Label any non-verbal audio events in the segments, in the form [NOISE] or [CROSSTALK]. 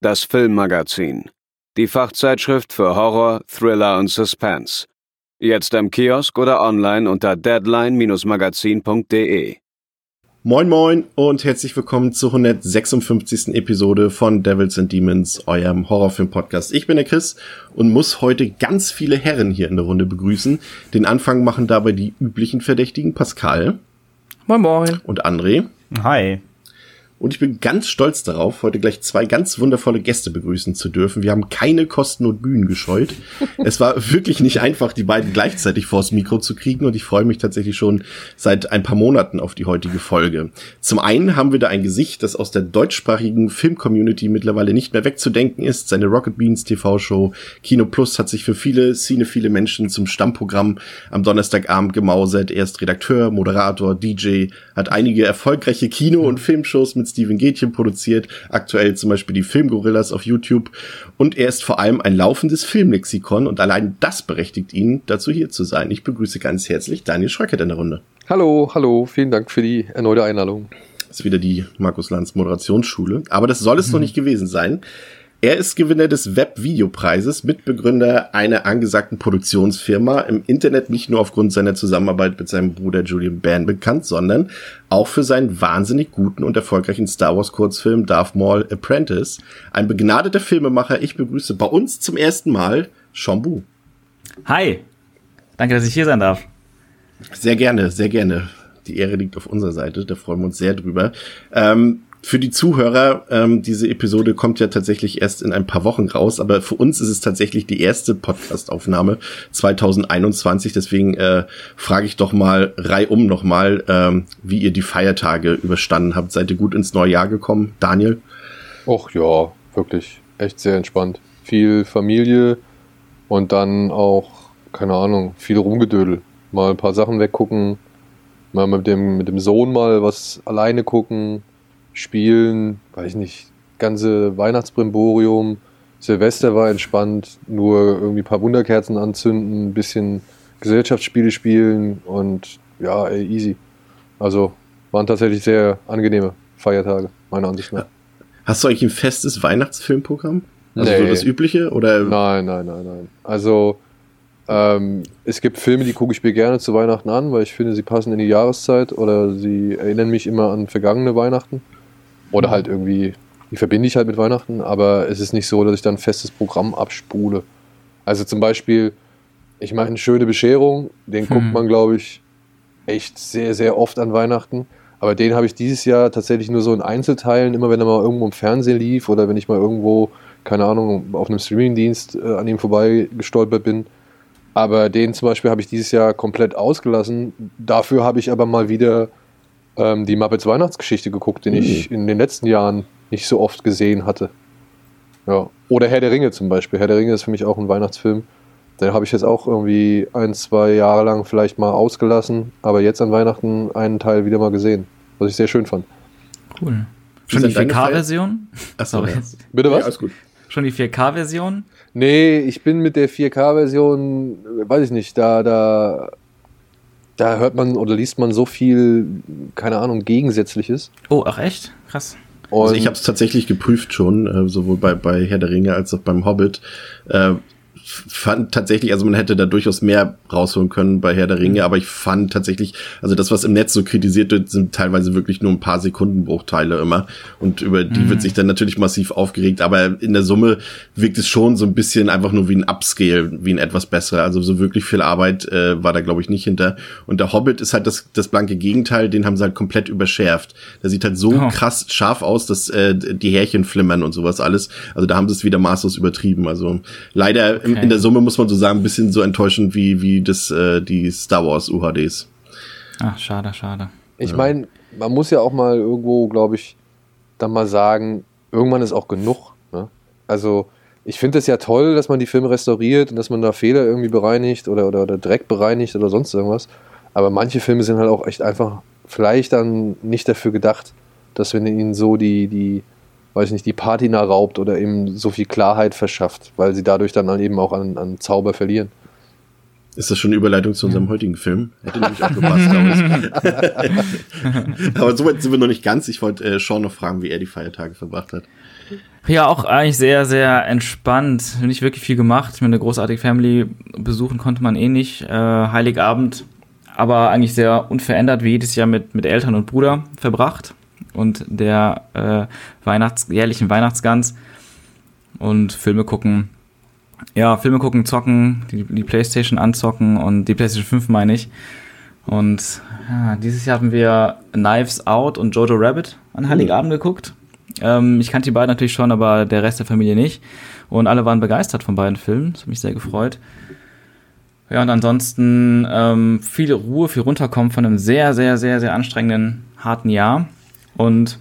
das Filmmagazin. Die Fachzeitschrift für Horror, Thriller und Suspense. Jetzt im Kiosk oder online unter deadline-magazin.de. Moin Moin und herzlich willkommen zur 156. Episode von Devils and Demons, eurem Horrorfilm-Podcast. Ich bin der Chris und muss heute ganz viele Herren hier in der Runde begrüßen. Den Anfang machen dabei die üblichen Verdächtigen Pascal. Moin Moin. Und André. Hi. Und ich bin ganz stolz darauf, heute gleich zwei ganz wundervolle Gäste begrüßen zu dürfen. Wir haben keine Kosten und Bühnen gescheut. [LAUGHS] es war wirklich nicht einfach, die beiden gleichzeitig vors Mikro zu kriegen und ich freue mich tatsächlich schon seit ein paar Monaten auf die heutige Folge. Zum einen haben wir da ein Gesicht, das aus der deutschsprachigen Film-Community mittlerweile nicht mehr wegzudenken ist. Seine Rocket Beans TV-Show Kino Plus hat sich für viele, Szene, viele Menschen zum Stammprogramm am Donnerstagabend gemausert. Er ist Redakteur, Moderator, DJ, hat einige erfolgreiche Kino- und Filmshows mit Steven Gätchen produziert, aktuell zum Beispiel die Filmgorillas auf YouTube. Und er ist vor allem ein laufendes Filmlexikon und allein das berechtigt ihn, dazu hier zu sein. Ich begrüße ganz herzlich Daniel Schröckert in der Runde. Hallo, hallo, vielen Dank für die erneute Einladung. Das ist wieder die Markus Lanz Moderationsschule. Aber das soll es mhm. noch nicht gewesen sein. Er ist Gewinner des Web-Videopreises, Mitbegründer einer angesagten Produktionsfirma, im Internet nicht nur aufgrund seiner Zusammenarbeit mit seinem Bruder Julian Band bekannt, sondern auch für seinen wahnsinnig guten und erfolgreichen Star Wars Kurzfilm Darth Maul Apprentice. Ein begnadeter Filmemacher. Ich begrüße bei uns zum ersten Mal Shambu. Hi. Danke, dass ich hier sein darf. Sehr gerne, sehr gerne. Die Ehre liegt auf unserer Seite, da freuen wir uns sehr drüber. Ähm, für die Zuhörer, ähm, diese Episode kommt ja tatsächlich erst in ein paar Wochen raus, aber für uns ist es tatsächlich die erste Podcast-Aufnahme 2021. Deswegen äh, frage ich doch mal reihum nochmal, ähm, wie ihr die Feiertage überstanden habt. Seid ihr gut ins neue Jahr gekommen? Daniel? Och ja, wirklich. Echt sehr entspannt. Viel Familie und dann auch, keine Ahnung, viel Rumgedödel. Mal ein paar Sachen weggucken, mal mit dem, mit dem Sohn mal was alleine gucken spielen, weiß ich nicht, ganze Weihnachtsbrimborium. Silvester war entspannt, nur irgendwie ein paar Wunderkerzen anzünden, ein bisschen Gesellschaftsspiele spielen und ja, ey, easy. Also waren tatsächlich sehr angenehme Feiertage, meiner Ansicht nach. Hast du eigentlich ein festes Weihnachtsfilmprogramm? Also nee. so das übliche? Oder? Nein, nein, nein, nein. Also ähm, es gibt Filme, die gucke ich mir gerne zu Weihnachten an, weil ich finde, sie passen in die Jahreszeit oder sie erinnern mich immer an vergangene Weihnachten. Oder halt irgendwie, die verbinde ich halt mit Weihnachten, aber es ist nicht so, dass ich dann ein festes Programm abspule. Also zum Beispiel, ich meine, schöne Bescherung, den hm. guckt man, glaube ich, echt sehr, sehr oft an Weihnachten. Aber den habe ich dieses Jahr tatsächlich nur so in Einzelteilen, immer wenn er mal irgendwo im Fernsehen lief oder wenn ich mal irgendwo, keine Ahnung, auf einem Streamingdienst äh, an ihm vorbei gestolpert bin. Aber den zum Beispiel habe ich dieses Jahr komplett ausgelassen. Dafür habe ich aber mal wieder ähm, die Muppets Weihnachtsgeschichte geguckt, den mhm. ich in den letzten Jahren nicht so oft gesehen hatte. Ja. Oder Herr der Ringe zum Beispiel. Herr der Ringe ist für mich auch ein Weihnachtsfilm. Den habe ich jetzt auch irgendwie ein, zwei Jahre lang vielleicht mal ausgelassen, aber jetzt an Weihnachten einen Teil wieder mal gesehen, was ich sehr schön fand. Cool. Schon die 4K-Version? Achso, ja. Bitte was? Ja, alles gut. Schon die 4K-Version? Nee, ich bin mit der 4K-Version, weiß ich nicht, da, da da hört man oder liest man so viel, keine Ahnung, Gegensätzliches. Oh, ach echt? Krass. Und also ich habe es tatsächlich geprüft schon, äh, sowohl bei, bei Herr der Ringe als auch beim Hobbit. Äh, fand tatsächlich, also man hätte da durchaus mehr rausholen können bei Herr der Ringe, mhm. aber ich fand tatsächlich, also das, was im Netz so kritisiert wird, sind teilweise wirklich nur ein paar Sekundenbruchteile immer. Und über die mhm. wird sich dann natürlich massiv aufgeregt, aber in der Summe wirkt es schon so ein bisschen einfach nur wie ein Upscale, wie ein etwas besserer. Also so wirklich viel Arbeit äh, war da, glaube ich, nicht hinter. Und der Hobbit ist halt das, das blanke Gegenteil, den haben sie halt komplett überschärft. Der sieht halt so oh. krass scharf aus, dass äh, die Härchen flimmern und sowas alles. Also da haben sie es wieder maßlos übertrieben. Also leider okay in der Summe muss man so sagen, ein bisschen so enttäuschend wie, wie das, äh, die Star Wars UHDs. Ach, schade, schade. Ich meine, man muss ja auch mal irgendwo, glaube ich, dann mal sagen, irgendwann ist auch genug. Ne? Also ich finde es ja toll, dass man die Filme restauriert und dass man da Fehler irgendwie bereinigt oder, oder, oder Dreck bereinigt oder sonst irgendwas. Aber manche Filme sind halt auch echt einfach vielleicht dann nicht dafür gedacht, dass wenn ihnen so die, die, weiß ich nicht, die Patina raubt oder eben so viel Klarheit verschafft, weil sie dadurch dann eben auch an, an Zauber verlieren. Ist das schon eine Überleitung zu unserem heutigen Film? Hätte nämlich auch gepasst, glaube ich. [LAUGHS] Aber soweit sind wir noch nicht ganz. Ich wollte äh, Sean noch fragen, wie er die Feiertage verbracht hat. Ja, auch eigentlich sehr, sehr entspannt. Nicht wirklich viel gemacht. Ich meine, eine großartige Family besuchen konnte man eh nicht. Äh, Heiligabend, aber eigentlich sehr unverändert wie jedes Jahr mit, mit Eltern und Bruder verbracht. Und der äh, Weihnachts-, jährlichen Weihnachtsgans. Und Filme gucken. Ja, Filme gucken, zocken, die, die Playstation anzocken und die Playstation 5 meine ich. Und ja, dieses Jahr haben wir Knives Out und Jojo Rabbit an Heiligabend geguckt. Ähm, ich kannte die beiden natürlich schon, aber der Rest der Familie nicht. Und alle waren begeistert von beiden Filmen. Das hat mich sehr gefreut. Ja, und ansonsten ähm, viel Ruhe, viel runterkommen von einem sehr, sehr, sehr, sehr anstrengenden, harten Jahr. Und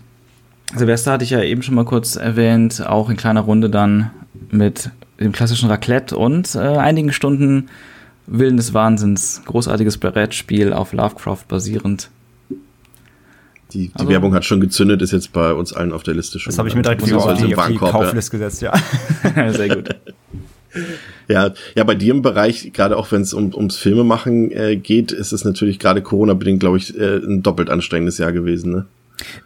Silvester hatte ich ja eben schon mal kurz erwähnt, auch in kleiner Runde dann mit dem klassischen Raclette und äh, einigen Stunden Willen des Wahnsinns. Großartiges Brettspiel auf Lovecraft basierend. Die, die also, Werbung hat schon gezündet, ist jetzt bei uns allen auf der Liste schon. Das habe ich mir direkt auf, auf die, auf die Kaufliste ja. gesetzt, ja. [LAUGHS] Sehr gut. [LAUGHS] Ja, ja, bei dir im Bereich, gerade auch wenn es um, ums Filmemachen äh, geht, ist es natürlich gerade Corona-bedingt, glaube ich, äh, ein doppelt anstrengendes Jahr gewesen, ne?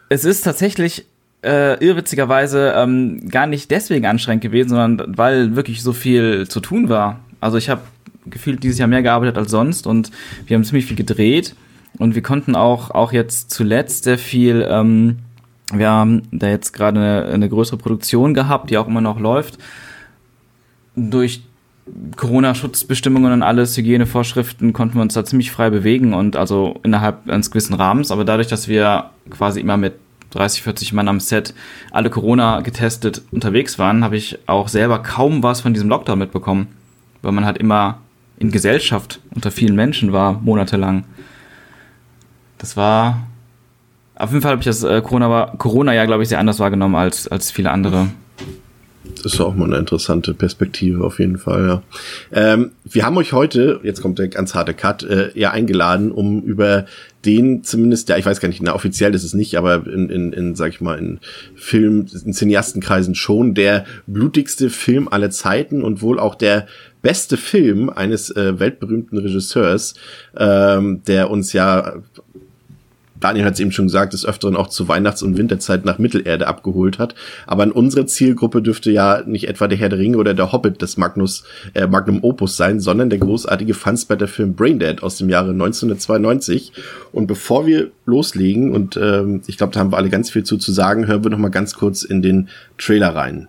Es ist tatsächlich äh, irrwitzigerweise ähm, gar nicht deswegen anstrengend gewesen, sondern weil wirklich so viel zu tun war. Also ich habe gefühlt dieses Jahr mehr gearbeitet als sonst und wir haben ziemlich viel gedreht und wir konnten auch, auch jetzt zuletzt sehr viel, ähm, wir haben da jetzt gerade eine, eine größere Produktion gehabt, die auch immer noch läuft. Durch Corona-Schutzbestimmungen und alles, Hygienevorschriften, konnten wir uns da ziemlich frei bewegen und also innerhalb eines gewissen Rahmens. Aber dadurch, dass wir quasi immer mit 30, 40 Mann am Set alle Corona getestet unterwegs waren, habe ich auch selber kaum was von diesem Lockdown mitbekommen, weil man halt immer in Gesellschaft unter vielen Menschen war, monatelang. Das war. Auf jeden Fall habe ich das äh, Corona-Jahr, Corona glaube ich, sehr anders wahrgenommen als, als viele andere. Das ist auch mal eine interessante Perspektive auf jeden Fall, ja. Ähm, wir haben euch heute, jetzt kommt der ganz harte Cut, äh, ja eingeladen, um über den zumindest, ja, ich weiß gar nicht, na, offiziell ist es nicht, aber in, in, in sag ich mal, in Film, in Cineastenkreisen schon der blutigste Film aller Zeiten und wohl auch der beste Film eines äh, weltberühmten Regisseurs, ähm, der uns ja Daniel hat es eben schon gesagt, des Öfteren auch zur Weihnachts- und Winterzeit nach Mittelerde abgeholt hat. Aber in unserer Zielgruppe dürfte ja nicht etwa der Herr der Ringe oder der Hobbit des Magnus, äh, Magnum Opus sein, sondern der großartige Fansbetter-Film Braindead aus dem Jahre 1992. Und bevor wir loslegen, und ähm, ich glaube, da haben wir alle ganz viel zu, zu sagen, hören wir noch mal ganz kurz in den Trailer rein.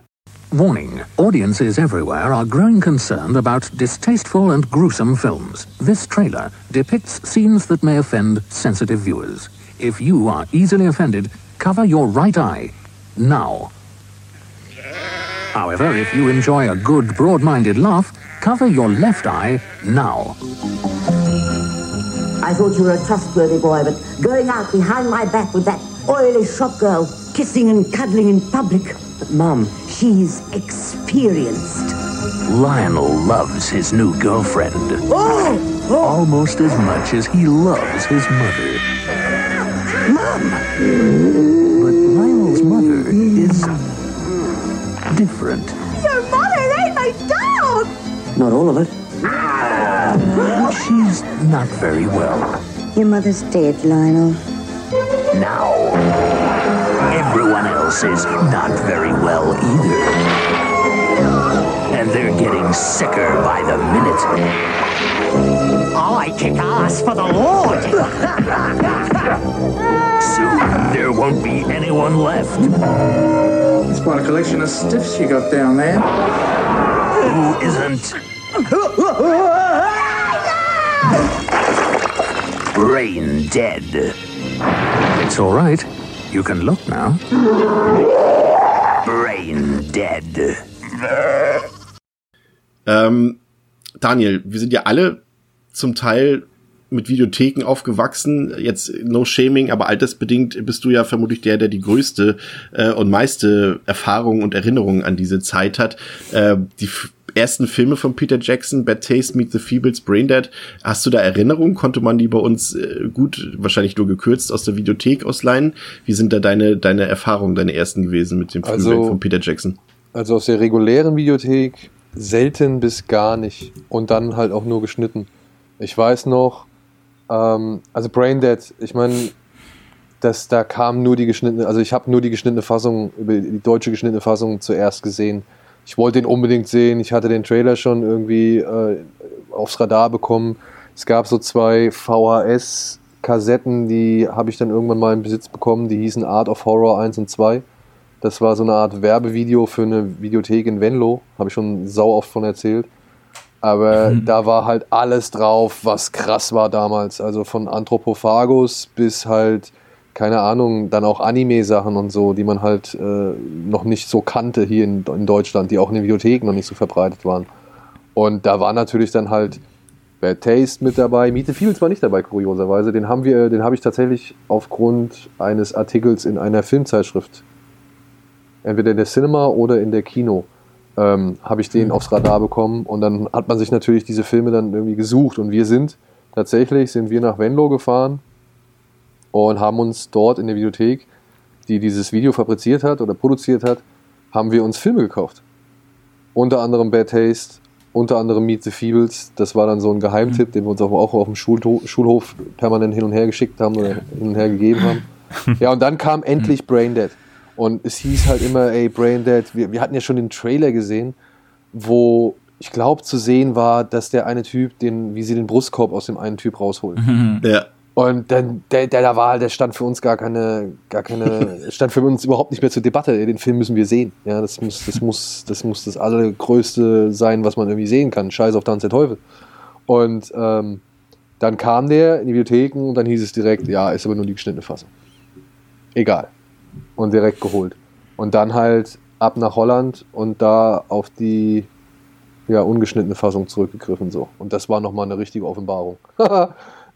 Warning audiences everywhere are growing concerned about distasteful and gruesome films. This trailer depicts scenes that may offend sensitive viewers. If you are easily offended, cover your right eye now. However, if you enjoy a good, broad minded laugh, cover your left eye now. I thought you were a trustworthy boy, but going out behind my back with that oily shop girl, kissing and cuddling in public. But, Mum, she's experienced. Lionel loves his new girlfriend. Oh! oh. Almost as much as he loves his mother. Mom! But Lionel's mother is different. Your mother ate my dog! Not all of it. She's not very well. Your mother's dead, Lionel. Now, everyone else is not very well either. And they're getting sicker by the minute. I kick ass for the Lord. [LAUGHS] Soon there won't be anyone left. It's quite a collection of stiffs you got down there. Who isn't? Brain dead. It's all right. You can look now. Brain dead. [LAUGHS] Ähm, Daniel, wir sind ja alle zum Teil mit Videotheken aufgewachsen. Jetzt no shaming, aber altersbedingt bist du ja vermutlich der, der die größte äh, und meiste Erfahrung und Erinnerungen an diese Zeit hat. Äh, die ersten Filme von Peter Jackson, Bad Taste, Meet the Feebles, Braindead. Hast du da Erinnerungen? Konnte man die bei uns äh, gut, wahrscheinlich nur gekürzt aus der Videothek ausleihen? Wie sind da deine, deine Erfahrungen, deine ersten gewesen mit dem Film also, von Peter Jackson? Also aus der regulären Videothek selten bis gar nicht. Und dann halt auch nur geschnitten. Ich weiß noch, ähm, also Braindead, ich meine, dass da kam nur die geschnittene, also ich habe nur die geschnittene Fassung, die deutsche geschnittene Fassung zuerst gesehen ich wollte ihn unbedingt sehen. Ich hatte den Trailer schon irgendwie äh, aufs Radar bekommen. Es gab so zwei VHS-Kassetten, die habe ich dann irgendwann mal in Besitz bekommen. Die hießen Art of Horror 1 und 2. Das war so eine Art Werbevideo für eine Videothek in Venlo. Habe ich schon sau oft von erzählt. Aber mhm. da war halt alles drauf, was krass war damals. Also von Anthropophagus bis halt keine Ahnung, dann auch Anime-Sachen und so, die man halt äh, noch nicht so kannte hier in, in, Deutschland, die auch in den Videotheken noch nicht so verbreitet waren. Und da war natürlich dann halt Bad Taste mit dabei. Meet the Fields war nicht dabei, kurioserweise. Den haben wir, den habe ich tatsächlich aufgrund eines Artikels in einer Filmzeitschrift, entweder in der Cinema oder in der Kino, ähm, habe ich den mhm. aufs Radar bekommen. Und dann hat man sich natürlich diese Filme dann irgendwie gesucht. Und wir sind tatsächlich, sind wir nach Venlo gefahren und haben uns dort in der Videothek, die dieses Video fabriziert hat oder produziert hat, haben wir uns Filme gekauft. Unter anderem Bad Taste, unter anderem Meet the Feebles. Das war dann so ein Geheimtipp, den wir uns auch auf dem Schulhof permanent hin und her geschickt haben oder hin und her gegeben haben. [LAUGHS] Ja, und dann kam endlich Braindead. Und es hieß halt immer, ey, Braindead, wir, wir hatten ja schon den Trailer gesehen, wo ich glaube zu sehen war, dass der eine Typ, den, wie sie den Brustkorb aus dem einen Typ rausholt. Ja. Und dann, der, der da war, der stand für uns gar keine, gar keine, [LAUGHS] stand für uns überhaupt nicht mehr zur Debatte. Den Film müssen wir sehen. Ja, das muss, das muss, das muss das allergrößte sein, was man irgendwie sehen kann. Scheiß auf Tanz der Teufel. Und ähm, dann kam der in die Bibliotheken und dann hieß es direkt, ja, ist aber nur die geschnittene Fassung. Egal. Und direkt geholt. Und dann halt ab nach Holland und da auf die ja, ungeschnittene Fassung zurückgegriffen so. Und das war nochmal eine richtige Offenbarung. [LAUGHS]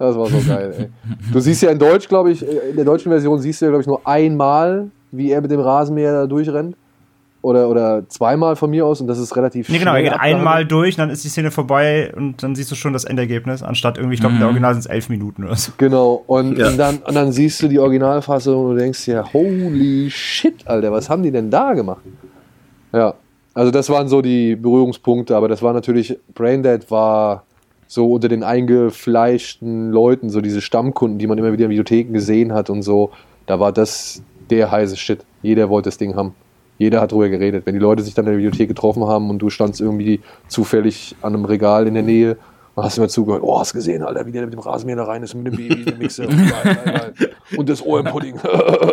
Das war so geil, ey. [LAUGHS] Du siehst ja in Deutsch, glaube ich, in der deutschen Version siehst du ja, glaube ich, nur einmal, wie er mit dem Rasenmäher da durchrennt. Oder, oder zweimal von mir aus und das ist relativ Nee, genau, er geht einmal durch, dann ist die Szene vorbei und dann siehst du schon das Endergebnis, anstatt irgendwie, ich glaube, mhm. in der Original sind es elf Minuten oder so. Genau, und, ja. und, dann, und dann siehst du die Originalfassung und du denkst dir, holy shit, Alter, was haben die denn da gemacht? Ja, also das waren so die Berührungspunkte, aber das war natürlich, Braindead war so unter den eingefleischten Leuten, so diese Stammkunden, die man immer wieder in Videotheken gesehen hat und so, da war das der heiße Shit. Jeder wollte das Ding haben. Jeder hat drüber geredet. Wenn die Leute sich dann in der Videothek getroffen haben und du standst irgendwie zufällig an einem Regal in der Nähe und hast immer zugehört, oh, hast gesehen, Alter, wie der mit dem Rasenmäher da rein ist und mit dem Baby, dem Mixer und, [LAUGHS] geil, geil, geil. und das Ohr im Pudding.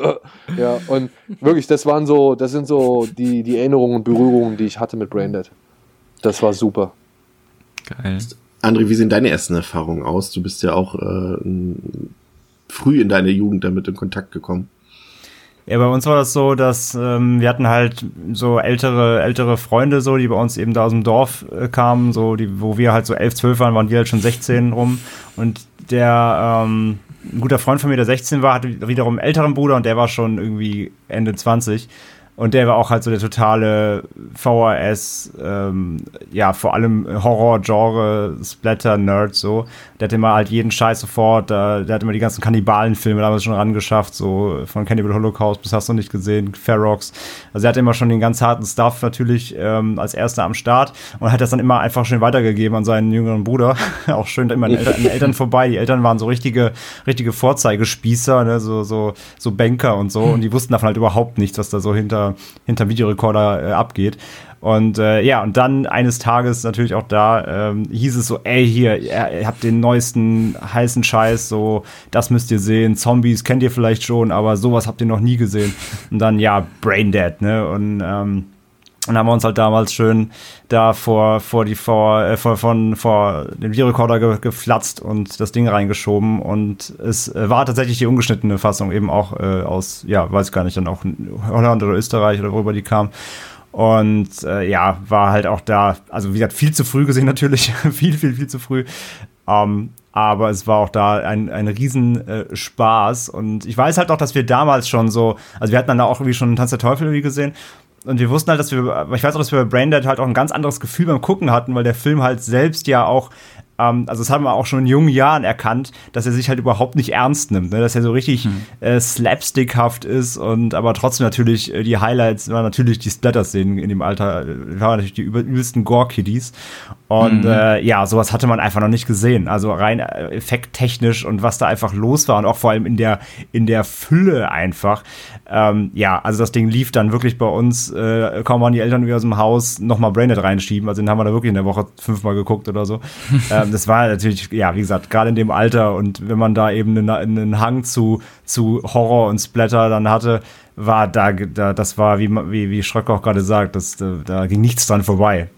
[LAUGHS] ja, und wirklich, das waren so, das sind so die, die Erinnerungen und Berührungen, die ich hatte mit Braindead. Das war super. Geil. André, wie sehen deine ersten Erfahrungen aus? Du bist ja auch äh, früh in deiner Jugend damit in Kontakt gekommen. Ja, bei uns war das so, dass ähm, wir hatten halt so ältere, ältere Freunde so, die bei uns eben da aus dem Dorf äh, kamen, so, die, wo wir halt so elf, zwölf waren, waren die halt schon 16 [LAUGHS] rum. Und der, ähm, ein guter Freund von mir, der 16 war, hatte wiederum einen älteren Bruder und der war schon irgendwie Ende 20. Und der war auch halt so der totale VHS, ähm, ja, vor allem Horror-Genre, Splatter-Nerd so. Der hat immer halt jeden Scheiß sofort, äh, der hat immer die ganzen Kannibalen-Filme damals schon rangeschafft, so von Cannibal Holocaust bis hast du nicht gesehen, Ferox. Also er hat immer schon den ganz harten Stuff natürlich ähm, als erster am Start und hat das dann immer einfach schön weitergegeben an seinen jüngeren Bruder. [LAUGHS] auch schön immer an den, Eltern, an den Eltern vorbei. Die Eltern waren so richtige, richtige Vorzeigespießer, ne, so, so, so Banker und so. Und die wussten davon halt überhaupt nichts, was da so hinter hinter, Videorekorder äh, abgeht. Und äh, ja, und dann eines Tages natürlich auch da ähm, hieß es so, ey, hier, ihr habt den neuesten heißen Scheiß, so, das müsst ihr sehen. Zombies kennt ihr vielleicht schon, aber sowas habt ihr noch nie gesehen. Und dann, ja, Braindead, ne? Und ähm, und haben wir uns halt damals schön da vor, vor die, vor, äh, vor, von, vor den Videorekorder ge, geflatzt und das Ding reingeschoben. Und es äh, war tatsächlich die ungeschnittene Fassung eben auch äh, aus, ja, weiß gar nicht, dann auch Holland oder Österreich oder worüber die kam. Und äh, ja, war halt auch da, also wie gesagt, viel zu früh gesehen [LAUGHS] natürlich, viel, viel, viel zu früh. Ähm, aber es war auch da ein, ein Riesenspaß. Äh, und ich weiß halt auch, dass wir damals schon so, also wir hatten dann auch irgendwie schon Tanz der Teufel irgendwie gesehen. Und wir wussten halt, dass wir, ich weiß auch, dass wir bei Braindead halt auch ein ganz anderes Gefühl beim Gucken hatten, weil der Film halt selbst ja auch ähm, also das haben wir auch schon in jungen Jahren erkannt, dass er sich halt überhaupt nicht ernst nimmt, ne? dass er so richtig hm. äh, slapstickhaft ist und aber trotzdem natürlich äh, die Highlights waren natürlich die Splatter-Szenen in dem Alter, äh, waren natürlich die übelsten Gore-Kiddies und mhm. äh, ja, sowas hatte man einfach noch nicht gesehen, also rein äh, effekttechnisch und was da einfach los war und auch vor allem in der, in der Fülle einfach, ähm, ja, also das Ding lief dann wirklich bei uns, äh, kaum waren die Eltern wieder aus dem Haus, nochmal Braindead reinschieben, also den haben wir da wirklich in der Woche fünfmal geguckt oder so. [LAUGHS] ähm, das war natürlich, ja, wie gesagt, gerade in dem Alter und wenn man da eben einen, einen Hang zu, zu Horror und Splatter dann hatte, war da, da das war, wie, wie, wie Schröck auch gerade sagt, das, da, da ging nichts dran vorbei.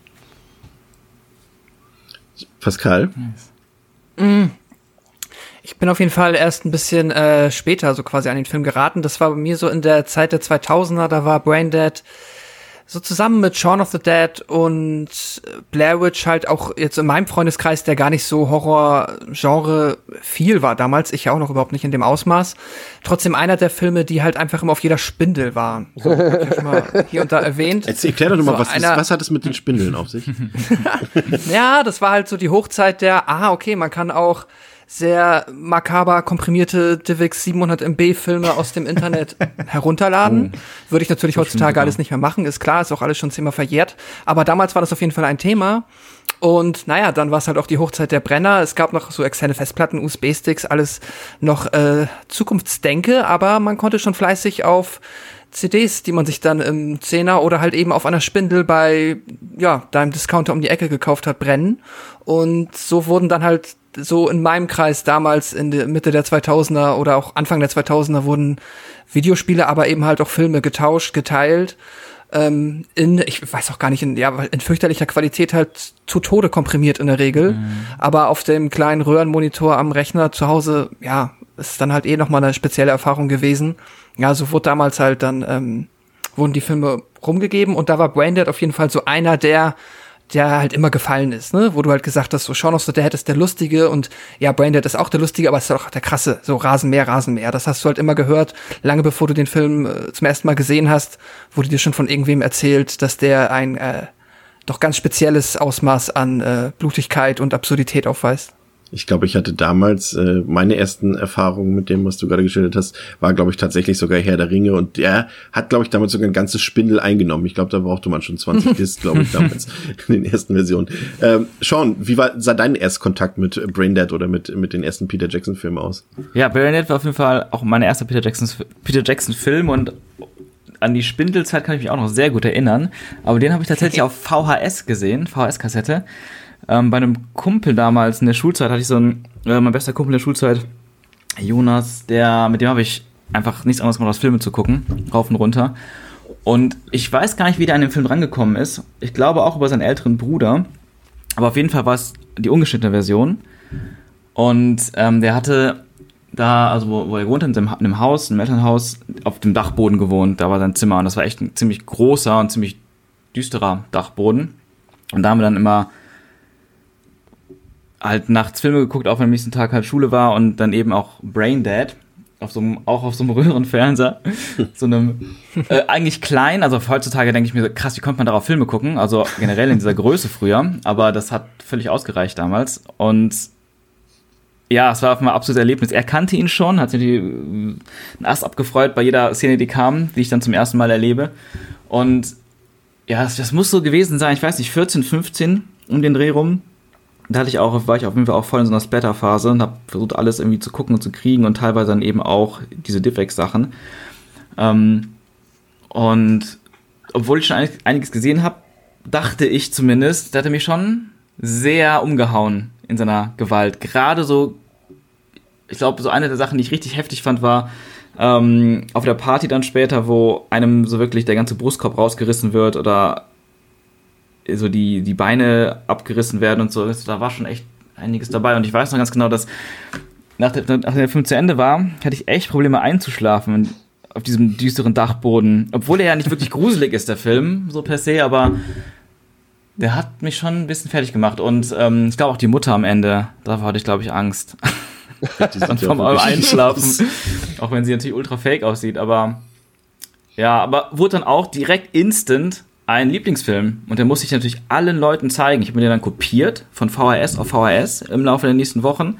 Pascal? Mm. Ich bin auf jeden Fall erst ein bisschen äh, später so quasi an den Film geraten. Das war bei mir so in der Zeit der 2000er, da war Braindead so zusammen mit Shaun of the Dead und Blair Witch halt auch jetzt in meinem Freundeskreis, der gar nicht so Horror-Genre viel war damals, ich ja auch noch überhaupt nicht in dem Ausmaß, trotzdem einer der Filme, die halt einfach immer auf jeder Spindel waren. So, ich schon mal hier und da erwähnt. Jetzt erklär doch mal, so was, einer, was hat es mit den Spindeln auf sich? [LAUGHS] ja, das war halt so die Hochzeit der, ah, okay, man kann auch sehr makaber komprimierte DivX 700 MB Filme aus dem Internet [LAUGHS] herunterladen. Oh, Würde ich natürlich heutzutage alles nicht mehr machen, ist klar, ist auch alles schon zehnmal verjährt. Aber damals war das auf jeden Fall ein Thema. Und naja, dann war es halt auch die Hochzeit der Brenner. Es gab noch so externe Festplatten, USB-Sticks, alles noch äh, Zukunftsdenke, aber man konnte schon fleißig auf CDs, die man sich dann im Zehner oder halt eben auf einer Spindel bei ja, deinem Discounter um die Ecke gekauft hat, brennen. Und so wurden dann halt so in meinem Kreis damals in der Mitte der 2000er oder auch Anfang der 2000er wurden Videospiele, aber eben halt auch Filme getauscht, geteilt. Ähm, in, ich weiß auch gar nicht, in, ja, in fürchterlicher Qualität halt zu Tode komprimiert in der Regel. Mhm. Aber auf dem kleinen Röhrenmonitor am Rechner zu Hause, ja, ist dann halt eh nochmal eine spezielle Erfahrung gewesen. Ja, so wurde damals halt dann, ähm, wurden die Filme rumgegeben und da war Braindead auf jeden Fall so einer der der halt immer gefallen ist, ne? Wo du halt gesagt hast, so Shaun of the Dead ist der Lustige und ja, Braindead ist auch der Lustige, aber es ist auch der krasse, so Rasenmäher, Rasenmäher. Das hast du halt immer gehört, lange bevor du den Film äh, zum ersten Mal gesehen hast, wurde dir schon von irgendwem erzählt, dass der ein äh, doch ganz spezielles Ausmaß an äh, Blutigkeit und Absurdität aufweist. Ich glaube, ich hatte damals äh, meine ersten Erfahrungen mit dem, was du gerade geschildert hast, war, glaube ich, tatsächlich sogar Herr der Ringe und der hat, glaube ich, damals sogar ein ganzes Spindel eingenommen. Ich glaube, da brauchte man schon 20 [LAUGHS] Discs, glaube ich, damals in den ersten Versionen. Ähm, Sean, wie war sah dein Erstkontakt mit Braindead oder mit, mit den ersten Peter Jackson-Filmen aus? Ja, Braindead war auf jeden Fall auch mein erster Peter Jackson, Peter Jackson-Film und an die Spindelzeit kann ich mich auch noch sehr gut erinnern. Aber den habe ich tatsächlich [LAUGHS] auf VHS gesehen, VHS-Kassette. Ähm, bei einem Kumpel damals in der Schulzeit hatte ich so einen, äh, mein bester Kumpel in der Schulzeit, Jonas, der, mit dem habe ich einfach nichts anderes gemacht, als Filme zu gucken, rauf und runter. Und ich weiß gar nicht, wie der an den Film rangekommen ist. Ich glaube auch über seinen älteren Bruder. Aber auf jeden Fall war es die ungeschnittene Version. Und ähm, der hatte da, also wo, wo er seinem, in einem Haus, in einem Elternhaus, auf dem Dachboden gewohnt. Da war sein Zimmer und das war echt ein ziemlich großer und ziemlich düsterer Dachboden. Und da haben wir dann immer halt nachts Filme geguckt, auch wenn am nächsten Tag halt Schule war und dann eben auch Brain Dead. Auf so einem, auch auf so einem [LAUGHS] Röhrenfernseher. so einem, äh, eigentlich klein, also heutzutage denke ich mir so, krass, wie konnte man darauf Filme gucken? Also generell in dieser Größe früher, aber das hat völlig ausgereicht damals. Und ja, es war auf ein absolutes Erlebnis. Er kannte ihn schon, hat sich die, einen Ast abgefreut bei jeder Szene, die kam, die ich dann zum ersten Mal erlebe. Und ja, das, das muss so gewesen sein, ich weiß nicht, 14, 15 um den Dreh rum da hatte ich auch, war ich auf jeden Fall auch voll in so einer Splatter-Phase und habe versucht, alles irgendwie zu gucken und zu kriegen und teilweise dann eben auch diese Diffex-Sachen. Ähm, und obwohl ich schon einiges gesehen habe, dachte ich zumindest, der hatte mich schon sehr umgehauen in seiner Gewalt. Gerade so, ich glaube, so eine der Sachen, die ich richtig heftig fand, war ähm, auf der Party dann später, wo einem so wirklich der ganze Brustkorb rausgerissen wird oder so die, die Beine abgerissen werden und so. Da war schon echt einiges dabei. Und ich weiß noch ganz genau, dass nach der, nachdem der Film zu Ende war, hatte ich echt Probleme einzuschlafen auf diesem düsteren Dachboden. Obwohl er ja nicht wirklich [LAUGHS] gruselig ist, der Film, so per se, aber Der hat mich schon ein bisschen fertig gemacht und ähm, ich glaube auch die Mutter am Ende, davor hatte ich glaube ich Angst. [LAUGHS] Dann vom Einschlafen. auch wenn sie natürlich ultra fake aussieht, aber ja, aber wurde dann auch direkt instant ein Lieblingsfilm und der muss ich natürlich allen Leuten zeigen. Ich habe mir den dann kopiert von VHS auf VHS im Laufe der nächsten Wochen.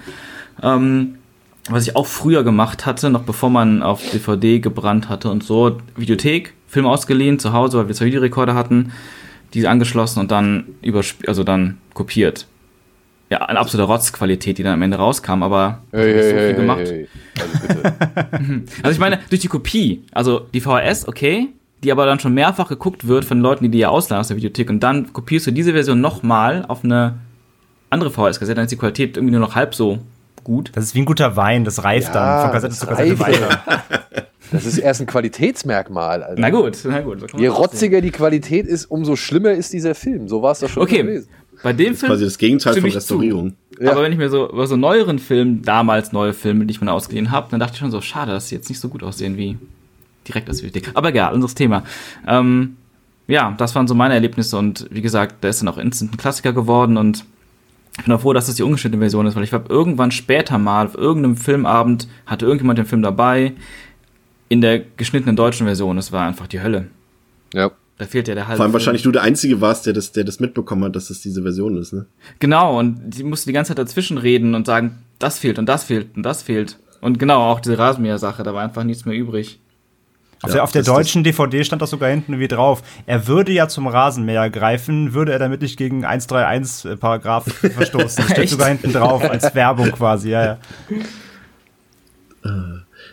Ähm, was ich auch früher gemacht hatte, noch bevor man auf DVD gebrannt hatte und so, Videothek, Film ausgeliehen zu Hause, weil wir zwei Videorekorder hatten, die angeschlossen und dann übersp also dann kopiert. Ja, eine absolute Rotzqualität, die dann am Ende rauskam, aber Hey, hey, so viel hey, gemacht. hey, hey. Also. [LAUGHS] Also ich meine, durch die Kopie, also die VHS, okay, die aber dann schon mehrfach geguckt wird von Leuten, die die ja ausleihen aus der Videothek und dann kopierst du diese Version nochmal auf eine andere VHS-Kassette, dann ist die Qualität irgendwie nur noch halb so gut. Das ist wie ein guter Wein, das reift dann von Kassette das zu Kassette weiter. [LAUGHS] Das ist erst ein Qualitätsmerkmal. Alter. Na gut, na gut. so Je das rotziger die Qualität ist, umso schlimmer ist dieser Film. So war es doch schon Okay, gewesen. bei dem Film Quasi das Gegenteil von Restaurierung. Zu. Aber wenn ich mir so über so neueren Filmen, damals neue Filme, die ich mir ausgeliehen habe, dann dachte ich schon so, schade, dass sie jetzt nicht so gut aussehen wie direkt das Videothek. Aber egal, anderes Thema. Ähm, ja, das waren so meine Erlebnisse und wie gesagt, der ist dann auch instant ein Klassiker geworden und ich bin auch froh, dass das die ungeschnittene Version ist, weil ich habe irgendwann später mal auf irgendeinem Filmabend hatte irgendjemand den Film dabei in der geschnittenen deutschen Version. Es war einfach die Hölle. Ja. Da fehlt ja der halbe. Vor allem Film. wahrscheinlich du der Einzige warst, der das, der das mitbekommen hat, dass das diese Version ist, ne? Genau, und die musste die ganze Zeit dazwischen reden und sagen, das fehlt und das fehlt und das fehlt. Und genau, auch diese Rasenmäher-Sache, da war einfach nichts mehr übrig. Auf Ja, der, auf der das- deutschen DVD stand das sogar hinten wie drauf. Er würde ja zum Rasenmäher greifen, würde er damit nicht gegen 131 Paragraph [LAUGHS] verstoßen. Das steht sogar hinten drauf als Werbung quasi, ja, ja.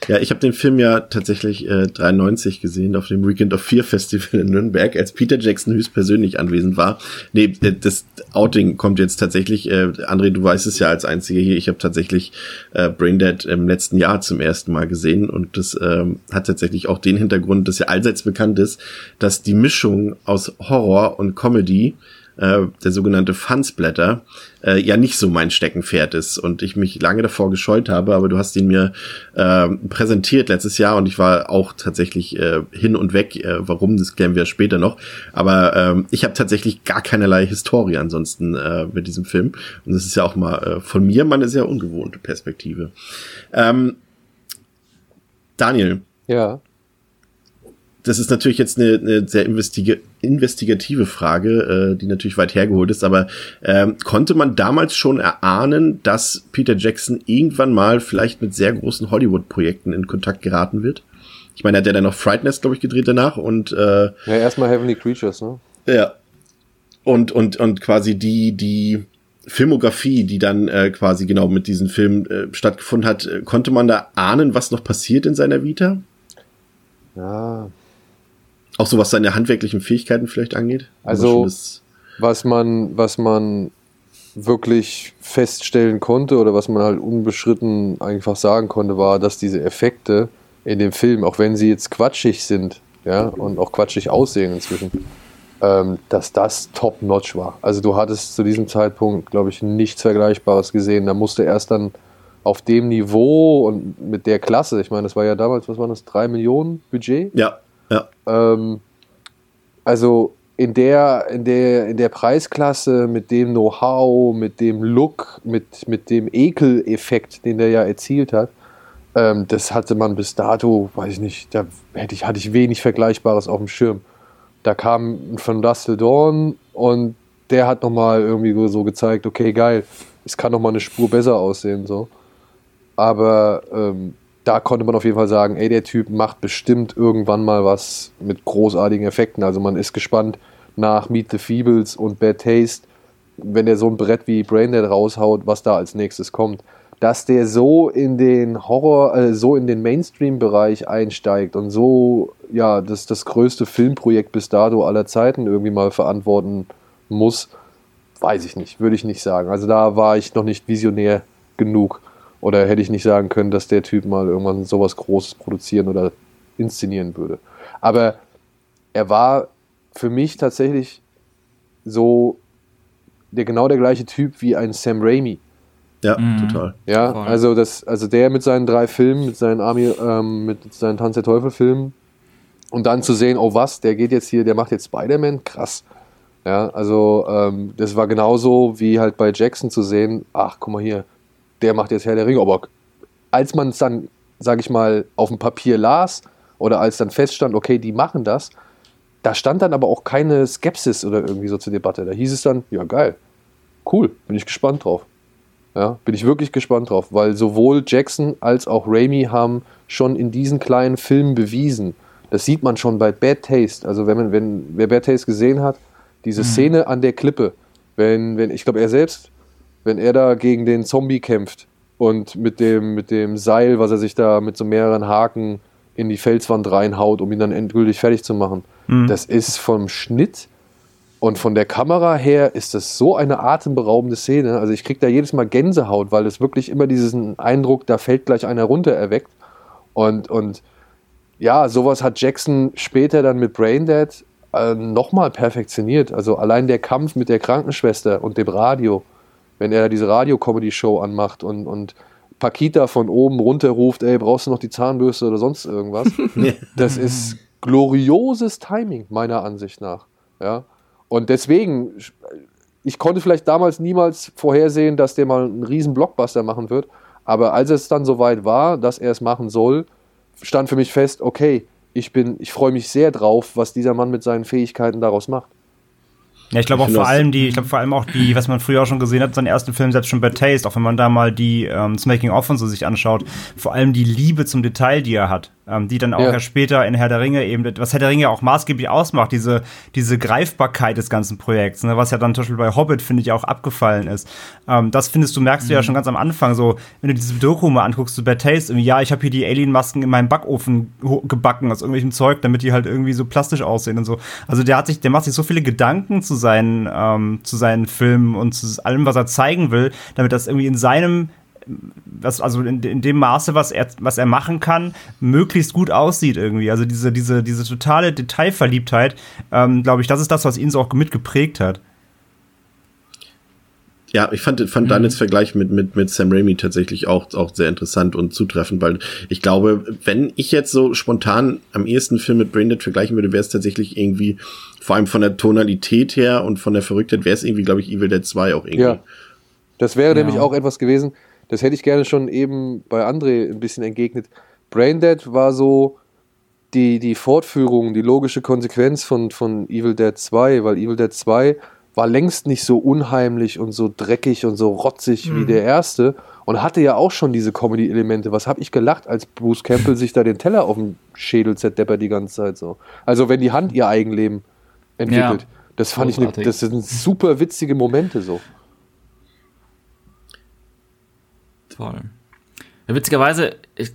Ja, ich habe den Film ja tatsächlich äh, 93 gesehen auf dem Weekend of Fear Festival in Nürnberg, als Peter Jackson höchstpersönlich anwesend war. Nee, äh, das Outing kommt jetzt tatsächlich, äh, André, du weißt es ja als einziger hier, ich habe tatsächlich äh, Braindead im letzten Jahr zum ersten Mal gesehen und das ähm, hat tatsächlich auch den Hintergrund, dass ja allseits bekannt ist, dass die Mischung aus Horror und Comedy äh, der sogenannte Fansblätter, äh, ja nicht so mein Steckenpferd ist und ich mich lange davor gescheut habe, aber du hast ihn mir äh, präsentiert letztes Jahr und ich war auch tatsächlich äh, hin und weg. Äh, warum, das klären wir später noch. Aber ähm, ich habe tatsächlich gar keinerlei Historie ansonsten äh, mit diesem Film und das ist ja auch mal äh, von mir mal eine sehr ungewohnte Perspektive. Ähm, Daniel, Ja. Das ist natürlich jetzt eine, eine sehr investiga investigative Frage, äh, die natürlich weit hergeholt ist, aber ähm, konnte man damals schon erahnen, dass Peter Jackson irgendwann mal vielleicht mit sehr großen Hollywood-Projekten in Kontakt geraten wird? Ich meine, er hat ja dann noch Fright Nest, glaube ich, gedreht danach und äh, Ja, erstmal Heavenly Creatures, ne? ja. Und, und, und quasi die, die Filmografie, die dann äh, quasi genau mit diesem Film äh, stattgefunden hat, äh, konnte man da ahnen, was noch passiert in seiner Vita? Ja. Auch so was seine handwerklichen Fähigkeiten vielleicht angeht? Also- Was man, was man wirklich feststellen konnte oder was man halt unbeschritten einfach sagen konnte, war, dass diese Effekte in dem Film, auch wenn sie jetzt quatschig sind, ja, und auch quatschig aussehen inzwischen, ähm, dass das top-notch war. Also du hattest zu diesem Zeitpunkt, glaube ich, nichts Vergleichbares gesehen. Da musste erst dann auf dem Niveau und mit der Klasse, ich meine, das war ja damals, was war das, drei Millionen Budget? Ja, ja. Ähm, also in der, in der, in der Preisklasse, mit dem Know-how, mit dem Look, mit, mit dem Ekeleffekt, den der ja erzielt hat, ähm, das hatte man bis dato, weiß ich nicht, da hätte ich, hatte ich wenig Vergleichbares auf dem Schirm. Da kam von Dustle Dawn und der hat nochmal irgendwie so gezeigt, okay, geil, es kann nochmal eine Spur besser aussehen, so. Aber ähm, da konnte man auf jeden Fall sagen, ey, der Typ macht bestimmt irgendwann mal was mit großartigen Effekten. Also man ist gespannt nach Meet the Feebles und Bad Taste, wenn der so ein Brett wie Braindead raushaut, was da als nächstes kommt. Dass der so in den Horror, äh, so in den Mainstream-Bereich einsteigt und so, ja, das, das größte Filmprojekt bis dato aller Zeiten irgendwie mal verantworten muss, weiß ich nicht, würde ich nicht sagen. Also da war ich noch nicht visionär genug. Oder hätte ich nicht sagen können, dass der Typ mal irgendwann sowas Großes produzieren oder inszenieren würde. Aber er war für mich tatsächlich so der genau der gleiche Typ wie ein Sam Raimi. Ja, total. Ja, Voll. also das, also der mit seinen drei Filmen, mit seinen Army, ähm, mit seinen Tanz der Teufel Filmen und dann zu sehen, oh was, der geht jetzt hier, der macht jetzt Spider-Man, krass. Ja, also ähm, das war genauso wie halt bei Jackson zu sehen, ach, guck mal hier, der macht jetzt Herr der Ringe, aber als man es dann, sag ich mal, auf dem Papier las oder als dann feststand, okay, die machen das, da stand dann aber auch keine Skepsis oder irgendwie so zur Debatte. Da hieß es dann, ja geil, cool, bin ich gespannt drauf. Ja, bin ich wirklich gespannt drauf, weil sowohl Jackson als auch Raimi haben schon in diesen kleinen Filmen bewiesen, das sieht man schon bei Bad Taste. Also wenn man, wenn, wer Bad Taste gesehen hat, diese mhm. Szene an der Klippe, wenn, wenn, ich glaube, er selbst, wenn er da gegen den Zombie kämpft und mit dem, mit dem Seil, was er sich da mit so mehreren Haken in die Felswand reinhaut, um ihn dann endgültig fertig zu machen. Mhm. Das ist vom Schnitt und von der Kamera her ist das so eine atemberaubende Szene. Also ich kriege da jedes Mal Gänsehaut, weil es wirklich immer diesen Eindruck, da fällt gleich einer runter erweckt. Und, und ja, sowas hat Jackson später dann mit Braindead äh, nochmal perfektioniert. Also allein der Kampf mit der Krankenschwester und dem Radio, wenn er diese Radio-Comedy-Show anmacht und, und Pakita von oben runter ruft, ey, brauchst du noch die Zahnbürste oder sonst irgendwas? [LAUGHS] das ist glorioses Timing, meiner Ansicht nach. Ja? Und deswegen, ich konnte vielleicht damals niemals vorhersehen, dass der mal einen riesen Blockbuster machen wird, aber als es dann soweit war, dass er es machen soll, stand für mich fest, okay, ich bin, ich freue mich sehr drauf, was dieser Mann mit seinen Fähigkeiten daraus macht. Ja, ich glaube auch vor allem die, ich glaube vor allem auch die, was man früher auch schon gesehen hat, seinen ersten Film, selbst schon Bad Taste, auch wenn man da mal die ähm, das Making of und so sich anschaut, vor allem die Liebe zum Detail, die er hat ähm, die dann auch ja. ja. später in Herr der Ringe eben, was Herr der Ringe auch maßgeblich ausmacht, diese, diese Greifbarkeit des ganzen Projekts, ne, was ja dann zum Beispiel bei Hobbit, finde ich, auch abgefallen ist. Ähm, das findest du, merkst mhm. du ja mhm. schon ganz am Anfang, so, wenn du diese Doku mal anguckst, so Bad Taste, irgendwie, ja, ich habe hier die Alien-Masken in meinem Backofen gebacken aus irgendwelchem Zeug, damit die halt irgendwie so plastisch aussehen und so. Also der hat sich, der macht sich so viele Gedanken zu seinen, ähm, zu seinen Filmen und zu allem, was er zeigen will, damit das irgendwie in seinem was, also in, in, dem Maße, was er, was er machen kann, möglichst gut aussieht irgendwie. Also diese, diese, diese totale Detailverliebtheit, ähm, glaube ich, das ist das, was ihn so auch mitgeprägt hat. Ja, ich fand, fand mhm. Daniels Vergleich mit, mit, mit Sam Raimi tatsächlich auch, auch sehr interessant und zutreffend, weil ich glaube, wenn ich jetzt so spontan am ehesten Film mit Braindead vergleichen würde, wäre es tatsächlich irgendwie, vor allem von der Tonalität her und von der Verrücktheit, wäre es irgendwie, glaube ich, Evil Dead 2 auch irgendwie. Ja. Das wäre ja. nämlich auch etwas gewesen, das hätte ich gerne schon eben bei André ein bisschen entgegnet. Braindead war so die, die Fortführung, die logische Konsequenz von, von Evil Dead 2, weil Evil Dead 2 war längst nicht so unheimlich und so dreckig und so rotzig mhm. wie der erste und hatte ja auch schon diese Comedy-Elemente. Was habe ich gelacht, als Bruce Campbell sich da den Teller auf dem Schädel zerdeppert die ganze Zeit so. Also wenn die Hand ihr Eigenleben entwickelt. Ja. Das fand Großartig. ich, ne, das sind super witzige Momente so. Toll. Ja, witzigerweise, ich,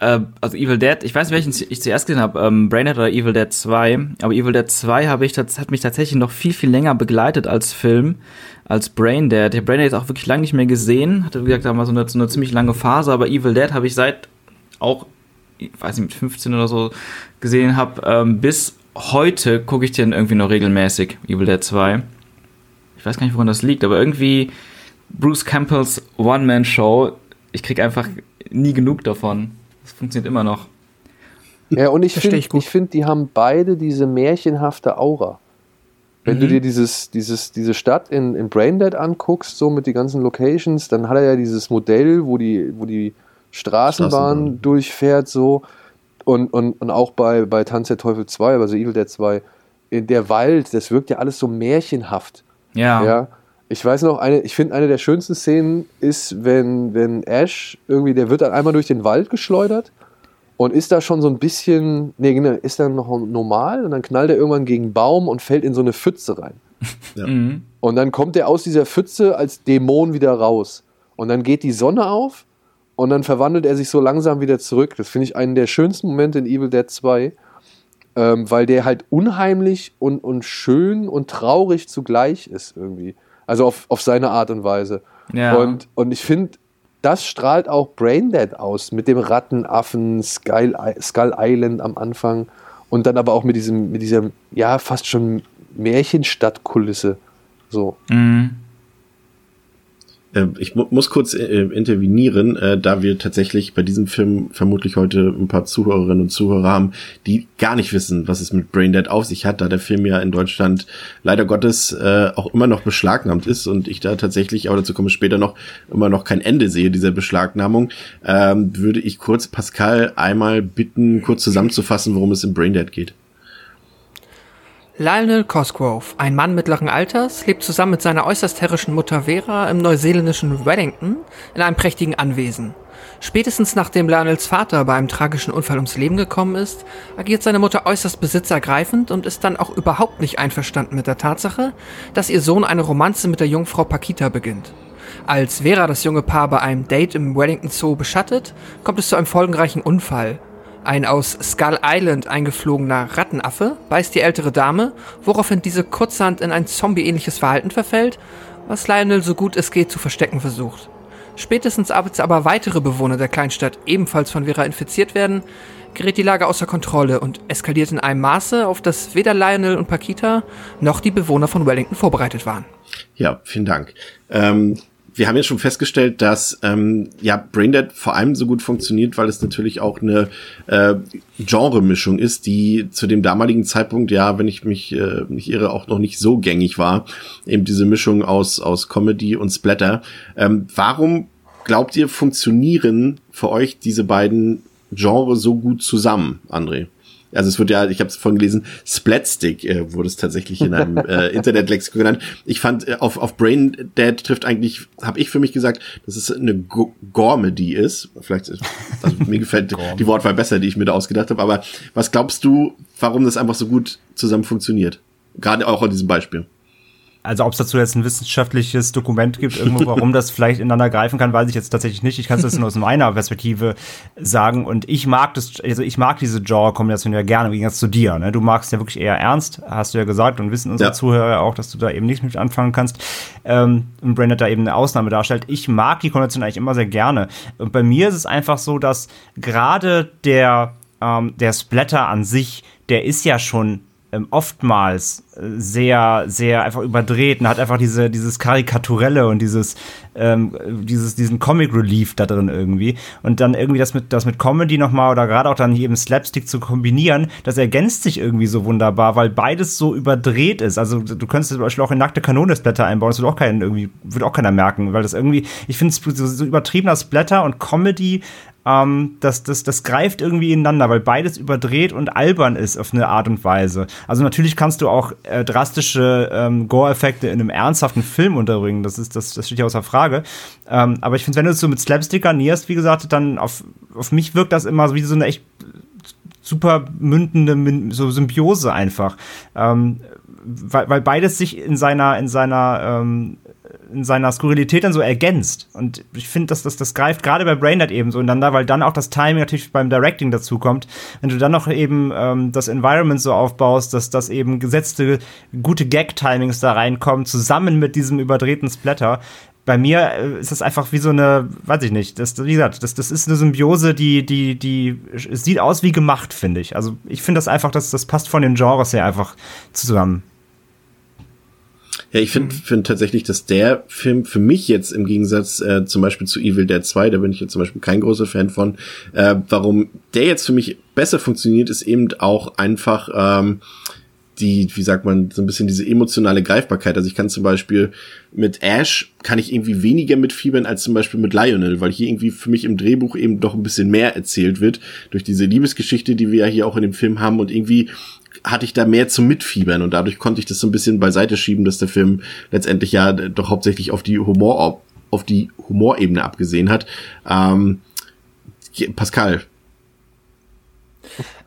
äh, also Evil Dead, ich weiß nicht, welchen ich zuerst gesehen habe, ähm, Brainhead oder Evil Dead 2, aber Evil Dead 2 habe ich, hat mich tatsächlich noch viel, viel länger begleitet als Film, als Brain Dead. Ich habe Brain Dead auch wirklich lange nicht mehr gesehen, hatte, wie gesagt, da mal so eine, so eine ziemlich lange Phase, aber Evil Dead habe ich seit auch, ich weiß nicht, mit 15 oder so gesehen habe, ähm, bis heute gucke ich den irgendwie noch regelmäßig, Evil Dead 2. Ich weiß gar nicht, woran das liegt, aber irgendwie Bruce Campbells One-Man-Show, ich krieg einfach nie genug davon. Das funktioniert immer noch. Ja, und ich finde, ich, ich find, die haben beide diese märchenhafte Aura. Wenn mhm. du dir dieses, dieses, diese Stadt in, in Braindead anguckst, so mit den ganzen Locations, dann hat er ja dieses Modell, wo die, wo die Straßenbahn, Straßenbahn. durchfährt, so. Und, und, und auch bei, bei Tanz der Teufel 2, also Evil Dead 2, der Wald, das wirkt ja alles so märchenhaft. Ja. ja? Ich weiß noch, eine, ich finde, eine der schönsten Szenen ist, wenn, wenn Ash irgendwie, der wird dann einmal durch den Wald geschleudert und ist da schon so ein bisschen, nee, genau, ist dann noch normal und dann knallt er irgendwann gegen einen Baum und fällt in so eine Pfütze rein. [LAUGHS] Ja. Mhm. Und dann kommt er aus dieser Pfütze als Dämon wieder raus. Und dann geht die Sonne auf und dann verwandelt er sich so langsam wieder zurück. Das finde ich einen der schönsten Momente in Evil Dead 2, ähm, weil der halt unheimlich und, und schön und traurig zugleich ist irgendwie. Also auf, auf seine Art und Weise. Ja. Und, und ich finde, das strahlt auch Braindead aus, mit dem Rattenaffen, Skull, Skull Island am Anfang und dann aber auch mit diesem, mit dieser, ja, fast schon Märchenstadtkulisse. So. Mhm. Äh, ich mu muss kurz äh, intervenieren, äh, da wir tatsächlich bei diesem Film vermutlich heute ein paar Zuhörerinnen und Zuhörer haben, die gar nicht wissen, was es mit Braindead auf sich hat, da der Film ja in Deutschland leider Gottes äh, auch immer noch beschlagnahmt ist und ich da tatsächlich, aber dazu komme ich später noch, immer noch kein Ende sehe dieser Beschlagnahmung, ähm, würde ich kurz Pascal einmal bitten, kurz zusammenzufassen, worum es in Braindead geht. Lionel Cosgrove, ein Mann mittleren Alters, lebt zusammen mit seiner äußerst herrischen Mutter Vera im neuseeländischen Wellington in einem prächtigen Anwesen. Spätestens nachdem Lionels Vater bei einem tragischen Unfall ums Leben gekommen ist, agiert seine Mutter äußerst besitzergreifend und ist dann auch überhaupt nicht einverstanden mit der Tatsache, dass ihr Sohn eine Romanze mit der Jungfrau Pakita beginnt. Als Vera das junge Paar bei einem Date im Wellington Zoo beschattet, kommt es zu einem folgenreichen Unfall, ein aus Skull Island eingeflogener Rattenaffe beißt die ältere Dame, woraufhin diese kurzerhand in ein zombie-ähnliches Verhalten verfällt, was Lionel so gut es geht zu verstecken versucht. Spätestens als aber weitere Bewohner der Kleinstadt ebenfalls von Vera infiziert werden, gerät die Lage außer Kontrolle und eskaliert in einem Maße, auf das weder Lionel und Pakita noch die Bewohner von Wellington vorbereitet waren. Ja, vielen Dank. Ähm, wir haben ja schon festgestellt, dass ähm, ja Braindead vor allem so gut funktioniert, weil es natürlich auch eine äh, Genre-Mischung ist, die zu dem damaligen Zeitpunkt, ja, wenn ich mich äh, nicht irre, auch noch nicht so gängig war. Eben diese Mischung aus aus Comedy und Splatter. Ähm, warum glaubt ihr funktionieren für euch diese beiden Genre so gut zusammen, André? Also es wird ja, ich habe es vorhin gelesen, Splatstick äh, wurde es tatsächlich in einem [LAUGHS] äh, Internetlexikon genannt. Ich fand, äh, auf, auf Brain Dead trifft eigentlich, habe ich für mich gesagt, dass es eine Gormedy ist. Vielleicht, also mir gefällt [LAUGHS] die Wortwahl besser, die ich mir da ausgedacht habe. Aber was glaubst du, warum das einfach so gut zusammen funktioniert? Gerade auch in diesem Beispiel also ob es dazu jetzt ein wissenschaftliches Dokument gibt, irgendwo, [LAUGHS] warum das vielleicht ineinander greifen kann, weiß ich jetzt tatsächlich nicht. Ich kann es jetzt nur aus meiner Perspektive sagen. Und ich mag das, also ich mag diese Genre-Kombination ja gerne, wie ganz zu dir. Ne? Du magst ja wirklich eher ernst, hast du ja gesagt, und wissen unsere ja. Zuhörer auch, dass du da eben nichts mit anfangen kannst. Ähm, und Brandon da eben eine Ausnahme darstellt. Ich mag die Kombination eigentlich immer sehr gerne. Und bei mir ist es einfach so, dass gerade der, ähm, der Splatter an sich, der ist ja schon ähm, oftmals äh, sehr, sehr einfach überdreht und hat einfach diese, dieses Karikaturelle und dieses, ähm, dieses, diesen Comic Relief da drin irgendwie. Und dann irgendwie das mit, das mit Comedy nochmal oder gerade auch dann eben Slapstick zu kombinieren, das ergänzt sich irgendwie so wunderbar, weil beides so überdreht ist. Also du könntest zum Beispiel auch in nackte Kanone Splatter einbauen, das würde auch keinen irgendwie, würde auch keiner merken, weil das irgendwie, ich finde es so, so übertriebener Splatter und Comedy ähm, das, das, das greift irgendwie ineinander, weil beides überdreht und albern ist auf eine Art und Weise. Also natürlich kannst du auch äh, drastische ähm, Gore-Effekte in einem ernsthaften Film unterbringen, das, ist, das, das steht ja außer Frage. Ähm, aber ich finde, wenn du es so mit Slapstick garnierst, wie gesagt, dann auf, auf mich wirkt das immer wie so eine echt super mündende so Symbiose einfach. Ähm, weil, weil beides sich in seiner, in seiner ähm, in seiner Skurrilität dann so ergänzt. Und ich finde, dass das, das greift gerade bei Braindead eben so ineinander, weil dann auch das Timing natürlich beim Directing dazu kommt. Wenn du dann noch eben ähm, das Environment so aufbaust, dass das eben gesetzte gute Gag-Timings da reinkommen, zusammen mit diesem überdrehten Splatter, bei mir äh, ist das einfach wie so eine, weiß ich nicht, das, wie gesagt, das, das ist eine Symbiose, die, die, die, sieht aus wie gemacht, finde ich. Also ich finde das einfach, dass das passt von den Genres her einfach zusammen. Ja, ich finde mhm. find tatsächlich, dass der Film für mich jetzt im Gegensatz äh, zum Beispiel zu Evil Dead 2, da bin ich jetzt zum Beispiel kein großer Fan von, äh, warum der jetzt für mich besser funktioniert, ist eben auch einfach ähm, die, wie sagt man, so ein bisschen diese emotionale Greifbarkeit. Also ich kann zum Beispiel mit Ash kann ich irgendwie weniger mitfiebern als zum Beispiel mit Lionel, weil hier irgendwie für mich im Drehbuch eben doch ein bisschen mehr erzählt wird durch diese Liebesgeschichte, die wir ja hier auch in dem Film haben und irgendwie hatte ich da mehr zum Mitfiebern und dadurch konnte ich das so ein bisschen beiseite schieben, dass der Film letztendlich ja doch hauptsächlich auf die Humor, auf die Humorebene abgesehen hat. Ähm, Pascal.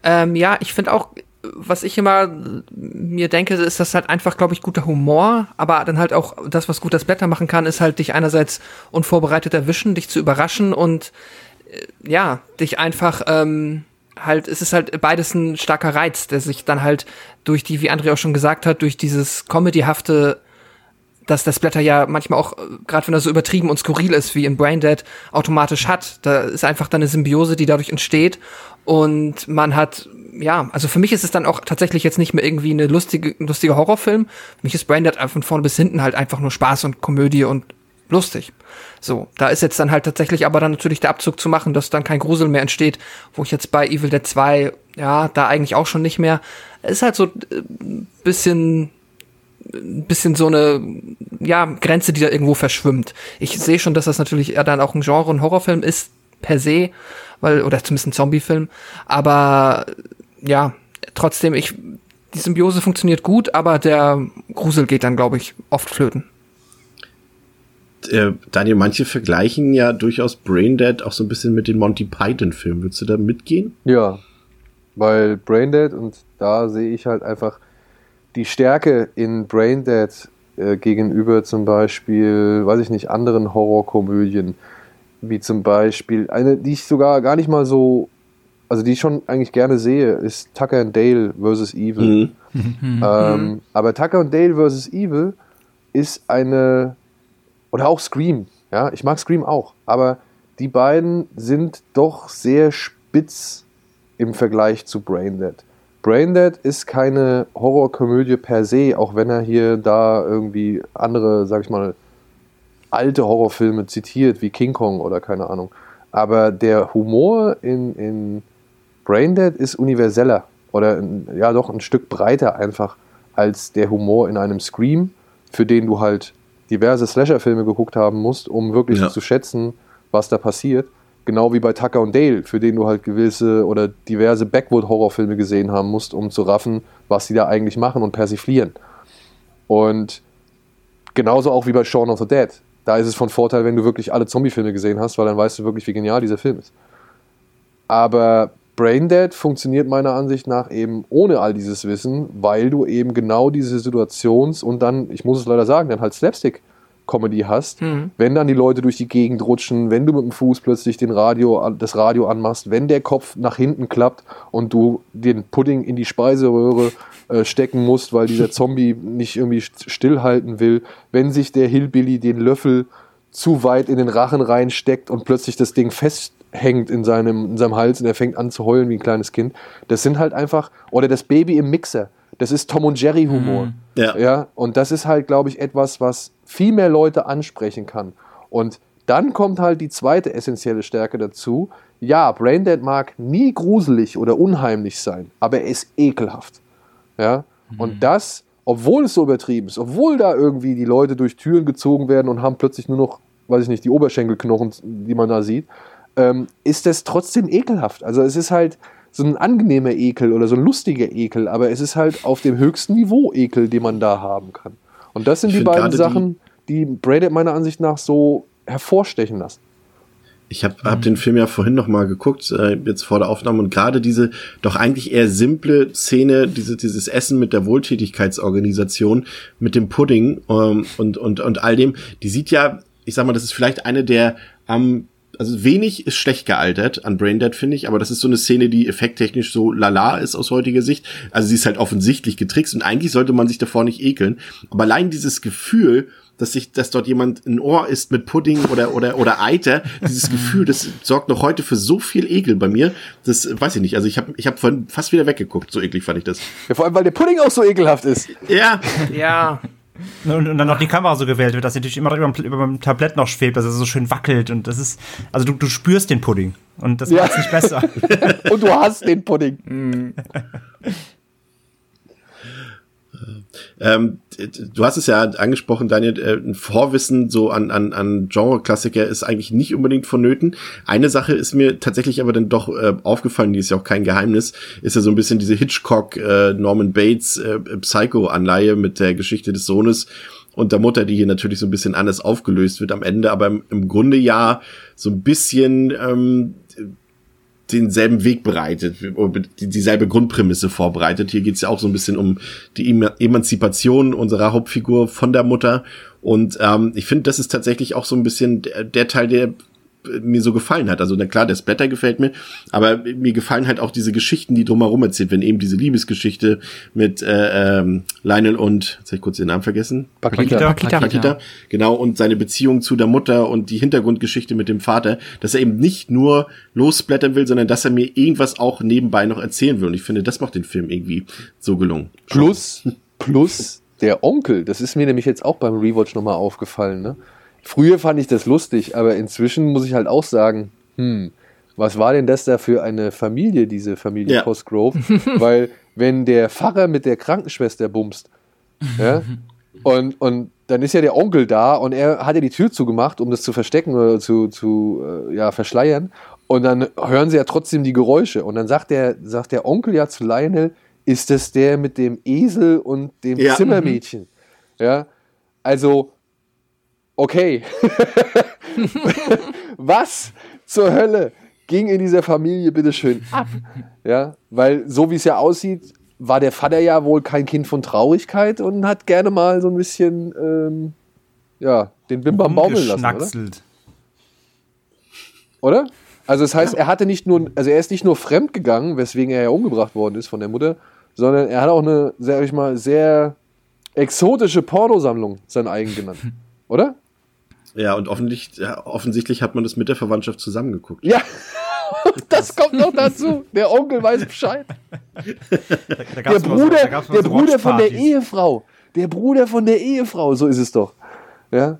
Ähm, ja, ich finde auch, was ich immer mir denke, ist das halt einfach, glaube ich, guter Humor, aber dann halt auch das, was guter Blätter machen kann, ist halt dich einerseits unvorbereitet erwischen, dich zu überraschen und äh, ja, dich einfach ähm, halt, es ist halt beides ein starker Reiz, der sich dann halt durch die, wie André auch schon gesagt hat, durch dieses Comedyhafte, dass das Blätter ja manchmal auch, gerade wenn er so übertrieben und skurril ist wie in Braindead, automatisch hat. Da ist einfach dann eine Symbiose, die dadurch entsteht. Und man hat, ja, also für mich ist es dann auch tatsächlich jetzt nicht mehr irgendwie eine lustige, ein lustiger Horrorfilm. Für mich ist Braindead von vorne bis hinten halt einfach nur Spaß und Komödie und lustig. So, da ist jetzt dann halt tatsächlich aber dann natürlich der Abzug zu machen, dass dann kein Grusel mehr entsteht, wo ich jetzt bei Evil Dead 2, ja, da eigentlich auch schon nicht mehr. Ist halt so ein äh, bisschen bisschen so eine ja, Grenze, die da irgendwo verschwimmt. Ich sehe schon, dass das natürlich dann auch ein Genre, ein Horrorfilm ist, per se, weil, oder zumindest ein Zombiefilm. Aber ja, trotzdem, ich, die Symbiose funktioniert gut, aber der Grusel geht dann, glaube ich, oft flöten. Äh, Daniel, manche vergleichen ja durchaus Braindead auch so ein bisschen mit den Monty Python-Filmen. Würdest du da mitgehen? Ja, weil Braindead und da sehe ich halt einfach die Stärke in Braindead äh, gegenüber zum Beispiel, weiß ich nicht, anderen Horrorkomödien, wie zum Beispiel eine, die ich sogar gar nicht mal so, also die ich schon eigentlich gerne sehe, ist Tucker and Dale vs. Evil. Mhm. ähm, aber Tucker and Dale vs. Evil ist eine, oder auch Scream, ja, ich mag Scream auch, aber die beiden sind doch sehr spitz im Vergleich zu Braindead. Braindead ist keine Horrorkomödie per se, auch wenn er hier da irgendwie andere, sag ich mal, alte Horrorfilme zitiert, wie King Kong oder keine Ahnung. Aber der Humor in, in Braindead ist universeller oder ja doch ein Stück breiter einfach als der Humor in einem Scream, für den du halt diverse Slasher-Filme geguckt haben musst, um wirklich ja. zu schätzen, was da passiert. Genau wie bei Tucker und Dale, für den du halt gewisse oder diverse Backwood-Horrorfilme gesehen haben musst, um zu raffen, was sie da eigentlich machen und persiflieren. Und genauso auch wie bei Shaun of the Dead. Da ist es von Vorteil, wenn du wirklich alle Zombie-Filme gesehen hast, weil dann weißt du wirklich, wie genial dieser Film ist. Aber Braindead funktioniert meiner Ansicht nach eben ohne all dieses Wissen, weil du eben genau diese Situations- und dann, ich muss es leider sagen, dann halt Slapstick Comedy hast, mhm. wenn dann die Leute durch die Gegend rutschen, wenn du mit dem Fuß plötzlich den Radio, das Radio anmachst, wenn der Kopf nach hinten klappt und du den Pudding in die Speiseröhre äh, stecken musst, weil dieser [LAUGHS] Zombie nicht irgendwie stillhalten will, wenn sich der Hillbilly den Löffel zu weit in den Rachen reinsteckt und plötzlich das Ding festhängt in seinem, in seinem Hals und er fängt an zu heulen wie ein kleines Kind. Das sind halt einfach, oder das Baby im Mixer. Das ist Tom und Jerry Humor. Mhm. Ja. ja. Und das ist halt, glaube ich, etwas, was viel mehr Leute ansprechen kann. Und dann kommt halt die zweite essentielle Stärke dazu. Ja, Braindead mag nie gruselig oder unheimlich sein, aber er ist ekelhaft. Ja? Mhm. Und das, obwohl es so übertrieben ist, obwohl da irgendwie die Leute durch Türen gezogen werden und haben plötzlich nur noch, weiß ich nicht, die Oberschenkelknochen, die man da sieht, ähm, ist das trotzdem ekelhaft. Also es ist halt so ein angenehmer Ekel oder so ein lustiger Ekel, aber es ist halt auf dem höchsten Niveau Ekel, den man da haben kann. Und das sind ich die beiden Sachen, die, die Braided meiner Ansicht nach so hervorstechen lassen. Ich habe hab den Film ja vorhin noch mal geguckt, äh, jetzt vor der Aufnahme, und gerade diese doch eigentlich eher simple Szene, diese, dieses Essen mit der Wohltätigkeitsorganisation, mit dem Pudding ähm, und, und, und all dem, die sieht ja, ich sag mal, das ist vielleicht eine der am also wenig ist schlecht gealtert an Braindead, finde ich, aber das ist so eine Szene, die effekttechnisch so lala ist aus heutiger Sicht. Also sie ist halt offensichtlich getrickst und eigentlich sollte man sich davor nicht ekeln. Aber allein dieses Gefühl, dass sich, dass dort jemand ein Ohr isst mit Pudding oder, oder, oder Eiter, dieses Gefühl, das sorgt noch heute für so viel Ekel bei mir. Das weiß ich nicht. Also ich habe ich hab vorhin fast wieder weggeguckt. So eklig fand ich das. Ja, vor allem, weil der Pudding auch so ekelhaft ist. Ja. Ja. Und, und, dann noch die Kamera so gewählt wird, dass sie natürlich immer über, über dem Tablett noch schwebt, dass er so schön wackelt. Und das ist, also du, du spürst den Pudding. Und das ja. macht es nicht besser. [LAUGHS] und du hast den Pudding. Ähm, du hast es ja angesprochen, Daniel, äh, ein Vorwissen so an, an, an Genre-Klassiker ist eigentlich nicht unbedingt vonnöten. Eine Sache ist mir tatsächlich aber dann doch äh, aufgefallen, die ist ja auch kein Geheimnis, ist ja so ein bisschen diese Hitchcock, äh, Bates äh, Psycho-Anleihe mit der Geschichte des Sohnes und der Mutter, die hier natürlich so ein bisschen anders aufgelöst wird am Ende, aber im, im Grunde ja so ein bisschen ähm, denselben Weg bereitet, dieselbe Grundprämisse vorbereitet. Hier geht es ja auch so ein bisschen um die Emanzipation unserer Hauptfigur von der Mutter. Und ähm, ich finde, das ist tatsächlich auch so ein bisschen der, der Teil, der mir so gefallen hat. Also na klar, der Splatter gefällt mir, aber mir gefallen halt auch diese Geschichten, die drumherum erzählt werden. Eben diese Liebesgeschichte mit äh, ähm, Lionel und, jetzt habe ich kurz den Namen vergessen. Pakita. Pakita. Pakita. Genau, und seine Beziehung zu der Mutter und die Hintergrundgeschichte mit dem Vater, dass er eben nicht nur lossplattern will, sondern dass er mir irgendwas auch nebenbei noch erzählen will. Und ich finde, das macht den Film irgendwie so gelungen. Plus, plus der Onkel, das ist mir nämlich jetzt auch beim Rewatch nochmal aufgefallen, ne? Früher fand ich das lustig, aber inzwischen muss ich halt auch sagen, hm, was war denn das da für eine Familie, diese Familie Ja. Cosgrove? [LAUGHS] Weil wenn der Pfarrer mit der Krankenschwester bumst, ja, und, und dann ist ja der Onkel da und er hat ja die Tür zugemacht, um das zu verstecken oder zu, zu äh, ja, verschleiern. Und dann hören sie ja trotzdem die Geräusche. Und dann sagt der, sagt der Onkel ja zu Lionel, ist das der mit dem Esel und dem Ja. Zimmermädchen? Ja, also, okay. [LAUGHS] Was zur Hölle ging in dieser Familie bitteschön ab? Ja, weil so wie es ja aussieht, war der Vater ja wohl kein Kind von Traurigkeit und hat gerne mal so ein bisschen, ähm, ja, den Bimbam baumeln lassen, oder? Geschnackselt. oder? Also das heißt, er hatte nicht nur, also er ist nicht nur fremd gegangen, weswegen er ja umgebracht worden ist von der Mutter, sondern er hat auch eine, sag ich mal, sehr exotische Pornosammlung sein eigen genannt, [LAUGHS] oder? Ja, und offensichtlich, ja, offensichtlich hat man das mit der Verwandtschaft zusammengeguckt. Ja, [LAUGHS] das kommt noch dazu. Der Onkel weiß Bescheid. Da Der gab's mal so- Bruder, da gab's mal der so Bruder von der. Ehefrau. Der Bruder von der Ehefrau, so ist es doch. Ja.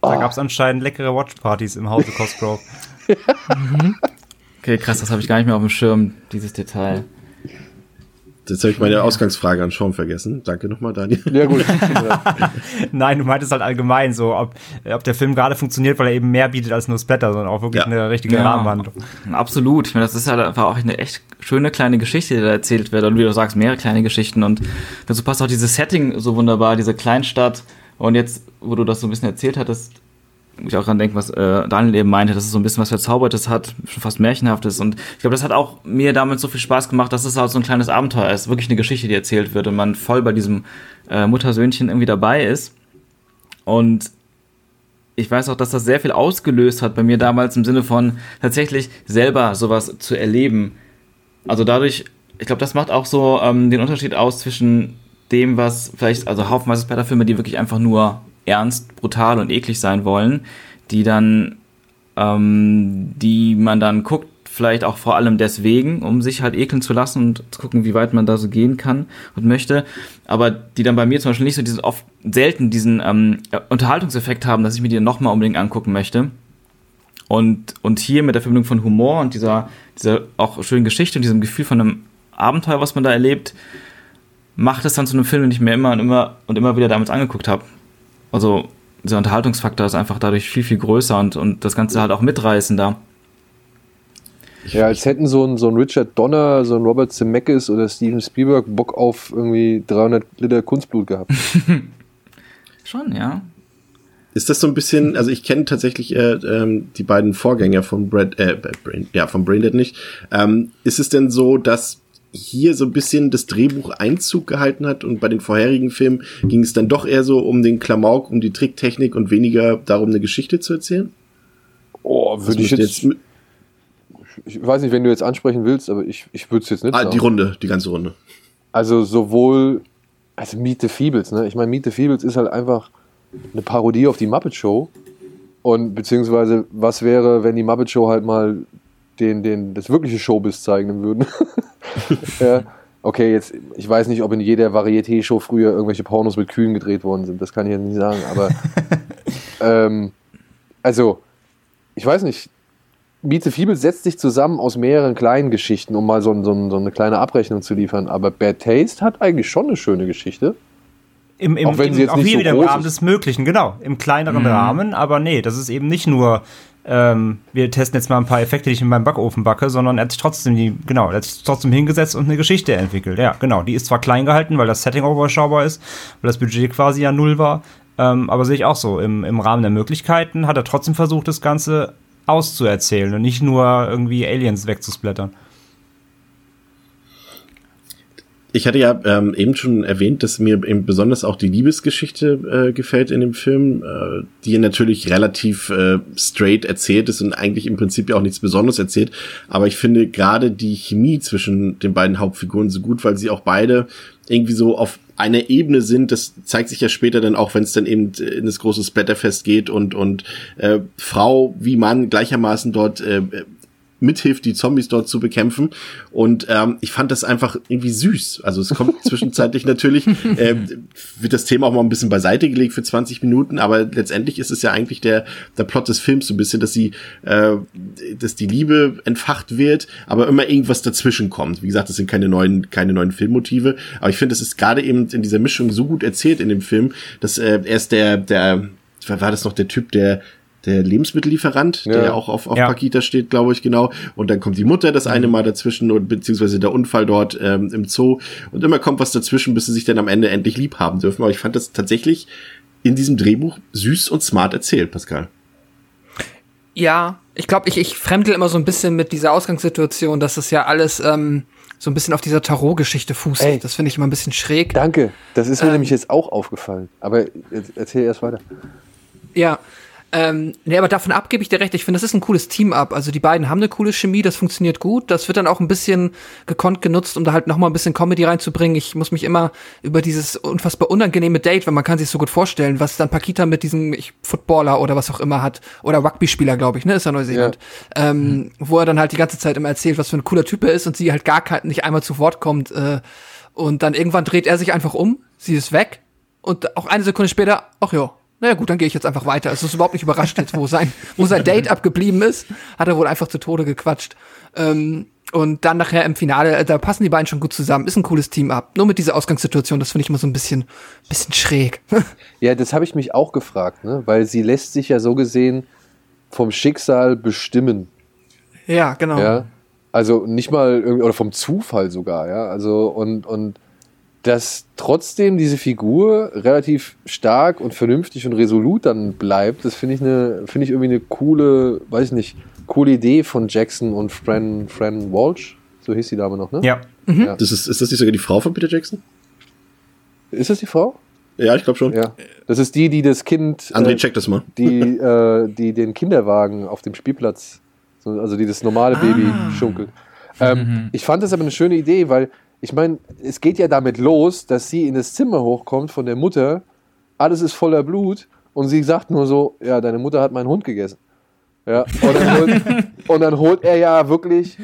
Da gab es anscheinend leckere Watchpartys im Hause Cosgrove. [LAUGHS] Okay, krass, das habe ich gar nicht mehr auf dem Schirm, dieses Detail. Jetzt habe ich meine Ausgangsfrage an Sean vergessen. Danke nochmal, Daniel. [LAUGHS] Ja, gut. [LAUGHS] Nein, du meintest halt allgemein so, ob, ob der Film gerade funktioniert, weil er eben mehr bietet als nur Splatter, sondern auch wirklich Ja. eine richtige Ja. Rahmenhandlung. Absolut. Ich meine, das ist halt einfach auch eine echt schöne kleine Geschichte, die da erzählt wird. Und wie du sagst, mehrere kleine Geschichten. Und dazu passt auch dieses Setting so wunderbar, diese Kleinstadt. Und jetzt, wo du das so ein bisschen erzählt hattest, ich auch dran denken, was äh, Daniel eben meinte, dass es so ein bisschen was Verzaubertes hat, schon fast Märchenhaftes. Und ich glaube, das hat auch mir damals so viel Spaß gemacht, dass es halt so ein kleines Abenteuer ist. Wirklich eine Geschichte, die erzählt wird und man voll bei diesem äh, Muttersöhnchen irgendwie dabei ist. Und ich weiß auch, dass das sehr viel ausgelöst hat bei mir damals im Sinne von tatsächlich selber sowas zu erleben. Also dadurch, ich glaube, das macht auch so ähm, den Unterschied aus zwischen dem, was vielleicht, also haufenweise Splatter-Filme, die wirklich einfach nur ernst, brutal und eklig sein wollen, die dann, ähm, die man dann guckt, vielleicht auch vor allem deswegen, um sich halt ekeln zu lassen und zu gucken, wie weit man da so gehen kann und möchte, aber die dann bei mir zum Beispiel nicht so diesen oft selten diesen ähm, Unterhaltungseffekt haben, dass ich mir die nochmal unbedingt angucken möchte. Und, und hier mit der Verbindung von Humor und dieser, dieser auch schönen Geschichte und diesem Gefühl von einem Abenteuer, was man da erlebt, macht es dann zu einem Film, den ich mir immer und immer und immer wieder damals angeguckt habe. Also dieser Unterhaltungsfaktor ist einfach dadurch viel, viel größer und, und das Ganze halt auch mitreißender. Ja, als hätten so ein, so ein Richard Donner, so ein Robert Zemeckis oder Steven Spielberg Bock auf irgendwie 300 Liter Kunstblut gehabt. [LAUGHS] Schon, ja. Ist das so ein bisschen, also ich kenne tatsächlich äh, ähm, die beiden Vorgänger von Brad, äh, Brain, ja, von Braindead nicht. Ähm, ist es denn so, dass hier so ein bisschen das Drehbuch Einzug gehalten hat und bei den vorherigen Filmen ging es dann doch eher so um den Klamauk, um die Tricktechnik und weniger darum, eine Geschichte zu erzählen? Oh, würde ich müsste jetzt, ich weiß nicht, wenn du jetzt ansprechen willst, aber ich, ich würde es jetzt nicht ah, sagen. die Runde, die ganze Runde. Also sowohl, also Meet the Feebles, ne? Ich meine, Meet the Feebles ist halt einfach eine Parodie auf die Muppet Show. Und beziehungsweise, was wäre, wenn die Muppet Show halt mal den, den, das wirkliche Showbiz zeigen würden? [LAUGHS] ja. Okay, jetzt, ich weiß nicht, ob in jeder Varieté-Show früher irgendwelche Pornos mit Kühen gedreht worden sind. Das kann ich jetzt nicht sagen, aber [LAUGHS] ähm, also, ich weiß nicht. Meet the Feebles setzt sich zusammen aus mehreren kleinen Geschichten, um mal so, ein- so, ein- so eine kleine Abrechnung zu liefern. Aber Bad Taste hat eigentlich schon eine schöne Geschichte. Im, im, Auch wenn im, sie jetzt auch nicht hier so wieder im Rahmen ist. des Möglichen, genau. Im kleineren Rahmen, aber nee, das ist eben nicht nur, ähm, wir testen jetzt mal ein paar Effekte, die ich in meinem Backofen backe, sondern er hat sich trotzdem die, genau, er hat sich trotzdem hingesetzt und eine Geschichte entwickelt. Ja, genau. Die ist zwar klein gehalten, weil das Setting überschaubar ist, weil das Budget quasi ja null war, ähm, aber sehe ich auch so. Im, Im Rahmen der Möglichkeiten hat er trotzdem versucht, das Ganze auszuerzählen und nicht nur irgendwie Aliens wegzusplattern. Ich hatte ja ähm, eben schon erwähnt, dass mir eben besonders auch die Liebesgeschichte äh, gefällt in dem Film, äh, die natürlich relativ äh, straight erzählt ist und eigentlich im Prinzip ja auch nichts Besonderes erzählt. Aber ich finde gerade die Chemie zwischen den beiden Hauptfiguren so gut, weil sie auch beide irgendwie so auf einer Ebene sind. Das zeigt sich ja später dann auch, wenn es dann eben in das große Splatterfest geht und und äh, Frau wie Mann gleichermaßen dort äh, mithilft, die Zombies dort zu bekämpfen. Und ähm, ich fand das einfach irgendwie süß. Also es kommt [LAUGHS] zwischenzeitlich natürlich, ähm, wird das Thema auch mal ein bisschen beiseite gelegt für 20 Minuten, aber letztendlich ist es ja eigentlich der, der Plot des Films so ein bisschen, dass sie, äh, dass die Liebe entfacht wird, aber immer irgendwas dazwischen kommt. Wie gesagt, das sind keine neuen, keine neuen Filmmotive, aber ich finde, es ist gerade eben in dieser Mischung so gut erzählt in dem Film, dass äh, er ist der, der, war das noch der Typ, der der Lebensmittellieferant, Ja. der ja auch auf, auf Ja. Pakita steht, glaube ich, genau. Und dann kommt die Mutter das eine Mal dazwischen und beziehungsweise der Unfall dort ähm, im Zoo. Und immer kommt was dazwischen, bis sie sich dann am Ende endlich lieb haben dürfen. Aber ich fand das tatsächlich in diesem Drehbuch süß und smart erzählt, Pascal. Ja, ich glaube, ich, ich fremdel immer so ein bisschen mit dieser Ausgangssituation, dass es ja alles ähm, so ein bisschen auf dieser Tarot-Geschichte fußt. Ey. Das finde ich immer ein bisschen schräg. Danke, das ist mir Ähm. nämlich jetzt auch aufgefallen. Aber erzähl erst weiter. Ja. Ähm, nee, aber davon ab gebe ich dir recht. Ich finde, das ist ein cooles Team-Up. Also die beiden haben eine coole Chemie, das funktioniert gut. Das wird dann auch ein bisschen gekonnt genutzt, um da halt noch mal ein bisschen Comedy reinzubringen. Ich muss mich immer über dieses unfassbar unangenehme Date, weil man kann sich so gut vorstellen, was dann Pakita mit diesem ich, Footballer oder was auch immer hat. Oder Rugby-Spieler, glaube ich, ne? Ist ja Neuseeland. Ähm, wo er dann halt die ganze Zeit immer erzählt, was für ein cooler Typ er ist und sie halt gar kein, nicht einmal zu Wort kommt. Äh, und dann irgendwann dreht er sich einfach um, sie ist weg. Und auch eine Sekunde später, ach ja, naja gut, dann gehe ich jetzt einfach weiter. Es ist überhaupt nicht überrascht jetzt, wo sein, wo sein Date abgeblieben ist. Hat er wohl einfach zu Tode gequatscht. Ähm, und dann nachher im Finale, äh, da passen die beiden schon gut zusammen. Ist ein cooles Team ab. Nur mit dieser Ausgangssituation, das finde ich immer so ein bisschen, bisschen schräg. [LAUGHS] Ja, das habe ich mich auch gefragt, ne? weil sie lässt sich ja so gesehen vom Schicksal bestimmen. ja, genau. Ja. Also nicht mal irgendwie, oder vom Zufall sogar, ja. Also und, und dass trotzdem diese Figur relativ stark und vernünftig und resolut dann bleibt, das finde ich eine, finde ich irgendwie eine coole, weiß ich nicht, coole Idee von Jackson und Fran, Fran Walsh. So hieß die Dame noch, ne? Ja. Ja. Das ist, ist das nicht sogar die Frau von Peter Jackson? Ist das die Frau? Ja, ich glaube schon. Ja. Das ist die, die das Kind. André, äh, check das mal. die, äh, die den Kinderwagen auf dem Spielplatz, so- also die das normale Baby schunkelt. Ähm, Ich fand das aber eine schöne Idee, weil ich meine, es geht ja damit los, dass sie in das Zimmer hochkommt von der Mutter, alles ist voller Blut und sie sagt nur so, ja, deine Mutter hat meinen Hund gegessen. Ja, und dann holt, [LAUGHS] und dann holt er ja wirklich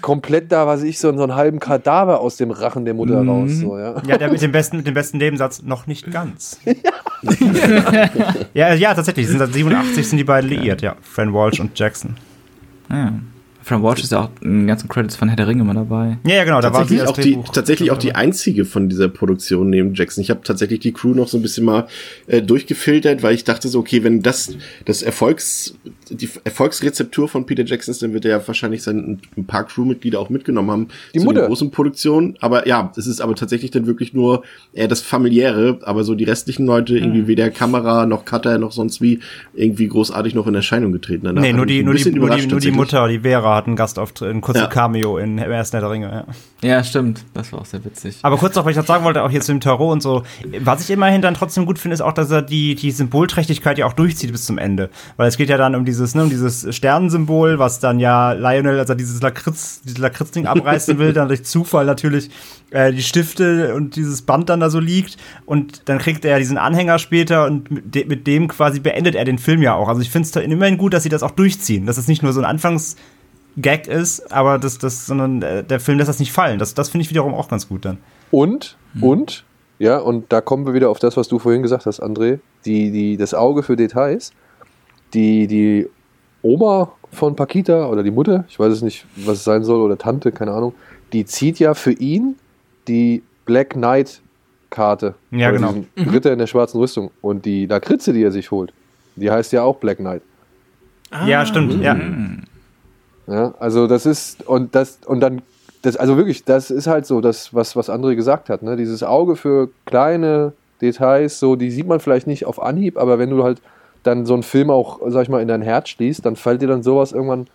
komplett da, was ich, so, so einen halben Kadaver aus dem Rachen der Mutter raus. So, ja. Ja, der mit dem besten, mit dem besten Nebensatz noch nicht ganz. [LAUGHS] ja, ja, tatsächlich. Sind seit 87 sind die beiden liiert, ja. Fran Walsh und Jackson. Ja. Fran Walsh ist ja auch in den ganzen Credits von Herr der Ringe immer dabei. Ja, ja, genau, da war sie auch die, tatsächlich auch die einzige von dieser Produktion neben Jackson. Ich habe tatsächlich die Crew noch so ein bisschen mal äh, durchgefiltert, weil ich dachte so, okay, wenn das das Erfolgs die Erfolgsrezeptur von Peter Jackson ist, dann wird er ja wahrscheinlich sein, ein paar Crewmitglieder auch mitgenommen haben Die zu Mutter. den großen Produktionen. Aber ja, es ist aber tatsächlich dann wirklich nur eher das familiäre, aber so die restlichen Leute irgendwie weder Kamera noch Cutter noch sonst wie irgendwie großartig noch in Erscheinung getreten. Danach Nee, nur die, nur die, nur die, nur die. Mutter, die Vera, hat einen Gastauftritt, ein kurzes Ja. Cameo in Im ersten der Ringe, ja. Ja, stimmt. Das war auch sehr witzig. Aber kurz noch, was ich noch sagen wollte, auch hier zu dem Tarot und so. Was ich immerhin dann trotzdem gut finde, ist auch, dass er die, die Symbolträchtigkeit ja auch durchzieht bis zum Ende. Weil es geht ja dann um dieses, ne, um dieses Sternensymbol, was dann ja Lionel, als er dieses Lakritz, dieses Lakritzding abreißen will, dann durch Zufall natürlich äh, die Stifte und dieses Band dann da so liegt. Und dann kriegt er ja diesen Anhänger später und mit, de mit dem quasi beendet er den Film ja auch. Also ich finde es immerhin gut, dass sie das auch durchziehen. Dass es nicht nur so ein Anfangs- Gag ist, aber das, das, sondern äh, der Film lässt das nicht fallen. Das, das finde ich wiederum auch ganz gut dann. Und, und, ja, und da kommen wir wieder auf das, was du vorhin gesagt hast, André, die, die, das Auge für Details. Die, die Oma von Pakita oder die Mutter, ich weiß es nicht, was es sein soll, oder Tante, keine Ahnung, die zieht ja für ihn die Black Knight Karte. Ja, Oder genau. diesen Ritter in der schwarzen Rüstung. Und die Lakritze, die er sich holt, die heißt ja auch Black Knight. Ja, stimmt. Ja. Ja, also das ist, und das, und dann, das, also wirklich, das ist halt so, das, was, was André gesagt hat, ne? Dieses Auge für kleine Details, so, die sieht man vielleicht nicht auf Anhieb, aber wenn du halt dann so einen Film auch, sag ich mal, in dein Herz schließt, dann fällt dir dann sowas irgendwann,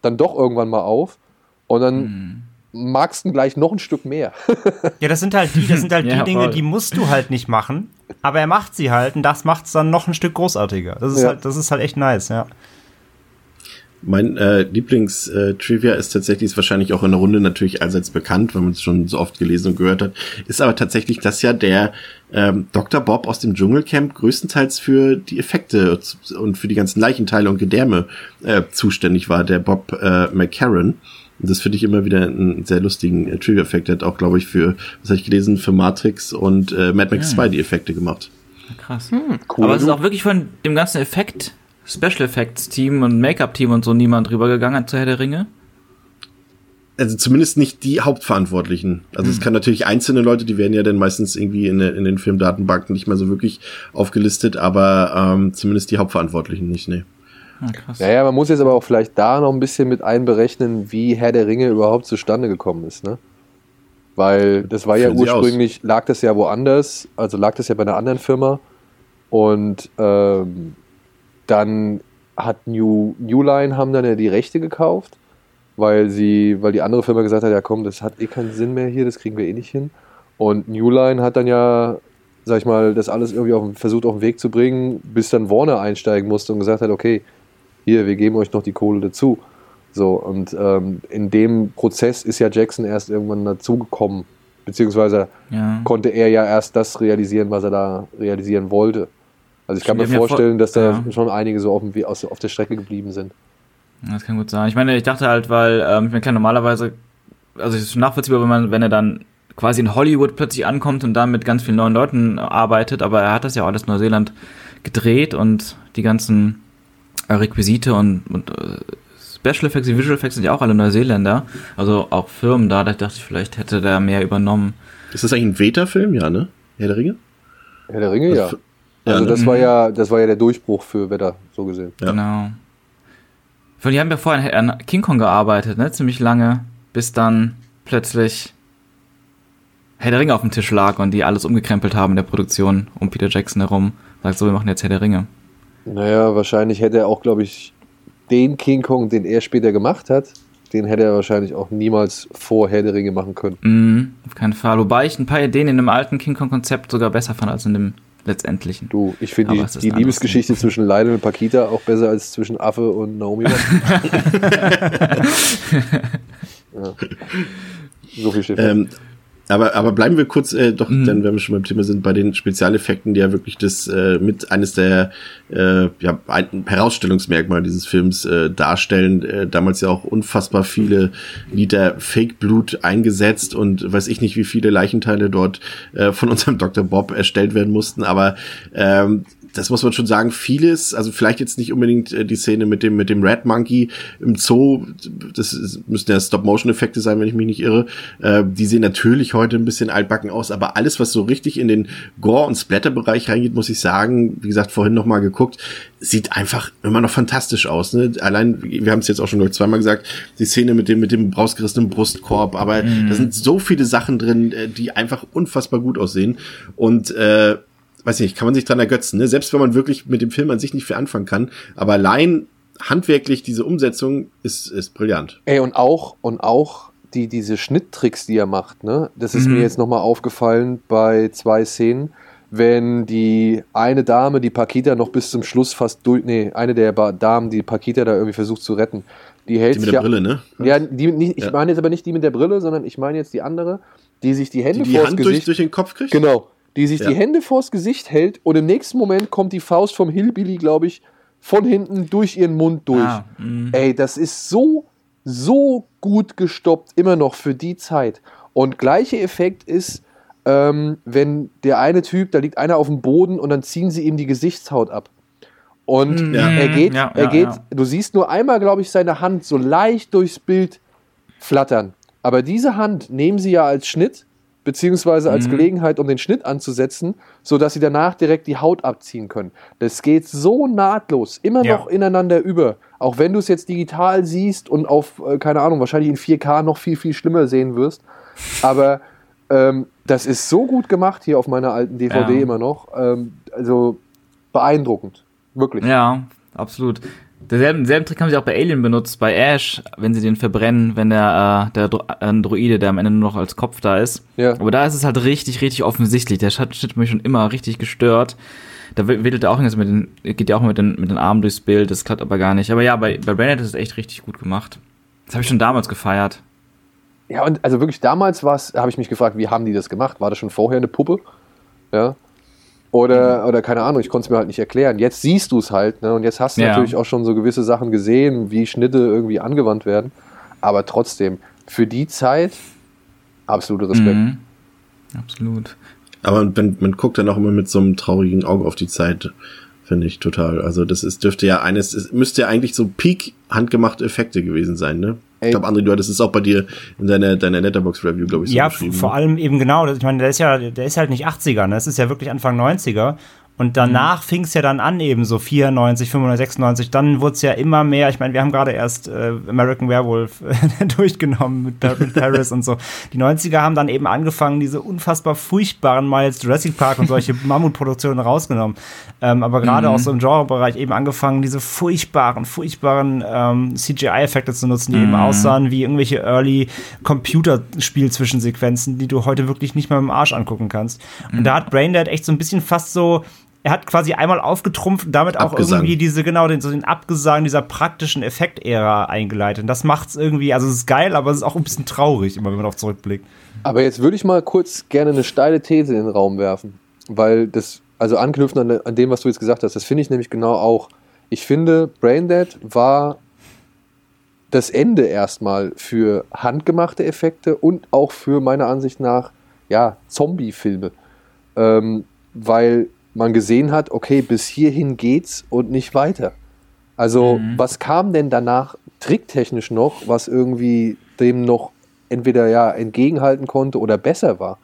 dann doch irgendwann mal auf und dann magst du gleich noch ein Stück mehr. [LAUGHS] Ja, das sind halt die, das sind halt [LAUGHS] Ja, die Dinge, die musst du halt nicht machen, aber er macht sie halt und das macht es dann noch ein Stück großartiger. Das ist Ja. halt, das ist halt echt nice, ja. Mein äh, Lieblings-Trivia ist tatsächlich, ist wahrscheinlich auch in der Runde natürlich allseits bekannt, weil man es schon so oft gelesen und gehört hat, ist aber tatsächlich, dass ja der ähm, Dr. Bob aus dem Dschungelcamp größtenteils für die Effekte und für die ganzen Leichenteile und Gedärme äh, zuständig war, der Bob äh, McCarran. Und das finde ich immer wieder einen sehr lustigen äh, Trivia-Effekt. Er hat auch, glaube ich, für, was habe ich gelesen, für Matrix und äh, Mad Max Ja. 2 die Effekte gemacht. Krass. Hm, Cool. Aber es ist auch wirklich von dem ganzen Effekt, Special Effects Team und Make-up Team und so niemand rübergegangen zu Herr der Ringe. Also zumindest nicht die Hauptverantwortlichen. Also es kann natürlich einzelne Leute, die werden ja dann meistens irgendwie in, der- in den Filmdatenbanken nicht mehr so wirklich aufgelistet, aber ähm, zumindest die Hauptverantwortlichen nicht, nee. Ah, krass. Naja, man muss jetzt aber auch vielleicht da noch ein bisschen mit einberechnen, wie Herr der Ringe überhaupt zustande gekommen ist, ne? Weil das war ja Sie aus. ursprünglich, lag das ja woanders, also lag das ja bei einer anderen Firma und ähm, dann hat New, New Line haben dann ja die Rechte gekauft, weil sie, weil die andere Firma gesagt hat, ja komm, das hat eh keinen Sinn mehr hier, das kriegen wir eh nicht hin. Und New Line hat dann ja, sag ich mal, das alles irgendwie auf, versucht auf den Weg zu bringen, bis dann Warner einsteigen musste und gesagt hat, okay, hier, wir geben euch noch die Kohle dazu. So, und ähm, in dem Prozess ist ja Jackson erst irgendwann dazugekommen, beziehungsweise Ja. konnte er ja erst das realisieren, was er da realisieren wollte. Also ich kann mir ja vor- vorstellen, dass da ja. schon einige so auf, dem, aus, auf der Strecke geblieben sind. Das kann gut sein. Ich meine, ich dachte halt, weil, ähm, ich meine, klar, normalerweise, also es ist schon nachvollziehbar, wenn man, wenn er dann quasi in Hollywood plötzlich ankommt und dann mit ganz vielen neuen Leuten arbeitet, aber er hat das ja auch alles in Neuseeland gedreht und die ganzen Requisite und, und äh, Special Effects, die Visual Effects sind ja auch alle Neuseeländer, also auch Firmen da, da dachte ich, vielleicht hätte der mehr übernommen. Ist das eigentlich ein Veta-Film? Ja, ne? Herr der Ringe? Herr der Ringe. Also, ja, Also das war ja, das war ja der Durchbruch für Wetter, so gesehen. Ja. Genau. Von die haben ja vorher an King Kong gearbeitet, ne? Ziemlich lange, bis dann plötzlich Herr der Ringe auf dem Tisch lag und die alles umgekrempelt haben in der Produktion um Peter Jackson herum. Sagt so, wir machen jetzt Herr der Ringe. Naja, wahrscheinlich hätte er auch, glaube ich, den King Kong, den er später gemacht hat, den hätte er wahrscheinlich auch niemals vor Herr der Ringe machen können. Mhm, auf keinen Fall. Wobei ich ein paar Ideen in dem alten King Kong-Konzept sogar besser fand als in dem letztendlichen. Du, ich finde die, die Liebesgeschichte zwischen Lionel und Pakita auch besser als zwischen Affe und Naomi [LAUGHS] ja. [LAUGHS] So viel steht. Ähm, aber, aber bleiben wir kurz äh, doch, Mhm. dann, wenn wir schon beim Thema sind, bei den Spezialeffekten, die ja wirklich das äh, mit eines der äh, ja, ein Herausstellungsmerkmale dieses Films äh, darstellen. Äh, damals ja auch unfassbar viele Liter Fake-Blut eingesetzt und weiß ich nicht, wie viele Leichenteile dort äh, von [LAUGHS] unserem Dr. Bob erstellt werden mussten. Aber ähm, das muss man schon sagen, vieles, also vielleicht jetzt nicht unbedingt äh, die Szene mit dem, mit dem Red Monkey im Zoo, das ist, müssten ja Stop-Motion-Effekte sein, wenn ich mich nicht irre. Äh, die sehen natürlich heute ein bisschen altbacken aus, aber alles, was so richtig in den Gore- und Splatter-Bereich reingeht, muss ich sagen, wie gesagt, vorhin noch mal geguckt, sieht einfach immer noch fantastisch aus. Ne? Allein, wir haben es jetzt auch schon ich, zweimal gesagt, die Szene mit dem, mit dem rausgerissenen Brustkorb, aber da sind so viele Sachen drin, äh, die einfach unfassbar gut aussehen. Und äh, weiß nicht, kann man sich dran ergötzen, ne? Selbst wenn man wirklich mit dem Film an sich nicht viel anfangen kann, aber allein handwerklich diese Umsetzung ist, ist brillant. Ey, und auch, und auch die, diese Schnitttricks, die er macht, ne? Das ist Mhm. mir jetzt nochmal aufgefallen bei zwei Szenen, wenn die eine Dame, die Pakita noch bis zum Schluss fast durch, nee, eine der Damen, die Pakita da irgendwie versucht zu retten, die hält Die mit sich der ja, Brille, ne? Ja, die, nicht, ich Ja. meine jetzt aber nicht die mit der Brille, sondern ich meine jetzt die andere, die sich die Hände Die die vors Hand durch, Gesicht durch den Kopf kriegt? Genau. Die sich Ja. die Hände vors Gesicht hält und im nächsten Moment kommt die Faust vom Hillbilly, glaube ich, von hinten durch ihren Mund durch. Ah, mh. Ey, das ist so, so gut gestoppt, immer noch für die Zeit. Und gleicher Effekt ist, ähm, wenn der eine Typ, da liegt einer auf dem Boden und dann ziehen sie ihm die Gesichtshaut ab. Und Ja. er geht, Ja, er geht, du siehst nur einmal, glaube ich, seine Hand so leicht durchs Bild flattern. Aber diese Hand nehmen sie ja als Schnitt, beziehungsweise als Mhm. Gelegenheit, um den Schnitt anzusetzen, sodass sie danach direkt die Haut abziehen können. Das geht so nahtlos, immer Ja. noch ineinander über. Auch wenn du es jetzt digital siehst und auf, äh, keine Ahnung, wahrscheinlich in 4K noch viel, viel schlimmer sehen wirst. Aber ähm, das ist so gut gemacht hier auf meiner alten DVD Ja. immer noch. Ähm, also beeindruckend. Wirklich. Ja, absolut. Derselben, selben Trick haben sie auch bei Alien benutzt, bei Ash, wenn sie den verbrennen, wenn der, äh, der Dro äh, der am Ende nur noch als Kopf da ist. Ja. Aber da ist es halt richtig, richtig offensichtlich. Der Schnitt hat mich schon immer richtig gestört. Da wedelt er auch mit den, geht ja auch mit den, mit den Armen durchs Bild, das klappt aber gar nicht. Aber ja, bei, bei Braindead ist es echt richtig gut gemacht. Das habe ich schon damals gefeiert. Ja, und also wirklich damals habe ich mich gefragt, wie haben die das gemacht? War das schon vorher eine Puppe? Ja. Oder, oder keine Ahnung, ich konnte es mir halt nicht erklären. Jetzt siehst du es halt, ne? Und jetzt hast du Ja. natürlich auch schon so gewisse Sachen gesehen, wie Schnitte irgendwie angewandt werden. Aber trotzdem, für die Zeit, absolute Respekt. Mhm. Absolut. Aber man, man guckt dann auch immer mit so einem traurigen Auge auf die Zeit, finde ich total. Also das ist, dürfte ja eines, es müsste ja eigentlich so Peak handgemachte Effekte gewesen sein, ne? Ey. Ich glaube, André, du hattest es auch bei dir in deiner, deiner Letterbox-Review, glaube ich, so ja, vor allem eben genau. Ich meine, der ist ja, der ist halt nicht 80er, ne? Das ist ja wirklich Anfang 90er. Und danach fing es ja dann an, eben so 94, 95, 96. Dann wurde es ja immer mehr. Ich meine, wir haben gerade erst äh, American Werewolf äh, [LAUGHS] durchgenommen mit Barry Paris und so. Die 90er haben dann eben angefangen, diese unfassbar furchtbaren jetzt Jurassic Park und solche [LAUGHS] Mammutproduktionen rausgenommen. Ähm, aber gerade auch so im Genrebereich eben angefangen, diese furchtbaren, furchtbaren ähm, CGI-Effekte zu nutzen, die eben aussahen wie irgendwelche Early Computerspiel-Zwischensequenzen, die du heute wirklich nicht mal mit dem Arsch angucken kannst. Und da hat Braindead echt so ein bisschen fast so er hat quasi einmal aufgetrumpft und damit auch Abgesang. irgendwie diese, genau, den, so den Abgesang dieser praktischen Effektära eingeleitet. Und das macht's irgendwie, also es ist geil, aber es ist auch ein bisschen traurig, immer wenn man darauf zurückblickt. Aber jetzt würde ich mal kurz gerne eine steile These in den Raum werfen, weil das, also anknüpfen an, an dem, was du jetzt gesagt hast, das finde ich nämlich genau auch. Ich finde, Braindead war das Ende erstmal für handgemachte Effekte und auch für meiner Ansicht nach, ja, Zombie-Filme. Ähm, weil man gesehen hat, okay, bis hierhin geht's und nicht weiter. Also, was kam denn danach tricktechnisch noch, was irgendwie dem noch entweder ja entgegenhalten konnte oder besser war?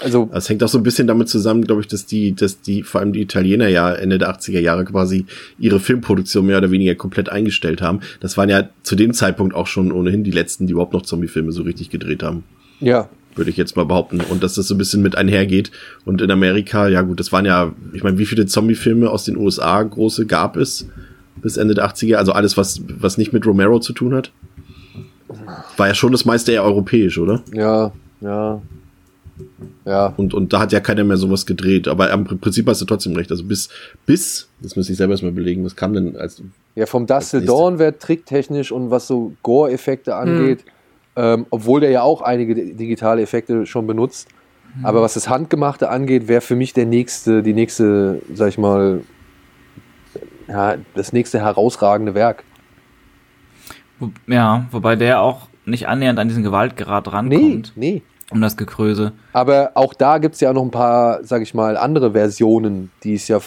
Also, Das hängt auch so ein bisschen damit zusammen, glaube ich, dass die, dass die, vor allem die Italiener ja Ende der 80er Jahre quasi ihre Filmproduktion mehr oder weniger komplett eingestellt haben. Das waren ja zu dem Zeitpunkt auch schon ohnehin die letzten, die überhaupt noch Zombie-Filme so richtig gedreht haben. ja, Würde ich jetzt mal behaupten. Und dass das so ein bisschen mit einhergeht. Und in Amerika, ja gut, das waren ja, ich meine, wie viele Zombie-Filme aus den USA große gab es bis Ende der 80er? Also alles, was, was nicht mit Romero zu tun hat? War ja schon das meiste eher europäisch, oder? ja, ja. Ja, Und, und da hat ja keiner mehr sowas gedreht. Aber im Prinzip hast du trotzdem recht. Also bis, bis, das müsste ich selber erstmal belegen, was kam denn als, ja vom Dustle. Dawn wird tricktechnisch und was so Gore-Effekte angeht, ähm, obwohl der ja auch einige di- digitale Effekte schon benutzt. Aber was das Handgemachte angeht, wäre für mich der nächste, die nächste, sag ich mal, ja, das nächste herausragende Werk. Ja, wobei der auch nicht annähernd an diesen Gewaltgrad Nee, rankommt, nee. um das Gekröse. Aber auch da gibt es ja noch ein paar, sag ich mal, andere Versionen, die es ja,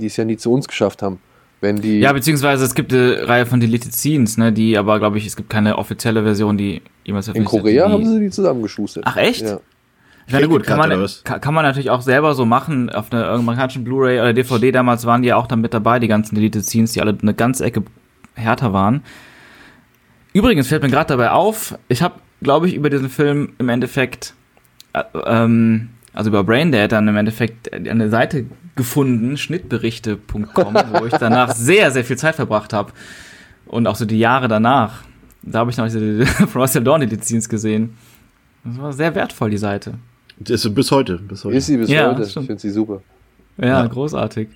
die es ja nie zu uns geschafft haben. Wenn die. Ja, beziehungsweise es gibt eine Reihe von Deleted Scenes, ne, die aber, glaube ich, es gibt keine offizielle Version, die jemals in Korea die, haben sie die zusammengeschustert. Ach, echt? Ja. Ich meine, gut, kann man, kann man natürlich auch selber so machen. Auf einer amerikanischen Blu-ray oder DVD damals waren die ja auch dann mit dabei, die ganzen Deleted Scenes, die alle eine ganze Ecke härter waren. Übrigens fällt mir gerade dabei auf, ich habe, glaube ich, über diesen Film im Endeffekt, äh, ähm, also über Braindead dann im Endeffekt eine Seite gefunden, schnittberichte.com, [LAUGHS] wo ich danach sehr, sehr viel Zeit verbracht habe. Und auch so die Jahre danach. Da habe ich noch diese Russell Dawn Scenes gesehen. Das war sehr wertvoll, die Seite. das ist bis heute, bis heute. Ist sie bis Ja, heute. Ich finde sie super. Ja, Ja. großartig.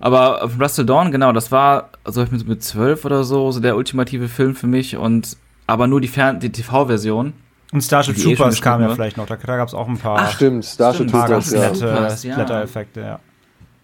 Aber Russell Dawn, genau, das war, also ich mit, mit zwölf oder so, so der ultimative Film für mich und aber nur die, Fern die TV-Version. Und Starship Die eh Troopers kam ja beschrieben vielleicht noch. Da, da gab es auch ein paar, Ach, Stimmt, Starship Troopers, ganz ja. Ja. Splatter-Effekte, ja.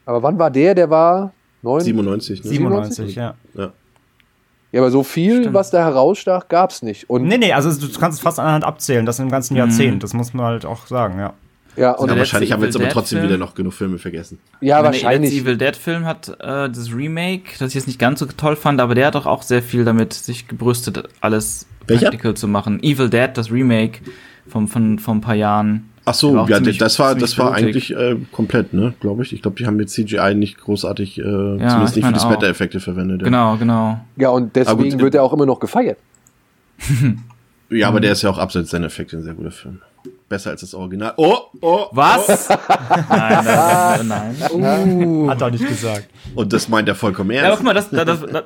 Aber wann war der? Der war 9? 97, ne? 97, ja. Ja, aber so viel, Stimmt. was da herausstach, gab's nicht. Und Nee, nee, also du kannst es fast an der Hand abzählen, das im ganzen Jahrzehnt. Das muss man halt auch sagen, ja. ja, Und Ja, der wahrscheinlich haben wir jetzt aber trotzdem Dead-Film? wieder noch genug Filme vergessen. ja, Der wahrscheinlich. letzte Evil Dead-Film hat äh, das Remake, das ich jetzt nicht ganz so toll fand, aber der hat doch auch sehr viel damit sich gebrüstet, alles Welcher? practical zu machen. Evil Dead, das Remake vom, von, von ein paar Jahren. Ach so, ja, ziemlich- das war, das war blutig. eigentlich äh, komplett, ne, glaube ich. Ich glaube, die haben mit CGI nicht großartig, äh, ich zumindest nicht für die. Splatter-Effekte verwendet. ja. Genau, genau. Ja, und deswegen gut, wird er auch immer noch gefeiert. [LAUGHS] Ja, aber der ist ja auch abseits seiner Effekte ein sehr guter Film. Besser als das Original. Oh, oh, Was? nein, nein, nein, nein. [LAUGHS] Hat er nicht gesagt. Und das meint er vollkommen Ja, ernst. guck mal, das, das, das,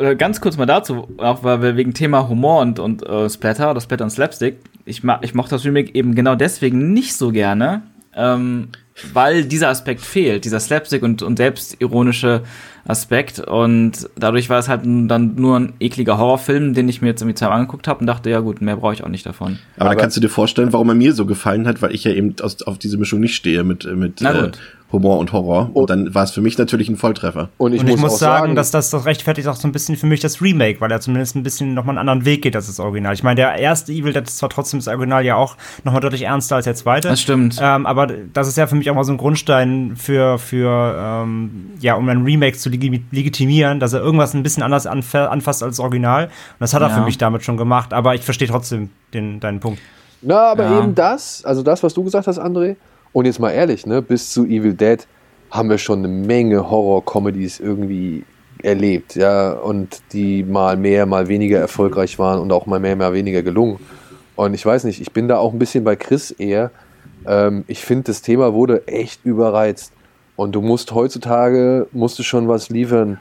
äh, ganz kurz mal dazu, auch weil wir wegen Thema Humor und, und äh, Splatter oder Splatter und Slapstick, ich, ma, ich mochte das Remake eben genau deswegen nicht so gerne, ähm, weil dieser Aspekt fehlt, dieser Slapstick und, und selbstironische Aspekt. Und dadurch war es halt dann nur ein ekliger Horrorfilm, den ich mir jetzt irgendwie zweimal angeguckt habe und dachte, ja gut, mehr brauche ich auch nicht davon. Aber, Aber da kannst du dir vorstellen, warum er mir so gefallen hat, weil ich ja eben aus, auf diese Mischung nicht stehe mit, mit äh, Humor und Horror. Und dann war es für mich natürlich ein Volltreffer. Und ich, und ich muss, muss sagen, sagen, dass das, das rechtfertigt auch so ein bisschen für mich das Remake, weil er zumindest ein bisschen nochmal einen anderen Weg geht als das Original. Ich meine, der erste Evil Dead ist zwar trotzdem das Original ja auch nochmal deutlich ernster als der zweite. Das stimmt. Ähm, aber das ist ja für mich auch mal so ein Grundstein für, für ähm, ja, um ein Remake zu legitimieren, dass er irgendwas ein bisschen anders anf anfasst als das Original. Und das hat er ja. für mich damit schon gemacht, aber ich verstehe trotzdem den, deinen Punkt. Na, aber ja. eben das, also das, was du gesagt hast, André, und jetzt mal ehrlich, ne, bis zu Evil Dead haben wir schon eine Menge Horror-Comedies irgendwie erlebt, ja, und die mal mehr, mal weniger erfolgreich waren und auch mal mehr, mal weniger gelungen. Und ich weiß nicht, ich bin da auch ein bisschen bei Chris eher. Ähm, ich finde, das Thema wurde echt überreizt. Und du musst heutzutage, musst du schon was liefern,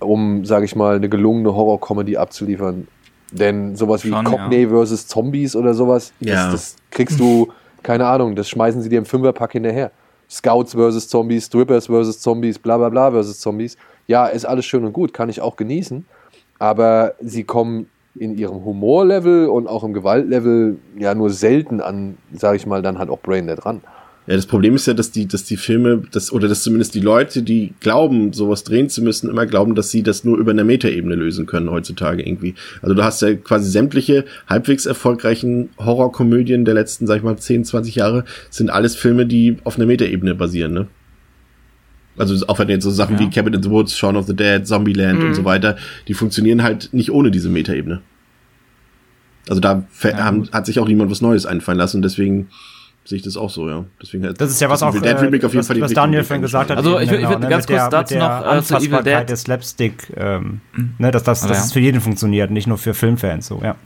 um, sage ich mal, eine gelungene Horror-Comedy abzuliefern. Denn sowas wie Cockney ja. versus Zombies oder sowas, ja. das, das kriegst du [LAUGHS] keine Ahnung, das schmeißen sie dir im Fünferpack hinterher. Scouts versus Zombies, Strippers versus Zombies, bla bla bla versus Zombies. Ja, ist alles schön und gut, kann ich auch genießen. Aber sie kommen in ihrem Humorlevel und auch im Gewaltlevel ja nur selten an, sage ich mal, dann halt auch Braindead ran. Ja, das Problem ist ja, dass die, dass die Filme, das, oder dass zumindest die Leute, die glauben, sowas drehen zu müssen, immer glauben, dass sie das nur über eine Metaebene lösen können heutzutage irgendwie. Also du hast ja quasi sämtliche halbwegs erfolgreichen Horrorkomödien der letzten, sag ich mal, 10, 20 Jahre, sind alles Filme, die auf einer Metaebene basieren, ne? Also auch wenn jetzt so Sachen ja. wie Cabin in the Woods, Shaun of the Dead, Zombieland mhm. und so weiter, die funktionieren halt nicht ohne diese Metaebene. Also da ja, haben, hat sich auch niemand was Neues einfallen lassen und deswegen sehe ich das auch so, ja. Deswegen das ist ja was auch, Dead Remake auf jeden was, Fall was Daniel vorhin gesagt hat. Also ich, ich würde genau, ganz kurz der, dazu noch äh, zu Evil Dead. der Slapstick, ähm, mhm. ne, dass das, dass ja. es für jeden funktioniert, nicht nur für Filmfans, so, ja.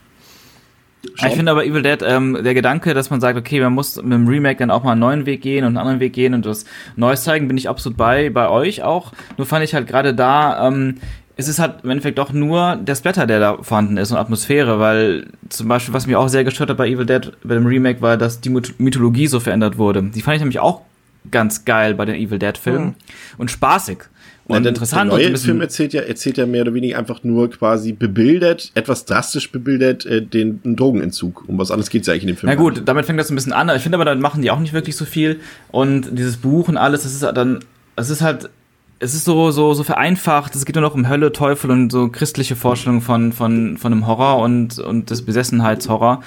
Schau. Ich finde aber Evil Dead, ähm, der Gedanke, dass man sagt, okay, man muss mit dem Remake dann auch mal einen neuen Weg gehen und einen anderen Weg gehen und das Neues zeigen, bin ich absolut bei, bei euch auch. Nur fand ich halt gerade da, ähm, es ist halt im Endeffekt doch nur der Splatter, der da vorhanden ist und Atmosphäre, weil zum Beispiel, was mich auch sehr gestört hat bei Evil Dead, bei dem Remake, war, dass die Mythologie so verändert wurde. Die fand ich nämlich auch ganz geil bei den Evil Dead Filmen mhm. und spaßig und ja, interessant. Der neue Film erzählt ja, erzählt ja mehr oder weniger einfach nur quasi bebildert, etwas drastisch bebildert, äh, den, Drogenentzug. Um was anderes geht's ja eigentlich in dem Film. Na gut, damit fängt das ein bisschen an. Ich finde aber, dann machen die auch nicht wirklich so viel. Und dieses Buch und alles, das ist dann, es ist halt es ist so, so, so vereinfacht, es geht nur noch um Hölle, Teufel und so christliche Vorstellungen von, von, von einem Horror und, und des Besessenheitshorror.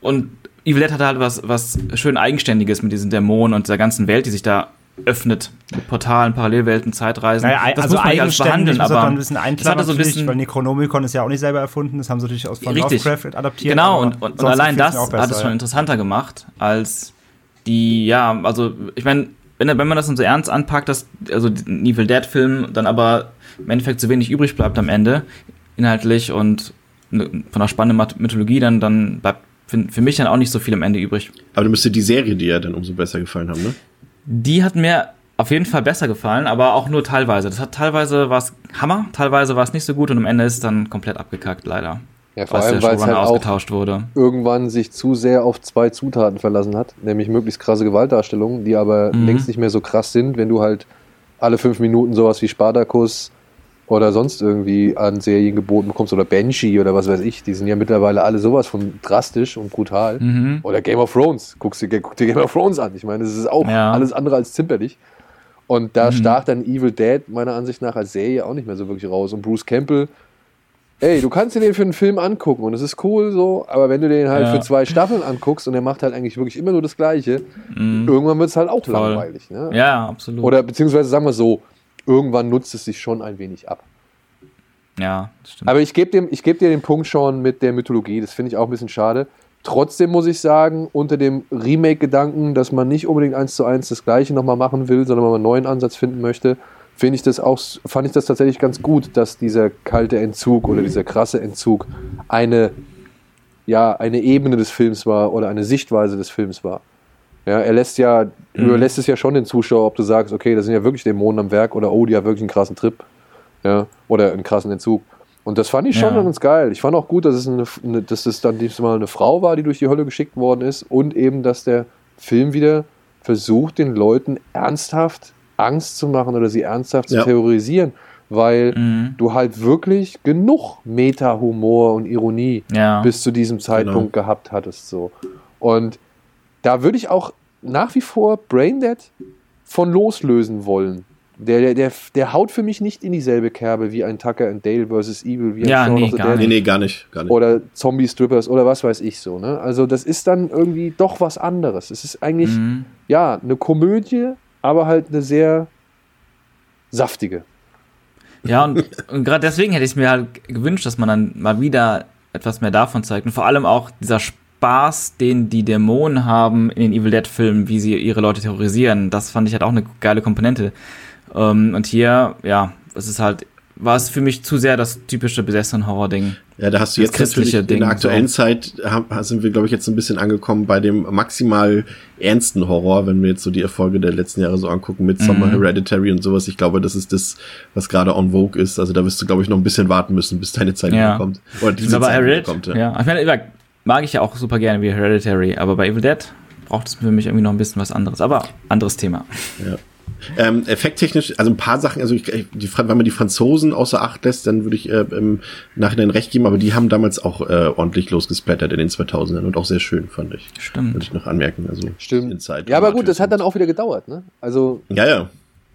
Und Evil Dead hat halt was, was schön Eigenständiges mit diesen Dämonen und der ganzen Welt, die sich da öffnet. Mit Portalen, Parallelwelten, Zeitreisen. Naja, das also muss man alles behandeln, aber ein bisschen einklammern, so ein bisschen, weil Necronomicon ist ja auch nicht selber erfunden, das haben sie natürlich aus von richtig. Lovecraft adaptiert. Genau, und, und, und allein das hat es schon interessanter gemacht, als die, ja, also ich meine, wenn, wenn man das dann so ernst anpackt, dass also ein Evil Dead Film dann aber im Endeffekt so wenig übrig bleibt am Ende, inhaltlich und ne, von der spannenden Mythologie, dann, dann bleibt für, für mich dann auch nicht so viel am Ende übrig. Aber du müsste die Serie dir ja dann umso besser gefallen haben, ne? Die hat mir auf jeden Fall besser gefallen, aber auch nur teilweise. Das hat teilweise war es Hammer, teilweise war es nicht so gut und am Ende ist es dann komplett abgekackt, leider. Ja, vor allem, weil es halt ausgetauscht wurde. irgendwann sich zu sehr auf zwei Zutaten verlassen hat, nämlich möglichst krasse Gewaltdarstellungen, die aber mhm. längst nicht mehr so krass sind, wenn du halt alle fünf Minuten sowas wie Spartacus oder sonst irgendwie an Serien geboten bekommst oder Banshee oder was weiß ich, die sind ja mittlerweile alle sowas von drastisch und brutal. Mhm. Oder Game of Thrones, guckst dir, guck dir Game of Thrones an. Ich meine, das ist auch ja. alles andere als zimperlich. Und da mhm. stach dann Evil Dead meiner Ansicht nach als Serie auch nicht mehr so wirklich raus. Und Bruce Campbell ey, du kannst dir den für einen Film angucken und es ist cool so, aber wenn du den halt ja. für zwei Staffeln anguckst und der macht halt eigentlich wirklich immer nur das Gleiche, mm. irgendwann wird es halt auch Voll. langweilig. Ne? Ja, absolut. Oder beziehungsweise sagen wir so, irgendwann nutzt es sich schon ein wenig ab. Ja, das stimmt. Aber ich gebe geb dir den Punkt schon mit der Mythologie, das finde ich auch ein bisschen schade. Trotzdem muss ich sagen, unter dem Remake-Gedanken, dass man nicht unbedingt eins zu eins das Gleiche nochmal machen will, sondern man einen neuen Ansatz finden möchte, finde ich das auch, fand ich das tatsächlich ganz gut, dass dieser kalte Entzug oder dieser krasse Entzug eine, ja, eine Ebene des Films war oder eine Sichtweise des Films war. Ja, er lässt ja, mhm. überlässt es ja schon den Zuschauer, ob du sagst, okay, das sind ja wirklich Dämonen am Werk oder oh, die haben wirklich einen krassen Trip. Ja, oder einen krassen Entzug. Und das fand ich schon ja. ganz geil. Ich fand auch gut, dass es, eine, eine, dass es dann diesmal eine Frau war, die durch die Hölle geschickt worden ist und eben, dass der Film wieder versucht, den Leuten ernsthaft Angst zu machen oder sie ernsthaft Ja. zu terrorisieren, weil Mhm. du halt wirklich genug Meta-Humor und Ironie Ja. bis zu diesem Zeitpunkt gehabt hattest. So. Und da würde ich auch nach wie vor Braindead von loslösen wollen. Der, der, der, der haut für mich nicht in dieselbe Kerbe wie ein Tucker and Dale vs. Evil, wie ein Ja, Shaun nee, gar Nee, nee, gar nicht. Gar nicht. oder Zombie Strippers oder was weiß ich so. Ne? Also das ist dann irgendwie doch was anderes. Es ist eigentlich Mhm. ja eine Komödie, aber halt eine sehr saftige. Ja, und, und gerade deswegen hätte ich mir halt gewünscht, dass man dann mal wieder etwas mehr davon zeigt. Und vor allem auch dieser Spaß, den die Dämonen haben in den Evil Dead-Filmen, wie sie ihre Leute terrorisieren. Das fand ich halt auch eine geile Komponente. Ähm, und hier, ja, es ist halt, war es für mich zu sehr das typische besessenen Horror-Ding. Ja, da hast du jetzt natürlich christliche in Ding, der aktuellen so. Zeit sind wir, glaube ich, jetzt ein bisschen angekommen bei dem maximal ernsten Horror, wenn wir jetzt so die Erfolge der letzten Jahre so angucken mit Summer Mhm. Hereditary und sowas. Ich glaube, das ist das, was gerade on Vogue ist. Also da wirst du, glaube ich, noch ein bisschen warten müssen, bis deine Zeit Ja. kommt. Oder diese aber Zeit Heredit, kommt. ja. Ich meine, mag ich ja auch super gerne wie Hereditary, aber bei Evil Dead braucht es für mich irgendwie noch ein bisschen was anderes. Aber anderes Thema. Ja. Ähm, effekttechnisch, also ein paar Sachen, also ich, die, wenn man die Franzosen außer Acht lässt, dann würde ich äh, im Nachhinein recht geben, aber die haben damals auch äh, ordentlich losgesplattert in den 2000ern und auch sehr schön, fand ich. Stimmt. Würde ich noch anmerken. Also Stimmt. Inside Ja, aber gut, das hat dann auch wieder gedauert. Ne? Also Ja, ja.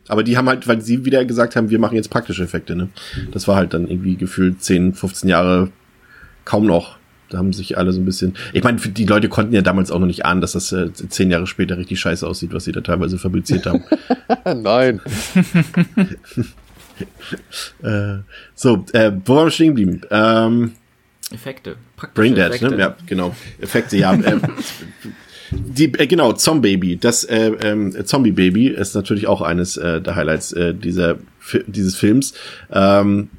Aber die haben halt, weil sie wieder gesagt haben, wir machen jetzt praktische Effekte, ne? Das war halt dann irgendwie gefühlt 10, 15 Jahre kaum noch. Da haben sich alle so ein bisschen. Ich meine, die Leute konnten ja damals auch noch nicht ahnen, dass das äh, zehn Jahre später richtig scheiße aussieht, was sie da teilweise fabriziert haben. [LAUGHS] nein. [LAUGHS] äh, so, äh, wo waren wir stehen geblieben? Ähm, Effekte. Praktische Braindead, Effekte. ne? Ja, genau. Effekte, ja. [LAUGHS] äh, die, äh, genau, Zombie-Baby. Das äh, ähm, Zombie-Baby ist natürlich auch eines äh, der Highlights äh, dieser, dieses Films. Ähm,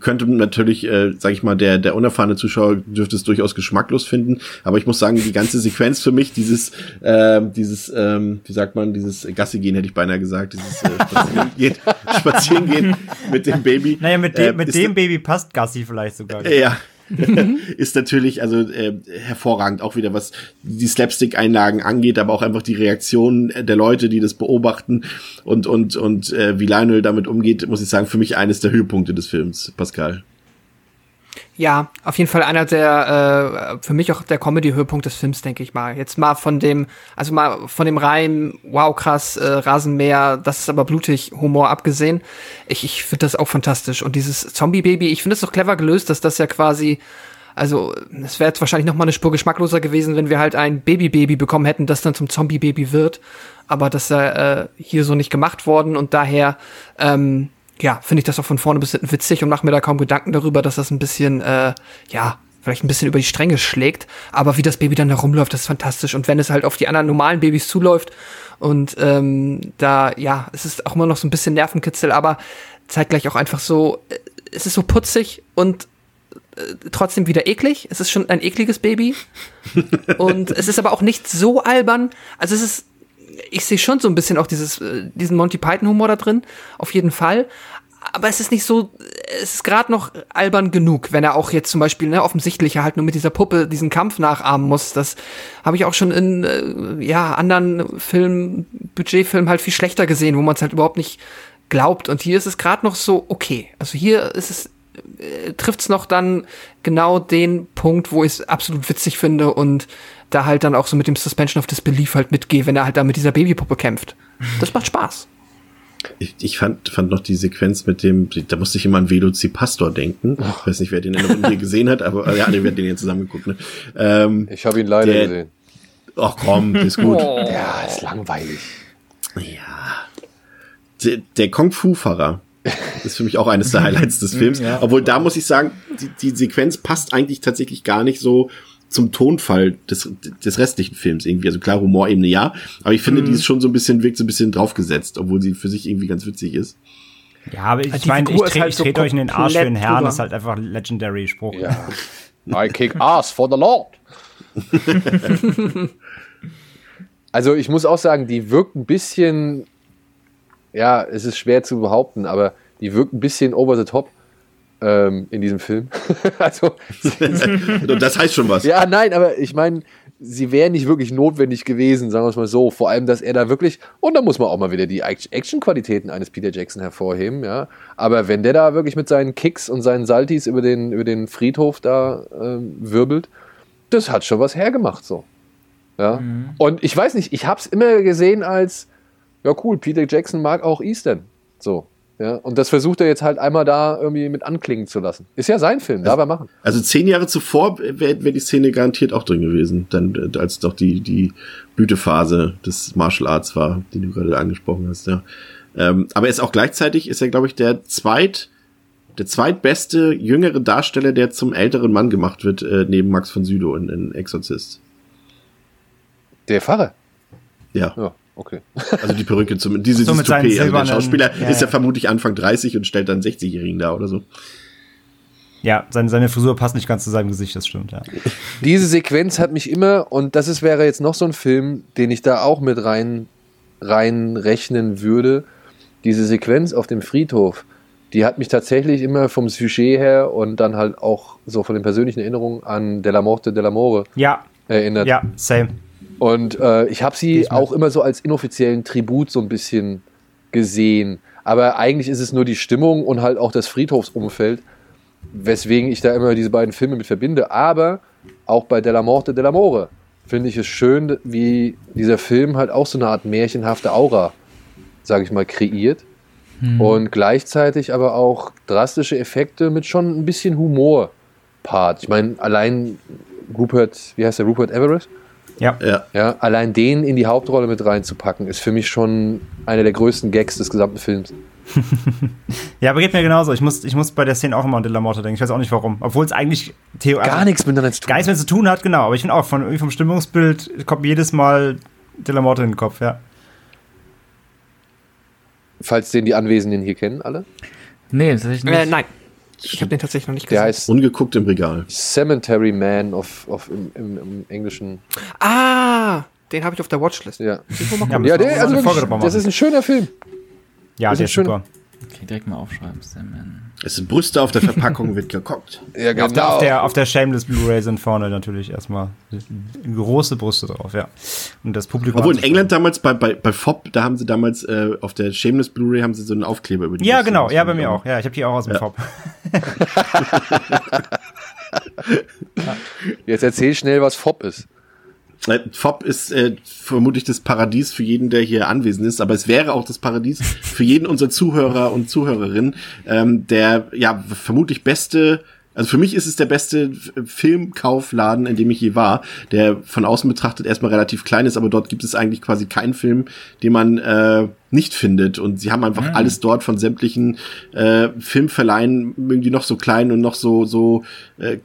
könnte natürlich, äh, sag ich mal, der, der unerfahrene Zuschauer dürfte es durchaus geschmacklos finden, aber ich muss sagen, die ganze Sequenz für mich, dieses, ähm, dieses, ähm, wie sagt man, dieses Gassi gehen hätte ich beinahe gesagt, dieses äh, [LAUGHS] Spazieren gehen, Spazieren gehen mit dem Baby. Naja, mit, äh, dem mit ist- dem Baby passt Gassi vielleicht sogar. ja. [LAUGHS] ist natürlich also äh, hervorragend auch wieder was die Slapstick-Einlagen angeht, aber auch einfach die Reaktionen der Leute, die das beobachten und und und äh, wie Lionel damit umgeht, muss ich sagen, für mich eines der Höhepunkte des Films, Pascal. Ja, auf jeden Fall einer der, äh, für mich auch der Comedy-Höhepunkt des Films, denke ich mal. Jetzt mal von dem, also mal von dem rein, wow, krass, äh, Rasenmäher, das ist aber blutig, Humor abgesehen. Ich, ich finde das auch fantastisch. Und dieses Zombie-Baby, ich finde es doch clever gelöst, dass das ja quasi, also es wäre jetzt wahrscheinlich noch mal eine Spur geschmackloser gewesen, wenn wir halt ein Baby-Baby bekommen hätten, das dann zum Zombie-Baby wird. Aber das ist äh, hier so nicht gemacht worden und daher, ähm, ja, finde ich das auch von vorne bis hinten witzig und mache mir da kaum Gedanken darüber, dass das ein bisschen, äh, ja, vielleicht ein bisschen über die Stränge schlägt. Aber wie das Baby dann da rumläuft, das ist fantastisch. Und wenn es halt auf die anderen normalen Babys zuläuft und ähm, da, ja, es ist auch immer noch so ein bisschen Nervenkitzel, aber zeitgleich auch einfach so, äh, es ist so putzig und äh, trotzdem wieder eklig. Es ist schon ein ekliges Baby. [LAUGHS] und es ist aber auch nicht so albern. Also es ist, ich sehe schon so ein bisschen auch dieses, äh, diesen Monty Python Humor da drin, auf jeden Fall. Aber es ist nicht so, es ist gerade noch albern genug, wenn er auch jetzt zum Beispiel, ne, offensichtlich halt nur mit dieser Puppe diesen Kampf nachahmen muss. Das habe ich auch schon in, äh, ja, anderen Filmen, Budgetfilmen halt viel schlechter gesehen, wo man es halt überhaupt nicht glaubt. Und hier ist es gerade noch so, okay. Also hier ist es, äh, trifft es noch dann genau den Punkt, wo ich es absolut witzig finde und da halt dann auch so mit dem Suspension of Disbelief halt mitgehe, wenn er halt da mit dieser Babypuppe kämpft. Das macht Spaß. Ich, ich fand, fand noch die Sequenz mit dem, da musste ich immer an Velocipastor denken. Ich weiß nicht, wer den in der Runde [LAUGHS] gesehen hat, aber ja, wir haben den jetzt zusammen geguckt. Ne? Ähm, ich habe ihn leider der- gesehen. Ach komm, ist gut. [LAUGHS] Ja, ist langweilig. der, der Kung Fu Fahrer ist für mich auch eines der [LAUGHS] Highlights des Films. Ja. Obwohl da muss ich sagen, die, die Sequenz passt eigentlich tatsächlich gar nicht so zum Tonfall des, des restlichen Films irgendwie. Also klar, Humorebene ja, aber ich finde, die ist schon so ein bisschen, wirkt so ein bisschen draufgesetzt, obwohl sie für sich irgendwie ganz witzig ist. Ja, aber ich meine, ich, tre halt ich so trete euch in den Arsch für den Herrn, drüber. das ist halt einfach ein legendary Spruch. Ja. I kick ass for the Lord. [LAUGHS] also ich muss auch sagen, die wirkt ein bisschen, ja, es ist schwer zu behaupten, aber die wirkt ein bisschen over the top ähm, in diesem Film. [LAUGHS] also Und [LAUGHS] das heißt schon was. ja, nein, aber ich meine, sie wäre nicht wirklich notwendig gewesen, sagen wir es mal so. Vor allem, dass er da wirklich, und da muss man auch mal wieder die Action-Qualitäten eines Peter Jackson hervorheben, ja. Aber wenn der da wirklich mit seinen Kicks und seinen Saltis über den, über den Friedhof da ähm, wirbelt, das hat schon was hergemacht, so. Ja. Und ich weiß nicht, ich habe es immer gesehen als, ja cool, Peter Jackson mag auch Eastern. So. Ja, und das versucht er jetzt halt einmal da irgendwie mit anklingen zu lassen. Ist ja sein Film, darf er machen. Also zehn Jahre zuvor wäre wär die Szene garantiert auch drin gewesen, dann, äh, als doch die, die Blütephase des Martial Arts war, die du gerade angesprochen hast, ja. Ähm, aber er ist auch gleichzeitig, ist er, glaube ich, der zweit, der zweitbeste jüngere Darsteller, der zum älteren Mann gemacht wird, äh, neben Max von Sydow in, in Exorzist. Der Pfarrer? Ja. Ja, okay. Also die Perücke zum, diese So, Dystopie. Also der Schauspieler ja, ist ja ja. vermutlich Anfang 30 und stellt dann 60-Jährigen da oder so. Ja, seine, seine Frisur passt nicht ganz zu seinem Gesicht, das stimmt, ja. Diese Sequenz hat mich immer, und das ist, wäre jetzt noch so ein Film, den ich da auch mit rein, rein rechnen würde. Diese Sequenz auf dem Friedhof, die hat mich tatsächlich immer vom Sujet her und dann halt auch so von den persönlichen Erinnerungen an De la Morte de l'Amore Ja, erinnert. ja, same. Und äh, ich habe sie auch immer so als inoffiziellen Tribut so ein bisschen gesehen. Aber eigentlich ist es nur die Stimmung und halt auch das Friedhofsumfeld, weswegen ich da immer diese beiden Filme mit verbinde. Aber auch bei Della Morte dell'Amore finde ich es schön, wie dieser Film halt auch so eine Art märchenhafte Aura, sage ich mal, kreiert. Und gleichzeitig aber auch drastische Effekte mit schon ein bisschen Humor-Part. Ich meine, allein Rupert, wie heißt der, Rupert Everett? Ja. Ja. Ja, allein den in die Hauptrolle mit reinzupacken, ist für mich schon einer der größten Gags des gesamten Films. [LAUGHS] Ja, aber geht mir genauso. Ich muss, ich muss bei der Szene auch immer an De La Morte denken. Ich weiß auch nicht warum. Obwohl es eigentlich Theo Gar nichts miteinander zu tun. gar nichts mehr zu tun hat, genau. Aber ich finde auch, von, irgendwie vom Stimmungsbild kommt jedes Mal De La Morte in den Kopf, ja. Falls den die Anwesenden hier kennen, alle. Nee, tatsächlich nicht. Äh, nein. Ich habe den tatsächlich noch nicht Der gesehen. heißt Ungeguckt im Regal. Cemetery Man of, of im, im, im Englischen. ah, den habe ich auf der Watchlist. Ja, Ja, der, also wirklich, das ist ein schöner Film. Ja, Das der ist ist schön. super. Okay, direkt mal aufschreiben. Sam. Es sind Brüste auf der Verpackung, [LAUGHS] wird geguckt. Ja, Auf der, auf, der, auf der Shameless Blu-ray sind vorne natürlich erstmal große Brüste drauf, ja. Und das Publikum. Obwohl in England damals bei, bei, bei FOB, da haben sie damals äh, auf der Shameless Blu-ray haben sie so einen Aufkleber über die Ja, Brüste. genau. Ja, bei mir auch. Ja, ich habe die auch aus dem Ja. Kopf. [LAUGHS] Jetzt erzähl schnell, was FOB ist. Äh, FOB ist äh, vermutlich das Paradies für jeden, der hier anwesend ist, aber es wäre auch das Paradies für jeden unserer Zuhörer und Zuhörerinnen. Ähm, der ja vermutlich beste, also für mich ist es der beste Filmkaufladen, in dem ich je war, der von außen betrachtet erstmal relativ klein ist, aber dort gibt es eigentlich quasi keinen Film, den man äh, nicht findet. Und sie haben einfach alles dort von sämtlichen äh, Filmverleihen irgendwie noch so klein und noch so so äh,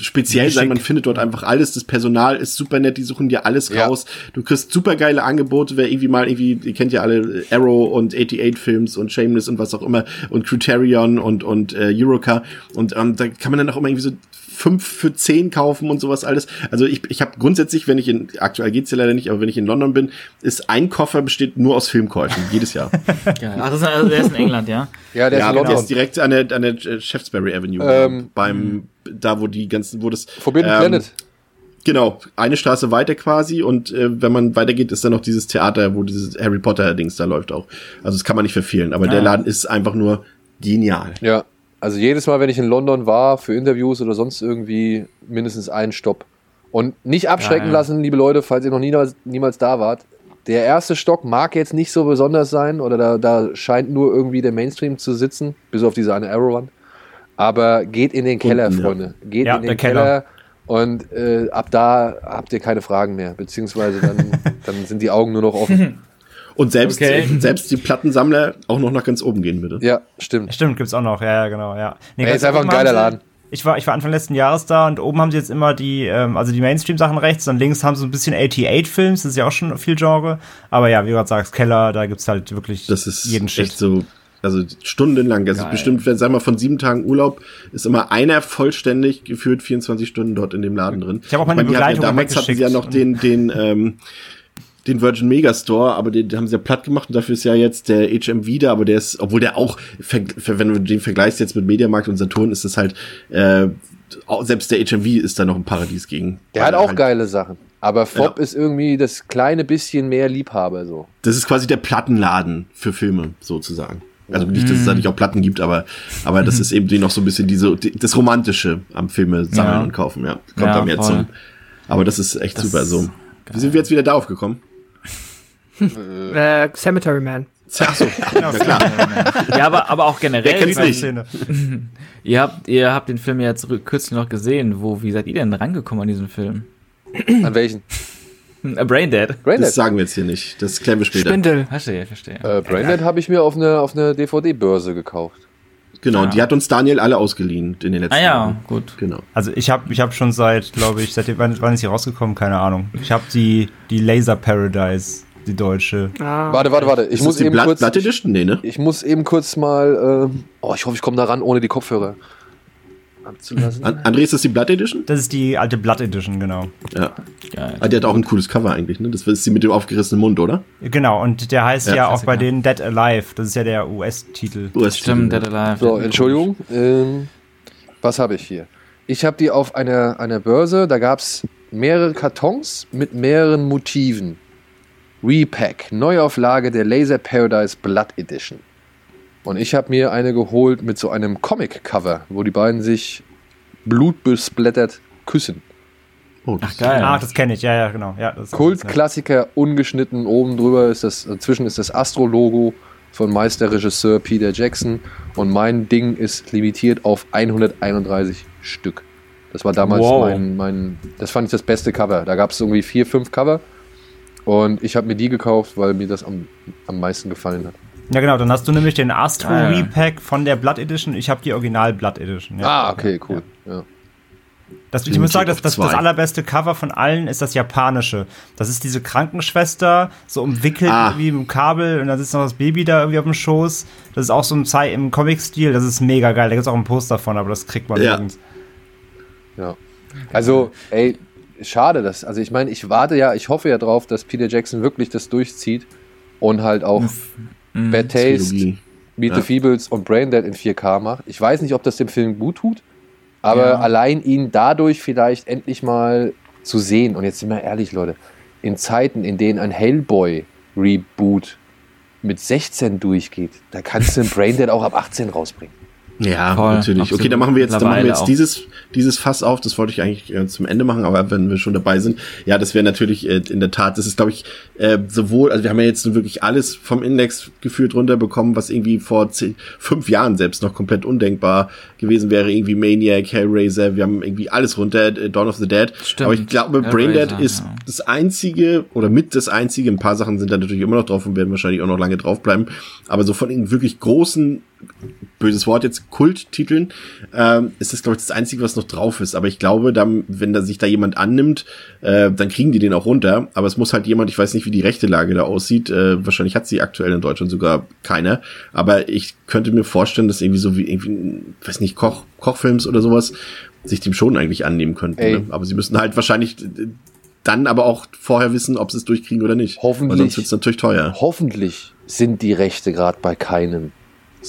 speziell sein. Man findet dort einfach alles. Das Personal ist super nett, die suchen dir alles Ja. raus. Du kriegst super geile Angebote, wer irgendwie mal irgendwie, ihr kennt ja alle Arrow und 88 Films und Shameless und was auch immer und Criterion und und äh, Eurocar und ähm, da kann man dann auch immer irgendwie so fünf für zehn kaufen und sowas alles. Also ich, ich habe grundsätzlich, wenn ich in, aktuell geht's ja leider nicht, aber wenn ich in London bin, ist ein Koffer besteht nur aus Filmkäufen, jedes Jahr. [LAUGHS] Geil. Ach, das ist, also der ist in England, ja? Ja, der ja, ist in aber der London. ist direkt an der, an der äh, Shaftesbury Avenue, Ähm, beim, da wo die ganzen, wo das Forbidden ähm, Planet. Genau, eine Straße weiter quasi und äh, wenn man weitergeht, ist dann noch dieses Theater, wo dieses Harry Potter Dings da läuft auch. Also das kann man nicht verfehlen, aber der Ah. Laden ist einfach nur genial. Ja, also jedes Mal, wenn ich in London war, für Interviews oder sonst irgendwie, mindestens einen Stopp. Und nicht abschrecken Ja, ja. lassen, liebe Leute, falls ihr noch niemals, niemals da wart. Der erste Stock mag jetzt nicht so besonders sein oder da, da scheint nur irgendwie der Mainstream zu sitzen, bis auf diese eine Arrowwand. Aber geht in den Keller, Unten. Freunde. Geht Ja, in den Keller. Keller. Und äh, ab da habt ihr keine Fragen mehr. Beziehungsweise dann, [LAUGHS] dann sind die Augen nur noch offen. [LAUGHS] Und selbst, Okay. [LAUGHS] selbst die Plattensammler auch noch nach ganz oben gehen würde. Ja, stimmt. Stimmt, gibt's auch noch. Ja, ja, genau, ja. Nee, Ey, ist einfach ein geiler Laden. Ich war, ich war Anfang letzten Jahres da und oben haben sie jetzt immer die, ähm, also die Mainstream-Sachen rechts und links haben sie so ein bisschen 88-Films, das ist ja auch schon viel Genre. Aber ja, wie du gerade sagst, Keller, da gibt's halt wirklich Das ist jeden Shit. echt so, also stundenlang. Also Geil. bestimmt, wenn, sagen wir mal, von sieben Tagen Urlaub ist immer einer vollständig gefühlt 24 Stunden dort in dem Laden drin. Ich habe auch meine meine, die hatten Begleitung ja, damals hatten sie ja noch den, den, ähm, den Virgin Megastore, aber den, den haben sie ja platt gemacht und dafür ist ja jetzt der HM wieder, aber der ist, obwohl der auch, wenn du den vergleichst jetzt mit Mediamarkt und Saturn, ist das halt, äh, auch, selbst der HMV ist da noch ein Paradies gegen. Der hat auch halt, geile Sachen. Aber Fob ist irgendwie das kleine bisschen mehr Liebhaber so. Das ist quasi der Plattenladen für Filme, sozusagen. Also nicht, dass es da nicht auch Platten gibt, aber, aber das ist eben die noch so ein bisschen diese, die, das Romantische am Filme sammeln Ja. und kaufen, ja. Kommt Ja, da mehr voll. zum. Aber das ist echt Das super. So. Wie sind wir jetzt wieder darauf gekommen? Äh, Cemetery Man. Ach so, [LAUGHS] ja klar. Ja, aber, aber auch generell. Wer kennt's nicht? Szene. [LAUGHS] Ihr habt, ihr habt den Film ja jetzt kürzlich noch gesehen. Wo, wie seid ihr denn rangekommen an diesen Film? An welchen? Äh, Braindead. Das Braindead. sagen wir jetzt hier nicht. Das klären wir später. Spindel. Verstehe, verstehe. Äh, Braindead habe ich mir auf eine, auf eine DVD-Börse gekauft. Genau, und Ah. die hat uns Daniel alle ausgeliehen in den letzten Ah ja, Jahren. gut. Genau. Also ich habe ich hab schon seit, glaube ich, seit wann, wann ist sie rausgekommen? Keine Ahnung. Ich habe die, die Laser Paradise, die deutsche. Ah, Warte, warte, warte. Ich Ist muss das die eben Blood, kurz. Edition? Nee, ne? Ich muss eben kurz mal. ähm, oh, ich hoffe, ich komme da ran, ohne die Kopfhörer abzulassen. An André, ist das die Blood Edition? Das ist die alte Blood Edition, genau. Ja. Geil. Ah, die hat auch ein cooles Cover eigentlich, ne? Das ist die mit dem aufgerissenen Mund, oder? Genau, und der heißt Ja, ja, auch bei denen Dead Alive. Das ist ja der US-Titel. Stimmt, Dead Alive. So, Entschuldigung. Ähm, was habe ich hier? Ich habe die auf einer, einer Börse, da gab es mehrere Kartons mit mehreren Motiven. Repack, Neuauflage der Laser Paradise Blood Edition. Und ich habe mir eine geholt mit so einem Comic-Cover, wo die beiden sich blutbesplattert küssen. Oh, Ach, geil. Ah, das kenne ich, ja, ja, genau. Ja, Kultklassiker, ungeschnitten, oben drüber ist das, dazwischen ist das Astro-Logo von Meisterregisseur Peter Jackson und mein Ding ist limitiert auf 131 Stück. Das war damals Wow. mein, mein, das fand ich das beste Cover. Da gab es irgendwie vier, fünf Cover und ich habe mir die gekauft, weil mir das am, am meisten gefallen hat. Ja, genau, dann hast du nämlich den Astro Ah, ja. Repack von der Blood Edition. Ich habe die Original Blood Edition. Ja. Ah, okay, cool. Ja. Das, ich muss sagen, das, das, das allerbeste Cover von allen ist das japanische. Das ist diese Krankenschwester, so umwickelt Ah. wie im Kabel und dann sitzt noch das Baby da irgendwie auf dem Schoß. Das ist auch so im, Zei- im Comic-Stil, das ist mega geil. Da gibt es auch ein Poster von, aber das kriegt man Ja. nirgends. Ja. Also, ey, schade, dass, also ich meine, ich warte ja, ich hoffe ja drauf, dass Peter Jackson wirklich das durchzieht und halt auch Bad Taste. Meet Ja. the Feebles und Braindead in 4K macht. Ich weiß nicht, ob das dem Film gut tut, aber Ja. allein ihn dadurch vielleicht endlich mal zu sehen. Und jetzt sind wir ehrlich, Leute, in Zeiten, in denen ein Hellboy-Reboot mit 16 durchgeht, da kannst du einen Braindead auch ab 18 rausbringen. Ja, Voll, natürlich. absolut. Okay, dann machen wir jetzt, dann machen wir jetzt dieses, dieses Fass auf. Das wollte ich eigentlich äh, zum Ende machen, aber wenn wir schon dabei sind, ja, das wäre natürlich äh, in der Tat, das ist, glaube ich, äh, sowohl, also wir haben ja jetzt nun wirklich alles vom Index gefühlt runterbekommen, was irgendwie vor zehn, fünf Jahren selbst noch komplett undenkbar gewesen wäre. Irgendwie Maniac, Hellraiser, wir haben irgendwie alles runter, äh, Dawn of the Dead. Stimmt. Aber ich glaube, Braindead ist ja. das einzige oder mit das einzige, ein paar Sachen sind da natürlich immer noch drauf und werden wahrscheinlich auch noch lange draufbleiben, aber so von den wirklich großen böses Wort jetzt, Kulttiteln, ähm, ist das, glaube ich, das Einzige, was noch drauf ist. Aber ich glaube, dann, wenn da sich da jemand annimmt, äh, dann kriegen die den auch runter. Aber es muss halt jemand, ich weiß nicht, wie die rechte Lage da aussieht. Äh, wahrscheinlich hat sie aktuell in Deutschland sogar keine. Aber ich könnte mir vorstellen, dass irgendwie so wie irgendwie, weiß nicht, Koch, Kochfilms oder sowas sich dem schon eigentlich annehmen könnten. Ne? Aber sie müssen halt wahrscheinlich dann aber auch vorher wissen, ob sie es durchkriegen oder nicht. Hoffentlich. Weil sonst wird es natürlich teuer. Hoffentlich sind die Rechte gerade bei keinem,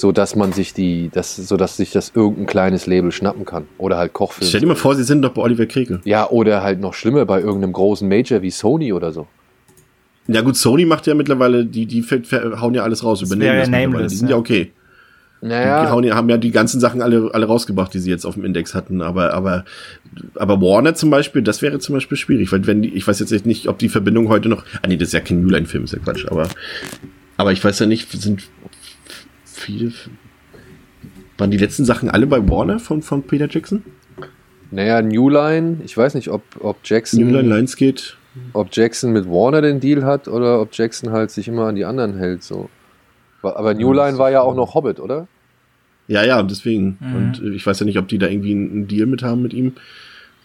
so dass man sich die, das, so dass sich das irgendein kleines Label schnappen kann oder halt Kochfilm. Stell dir mal vor, sie sind doch bei Oliver Kriegel. Ja, oder halt noch schlimmer bei irgendeinem großen Major wie Sony oder so. Ja gut, Sony macht ja mittlerweile, die, die hauen ja alles raus, übernehmen das. Nameless, Die sind ja, ja. okay. Die Naja, hauen ja, haben ja die ganzen Sachen alle, alle rausgebracht, die sie jetzt auf dem Index hatten. Aber, aber, aber Warner zum Beispiel, das wäre zum Beispiel schwierig, weil wenn die, ich weiß jetzt nicht, ob die Verbindung heute noch, ah nee, das ist ja kein New Line-Film, ist ja Quatsch, aber, aber ich weiß ja nicht, sind viele, waren die letzten Sachen alle bei Warner von, von Peter Jackson? naja, New Line, ich weiß nicht, ob, ob Jackson, New Line, Lionsgate? ob Jackson mit Warner den Deal hat oder ob Jackson halt sich immer an die anderen hält, so. Aber New Line war ja auch noch Hobbit, oder? Ja, ja, und deswegen. Und äh, ich weiß ja nicht, ob die da irgendwie einen einen Deal mit haben mit ihm.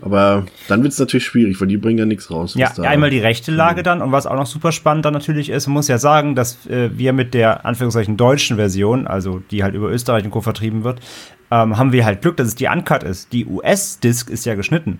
Aber dann wird es natürlich schwierig, weil die bringen ja nichts raus. Ja, einmal die rechte Lage dann und was auch noch super spannend dann natürlich ist, man muss ja sagen, dass äh, wir mit der Anführungszeichen deutschen Version, also die halt über Österreich und Co. vertrieben wird, ähm, haben wir halt Glück, dass es die Uncut ist. Die US-Disc ist ja geschnitten.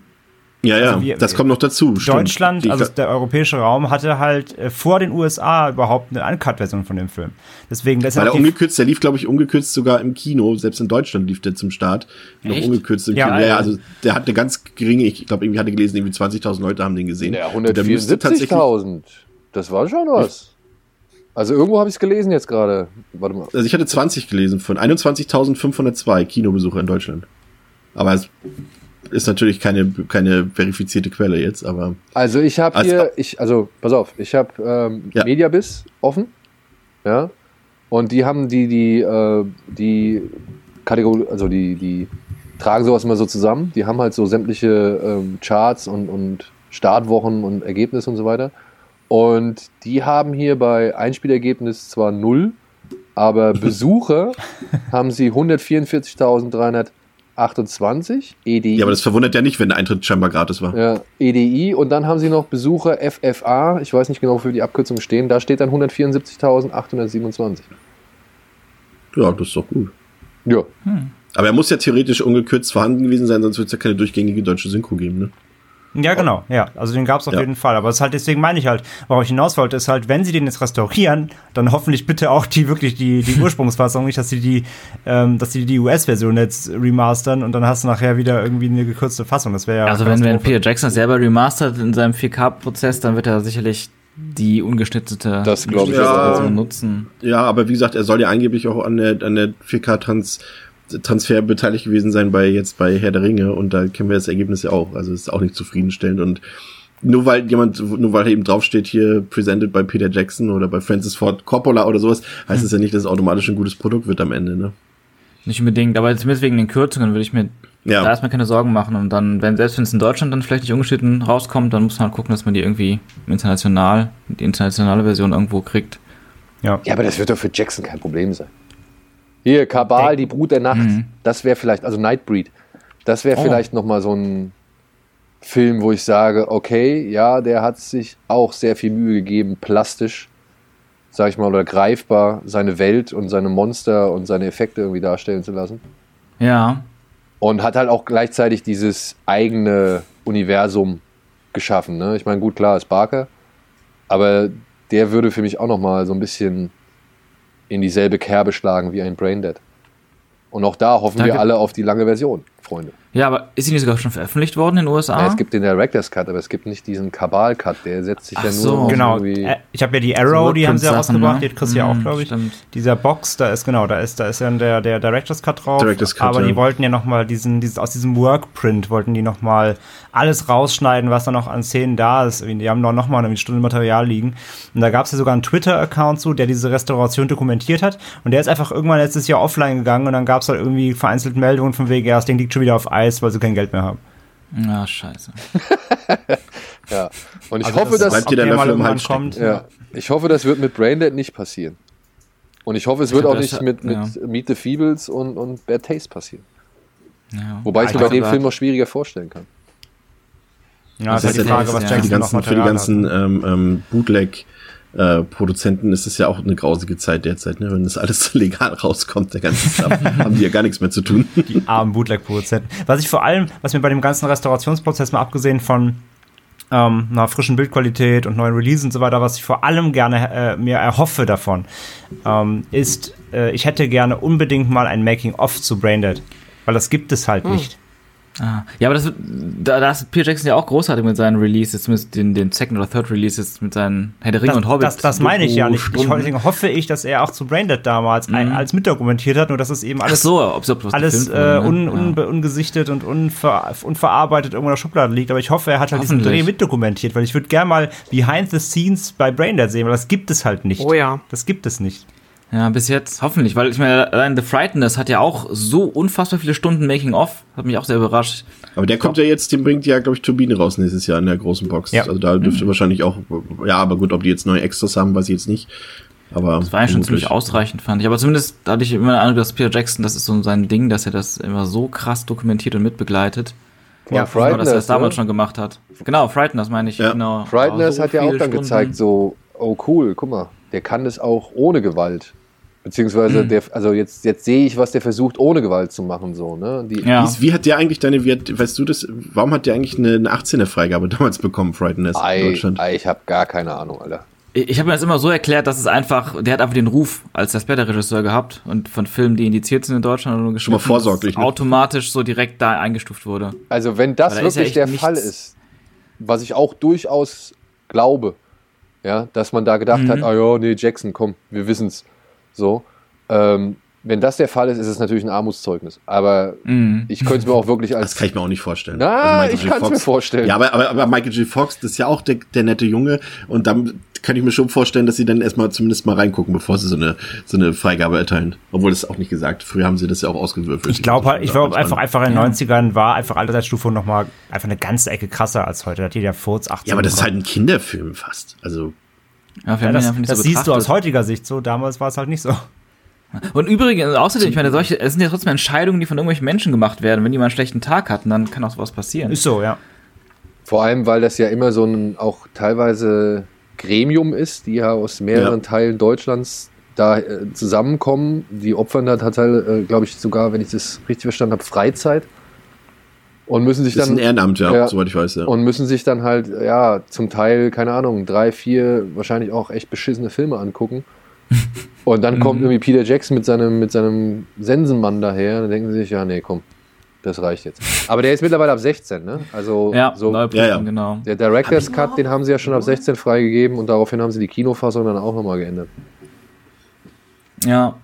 Ja, ja, Also wir- das kommt noch dazu. stimmt. Deutschland, Die- also der europäische Raum, hatte halt äh, vor den USA überhaupt eine Uncut-Version von dem Film. Deswegen, das ist Weil ja er ungekürzt, der lief, glaube ich, ungekürzt sogar im Kino. Selbst in Deutschland lief der zum Start. Noch Echt? ungekürzt im Ja, Kino. Ja, ja, also- also der hat eine ganz geringe, ich glaube, irgendwie hatte gelesen, irgendwie 20.000 Leute haben den gesehen. Ja, Und der müsste tatsächlich- 174.000. Das war schon was. Also irgendwo habe ich es gelesen jetzt gerade. Warte mal. Also ich hatte 20 gelesen von 21.502 Kinobesucher in Deutschland. Aber es ist natürlich keine, keine verifizierte Quelle jetzt, aber Also ich habe hier, ich, also pass auf, ich habe ähm, Ja. Mediabiss offen, ja, und die haben die, die, äh, die Kategorie, also die, die tragen sowas immer so zusammen. Die haben halt so sämtliche ähm, Charts und, und Startwochen und Ergebnisse und so weiter. Und die haben hier bei Einspielergebnis zwar null, aber [LAUGHS] Besucher haben sie 144.328 EDI. ja, aber das verwundert ja nicht, wenn der Eintritt scheinbar gratis war. Ja, EDI und dann haben sie noch Besucher FFA, ich weiß nicht genau, wofür die Abkürzungen stehen, da steht dann 174.827. Ja, das ist doch gut. Ja. Aber er muss ja theoretisch ungekürzt vorhanden gewesen sein, sonst wird es ja keine durchgängige deutsche Synchro geben, ne? Ja genau, ja, also den gab es auf Ja. jeden Fall. Aber es ist halt, deswegen meine ich halt, worauf ich hinaus wollte, ist halt, wenn sie den jetzt restaurieren, dann hoffentlich bitte auch die wirklich die, die [LAUGHS] Ursprungsfassung, nicht, dass sie die, ähm, dass sie die US-Version jetzt remastern und dann hast du nachher wieder irgendwie eine gekürzte Fassung. Das wäre ja. Also wenn, wenn. Peter Jackson selber remastert in seinem 4K-Prozess, dann wird er sicherlich die ungeschnittete Das glaub ich auch. Version nutzen. Ja, aber wie gesagt, er soll ja angeblich auch an der, an der 4K-Trans Transfer beteiligt gewesen sein bei jetzt bei Herr der Ringe und da kennen wir das Ergebnis ja auch. Also es ist auch nicht zufriedenstellend und nur weil jemand, nur weil eben draufsteht hier presented bei Peter Jackson oder bei Francis Ford Coppola oder sowas, heißt es ja nicht, dass es automatisch ein gutes Produkt wird am Ende, ne? Nicht unbedingt, aber zumindest wegen den Kürzungen würde ich mir Ja. da erstmal keine Sorgen machen. Und dann, wenn selbst wenn es in Deutschland dann vielleicht nicht ungeschnitten rauskommt, dann muss man halt gucken, dass man die irgendwie international, die internationale Version irgendwo kriegt. Ja, aber das wird doch für Jackson kein Problem sein. Hier, Kabal, die Brut der Nacht, Mhm. das wäre vielleicht, also Nightbreed, das wäre Oh. vielleicht nochmal so ein Film, wo ich sage, okay, ja, der hat sich auch sehr viel Mühe gegeben, plastisch, sag ich mal, oder greifbar seine Welt und seine Monster und seine Effekte irgendwie darstellen zu lassen. Ja. Und hat halt auch gleichzeitig dieses eigene Universum geschaffen. Ne? Ich meine, gut, klar ist Barker, aber der würde für mich auch nochmal so ein bisschen in dieselbe Kerbe schlagen wie ein Braindead. Und auch da hoffen Da wir alle auf die lange Version, Freunde. Ja, aber ist sie nicht sogar schon veröffentlicht worden in den USA? Ja, es gibt den Director's Cut, aber es gibt nicht diesen Kabal-Cut, der setzt sich Ach ja nur so. auf Genau, irgendwie... äh, ich habe ja die Arrow, die haben sie ja rausgebracht, ne? die hat Chris ja auch, Mhm, glaube ich. stimmt. Dieser Box, da ist genau, da ist, da ist ja der, der Director's Cut drauf. Director's Cut, aber ja. die wollten ja nochmal diesen, dieses, aus diesem Workprint wollten die nochmal alles rausschneiden, was da noch an Szenen da ist. Die haben noch, noch mal eine Stunde Material liegen. Und da gab es ja sogar einen Twitter-Account zu, der diese Restauration dokumentiert hat. Und der ist einfach irgendwann letztes Jahr offline gegangen und dann gab es halt irgendwie vereinzelt Meldungen von wegen, ja, das Ding liegt schon wieder auf Eis, weil sie kein Geld mehr haben. Ja, scheiße. [LAUGHS] Ja. Und ich Also hoffe, das dass... bleibt dir dann ob der mal im irgendwann Hals kommt. Ja, ich hoffe, das wird mit Braindead nicht passieren. Und ich hoffe, es wird glaub, auch nicht mit, mit ja. Meet the Feebles und, und Bad Taste passieren. Ja. Wobei ich mir bei dem Film noch schwieriger vorstellen kann. Ja, das Das ist halt die ist Frage, ja- was ja. für die Jackson noch ganzen, für die ganzen ähm, ähm, Bootleg äh, Produzenten ist es ja auch eine grausige Zeit derzeit, ne? Wenn das alles legal rauskommt, der ganze Stuff, [LAUGHS] haben die ja gar nichts mehr zu tun. die armen Bootleg-Produzenten. Was ich vor allem, was mir bei dem ganzen Restaurationsprozess mal abgesehen von ähm, einer frischen Bildqualität und neuen Releases und so weiter, was ich vor allem gerne äh, mir erhoffe davon, ähm, ist, äh, ich hätte gerne unbedingt mal ein Making-of zu Braindead. Weil das gibt es halt nicht. Ah. Ja, aber das, da, da ist Peter Jackson ja auch großartig mit seinen Releases, zumindest den, den Second oder Third Releases mit seinen Herr der Ringe Das, und Hobbit. das, das meine ich ja nicht. Ich, deswegen hoffe ich, dass er auch zu Braindead damals ein, als mitdokumentiert hat, nur dass es eben alles so, ob, ob was alles äh, un, ne? un, ungesichtet und unver, unverarbeitet irgendwo in der Schublade liegt. Aber ich hoffe, er hat halt diesen. Dreh mitdokumentiert, weil ich würde gerne mal Behind the Scenes bei Braindead sehen, weil das gibt es halt nicht. Oh ja. Das gibt es nicht. Ja, bis jetzt, hoffentlich, weil ich meine, allein The Frighteners hat ja auch so unfassbar viele Stunden Making-of, hat mich auch sehr überrascht. Aber der kommt ja jetzt, den bringt ja, glaube ich, Turbine raus nächstes Jahr in der großen Box. Ja. Also da dürfte wahrscheinlich auch, ja, aber gut, ob die jetzt neue Extras haben, weiß ich jetzt nicht. Aber Das war ja schon ziemlich ausreichend, fand ich. Aber zumindest hatte ich immer den Eindruck, dass Peter Jackson, das ist so sein Ding, dass er das immer so krass dokumentiert und mitbegleitet. Ja, Dass er das Frighteners, damals ne? schon gemacht hat. Genau, Frighteners meine ich. Ja. Genau. Frighteners so hat ja auch dann Stunden. gezeigt, so, oh cool, guck mal, der kann das auch ohne Gewalt. Beziehungsweise, der, also jetzt, jetzt sehe ich, was der versucht, ohne Gewalt zu machen, so, ne? Die, Ja. Wie, wie hat der eigentlich deine, wie hat, weißt du das, warum hat der eigentlich eine, eine 18er Freigabe [LAUGHS] damals bekommen, Frighteners in Ei, Deutschland? ei, ich habe gar keine Ahnung, Alter. Ich habe mir das immer so erklärt, dass es einfach, der hat einfach den Ruf als der Splatter-Regisseur gehabt und von Filmen, die indiziert sind in Deutschland oder Schon mal vorsorglich, ne? automatisch so direkt da eingestuft wurde. Also, wenn das Weil da ja wirklich echt der Fall ist, was ich auch durchaus glaube, ja, dass man da gedacht Mhm. hat, ah ja, nee, Jackson, komm, wir wissen's. So. Ähm, wenn das der Fall ist, ist es natürlich ein Armutszeugnis. Aber Mhm. ich könnte es mir auch wirklich als. Das kann ich mir auch nicht vorstellen. Na, Michael ich J. kann's mir Fox- vorstellen. Ja, aber, aber, aber Michael J. Fox, das ist ja auch der, der nette Junge und dann kann ich mir schon vorstellen, dass sie dann erstmal zumindest mal reingucken, bevor sie so eine, so eine Freigabe erteilen. Obwohl das ist auch nicht gesagt. Früher haben sie das ja auch ausgewürfelt. Ich glaube halt, ich glaube einfach, einfach in den Ja. 90ern war einfach Altersstufe nochmal einfach eine ganze Ecke krasser als heute. Da hat jeder Furz 18. Ja, aber das ist halt ein Kinderfilm fast. Also, Ja, ja, das, das so siehst du aus heutiger Sicht so. Damals war es halt nicht so. Und übrigens, außerdem, ich meine, solche, es sind ja trotzdem Entscheidungen, die von irgendwelchen Menschen gemacht werden. Wenn die mal einen schlechten Tag hatten, dann kann auch sowas passieren. Ist so, ja. Vor allem, weil das ja immer so ein auch teilweise Gremium ist, die ja aus mehreren Ja. Teilen Deutschlands da äh, zusammenkommen. Die opfern da tatsächlich, äh, glaube ich, sogar, wenn ich das richtig verstanden habe, Freizeit. Und müssen sich das ist dann ein Ehrenamt, ja, Ja. soweit ich weiß, ja. und müssen sich dann halt, ja, zum Teil, keine Ahnung, drei, vier, wahrscheinlich auch echt beschissene Filme angucken. Und dann kommt Mhm. irgendwie Peter Jackson mit seinem, mit seinem Sensenmann daher. Dann denken sie sich, ja, nee, komm, das reicht jetzt. Aber der ist mittlerweile ab 16, ne? Also, Ja, so, neue Ja, ja. Prüfung, genau. der Director's Cut, den haben sie ja schon ab 16 freigegeben und daraufhin haben sie die Kinofassung dann auch nochmal geändert. Ja.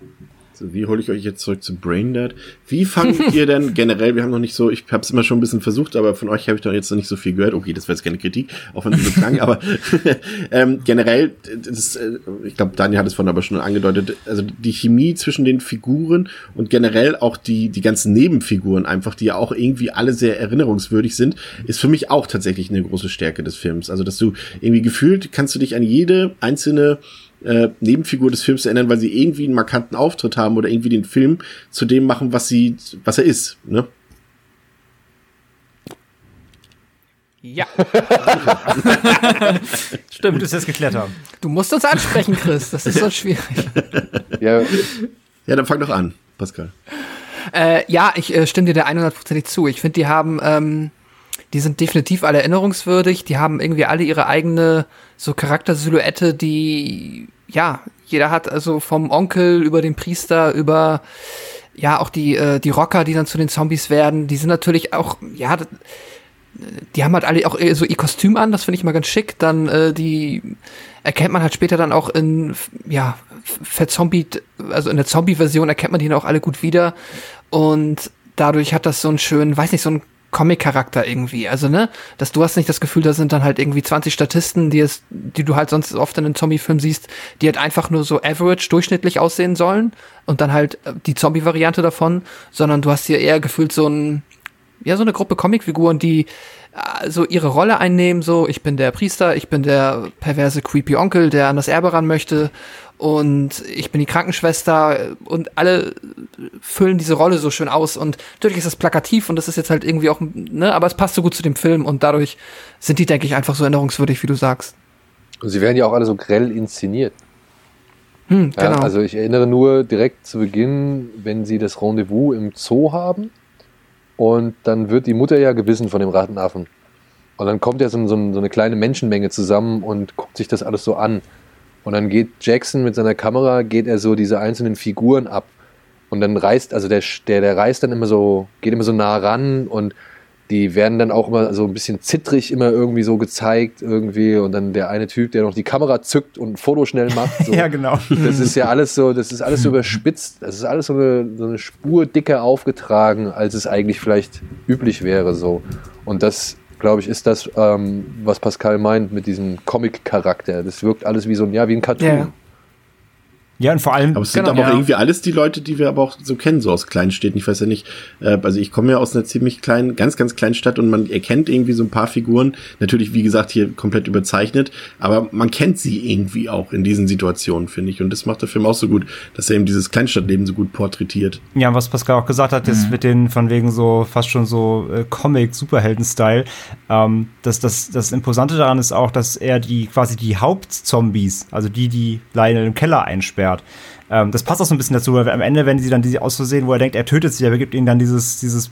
So, wie hole ich euch jetzt zurück zu Braindead? Wie fangt [LAUGHS] ihr denn generell, wir haben noch nicht so, ich habe es immer schon ein bisschen versucht, aber von euch habe ich doch jetzt noch nicht so viel gehört. Okay, das wäre jetzt keine Kritik, auch wenn es so klang, [LAUGHS] aber [LAUGHS] ähm, generell, das, äh, ich glaube, Daniel hat es vorhin aber schon angedeutet, also die Chemie zwischen den Figuren und generell auch die, die ganzen Nebenfiguren einfach, die ja auch irgendwie alle sehr erinnerungswürdig sind, ist für mich auch tatsächlich eine große Stärke des Films. Also, dass du irgendwie gefühlt, kannst du dich an jede einzelne äh, Nebenfigur des Films erinnern, weil sie irgendwie einen markanten Auftritt haben oder irgendwie den Film zu dem machen, was sie, was er ist. Ne? Ja. [LAUGHS] Stimmt. Wir es geklärt haben. Du musst uns ansprechen, Chris. Das ist so schwierig. [LAUGHS] Ja, Ja, dann fang doch an, Pascal. Äh, ja, ich äh, stimme dir da 100%ig zu. Ich finde, die haben, ähm, die sind definitiv alle erinnerungswürdig. Die haben irgendwie alle ihre eigene so Charaktersilhouette, die, ja, jeder hat also vom Onkel über den Priester über, ja, auch die, äh, die Rocker, die dann zu den Zombies werden. Die sind natürlich auch, ja, die haben halt alle auch so ihr Kostüm an, das finde ich mal ganz schick. Dann äh, die erkennt man halt später dann auch in ja verzombied, also in der Zombie-Version erkennt man die dann auch alle gut wieder und dadurch hat das so einen schönen, weiß nicht, so einen Comic-Charakter irgendwie. Also, ne, dass du hast nicht das Gefühl, da sind dann halt irgendwie 20 Statisten, die es, die du halt sonst oft in einem Zombie-Film siehst, die halt einfach nur so average, durchschnittlich aussehen sollen und dann halt äh, die Zombie-Variante davon, sondern du hast hier eher gefühlt so ein, ja, so eine Gruppe Comicfiguren, die äh, so ihre Rolle einnehmen, so ich bin der Priester, ich bin der perverse creepy Onkel, der an das Erbe ran möchte und ich bin die Krankenschwester und alle füllen diese Rolle so schön aus und natürlich ist das plakativ und das ist jetzt halt irgendwie auch, ne, aber es passt so gut zu dem Film und dadurch sind die, denke ich, einfach so erinnerungswürdig, wie du sagst. und sie werden ja auch alle so grell inszeniert. Hm, Ja, genau. also ich erinnere nur direkt zu Beginn, wenn sie das Rendezvous im Zoo haben und dann wird die Mutter ja gebissen von dem Rattenaffen. Und dann kommt ja so, so, so eine kleine Menschenmenge zusammen und guckt sich das alles so an. Und dann geht Jackson mit seiner Kamera, geht er so diese einzelnen Figuren ab. Und dann reißt, also der, der, der reißt dann immer so, geht immer so nah ran und die werden dann auch immer so ein bisschen zittrig immer irgendwie so gezeigt irgendwie und dann der eine Typ, der noch die Kamera zückt und ein Foto schnell macht. [LAUGHS] So. Ja, genau. Das ist ja alles so, das ist alles so überspitzt. Das ist alles so eine, so eine Spur dicker aufgetragen, als es eigentlich vielleicht üblich wäre. So. Und das, glaube ich, ist das, ähm, was Pascal meint mit diesem Comic-Charakter. Das wirkt alles wie so ein, ja, wie ein Cartoon. Ja. Ja, und vor allem, Aber es sind Genau, aber auch ja. irgendwie alles die Leute, die wir aber auch so kennen, so aus Kleinstädten. Ich weiß ja nicht, äh, also ich komme ja aus einer ziemlich kleinen, ganz, ganz kleinen Stadt und man erkennt irgendwie so ein paar Figuren. Natürlich, wie gesagt, hier komplett überzeichnet, aber man kennt sie irgendwie auch in diesen Situationen, finde ich. Und das macht der Film auch so gut, dass er eben dieses Kleinstadtleben so gut porträtiert. ja, was Pascal auch gesagt hat, ist mit den von wegen so fast schon so äh, Comic-Superhelden-Style. Ähm, das, das, das Imposante daran ist auch, dass er die quasi die Hauptzombies, also die, die Lionel im Keller einsperrt, Ähm, das passt auch so ein bisschen dazu, weil am Ende, wenn sie dann diese aus wo er denkt, er tötet sie, er gibt ihnen dann dieses, dieses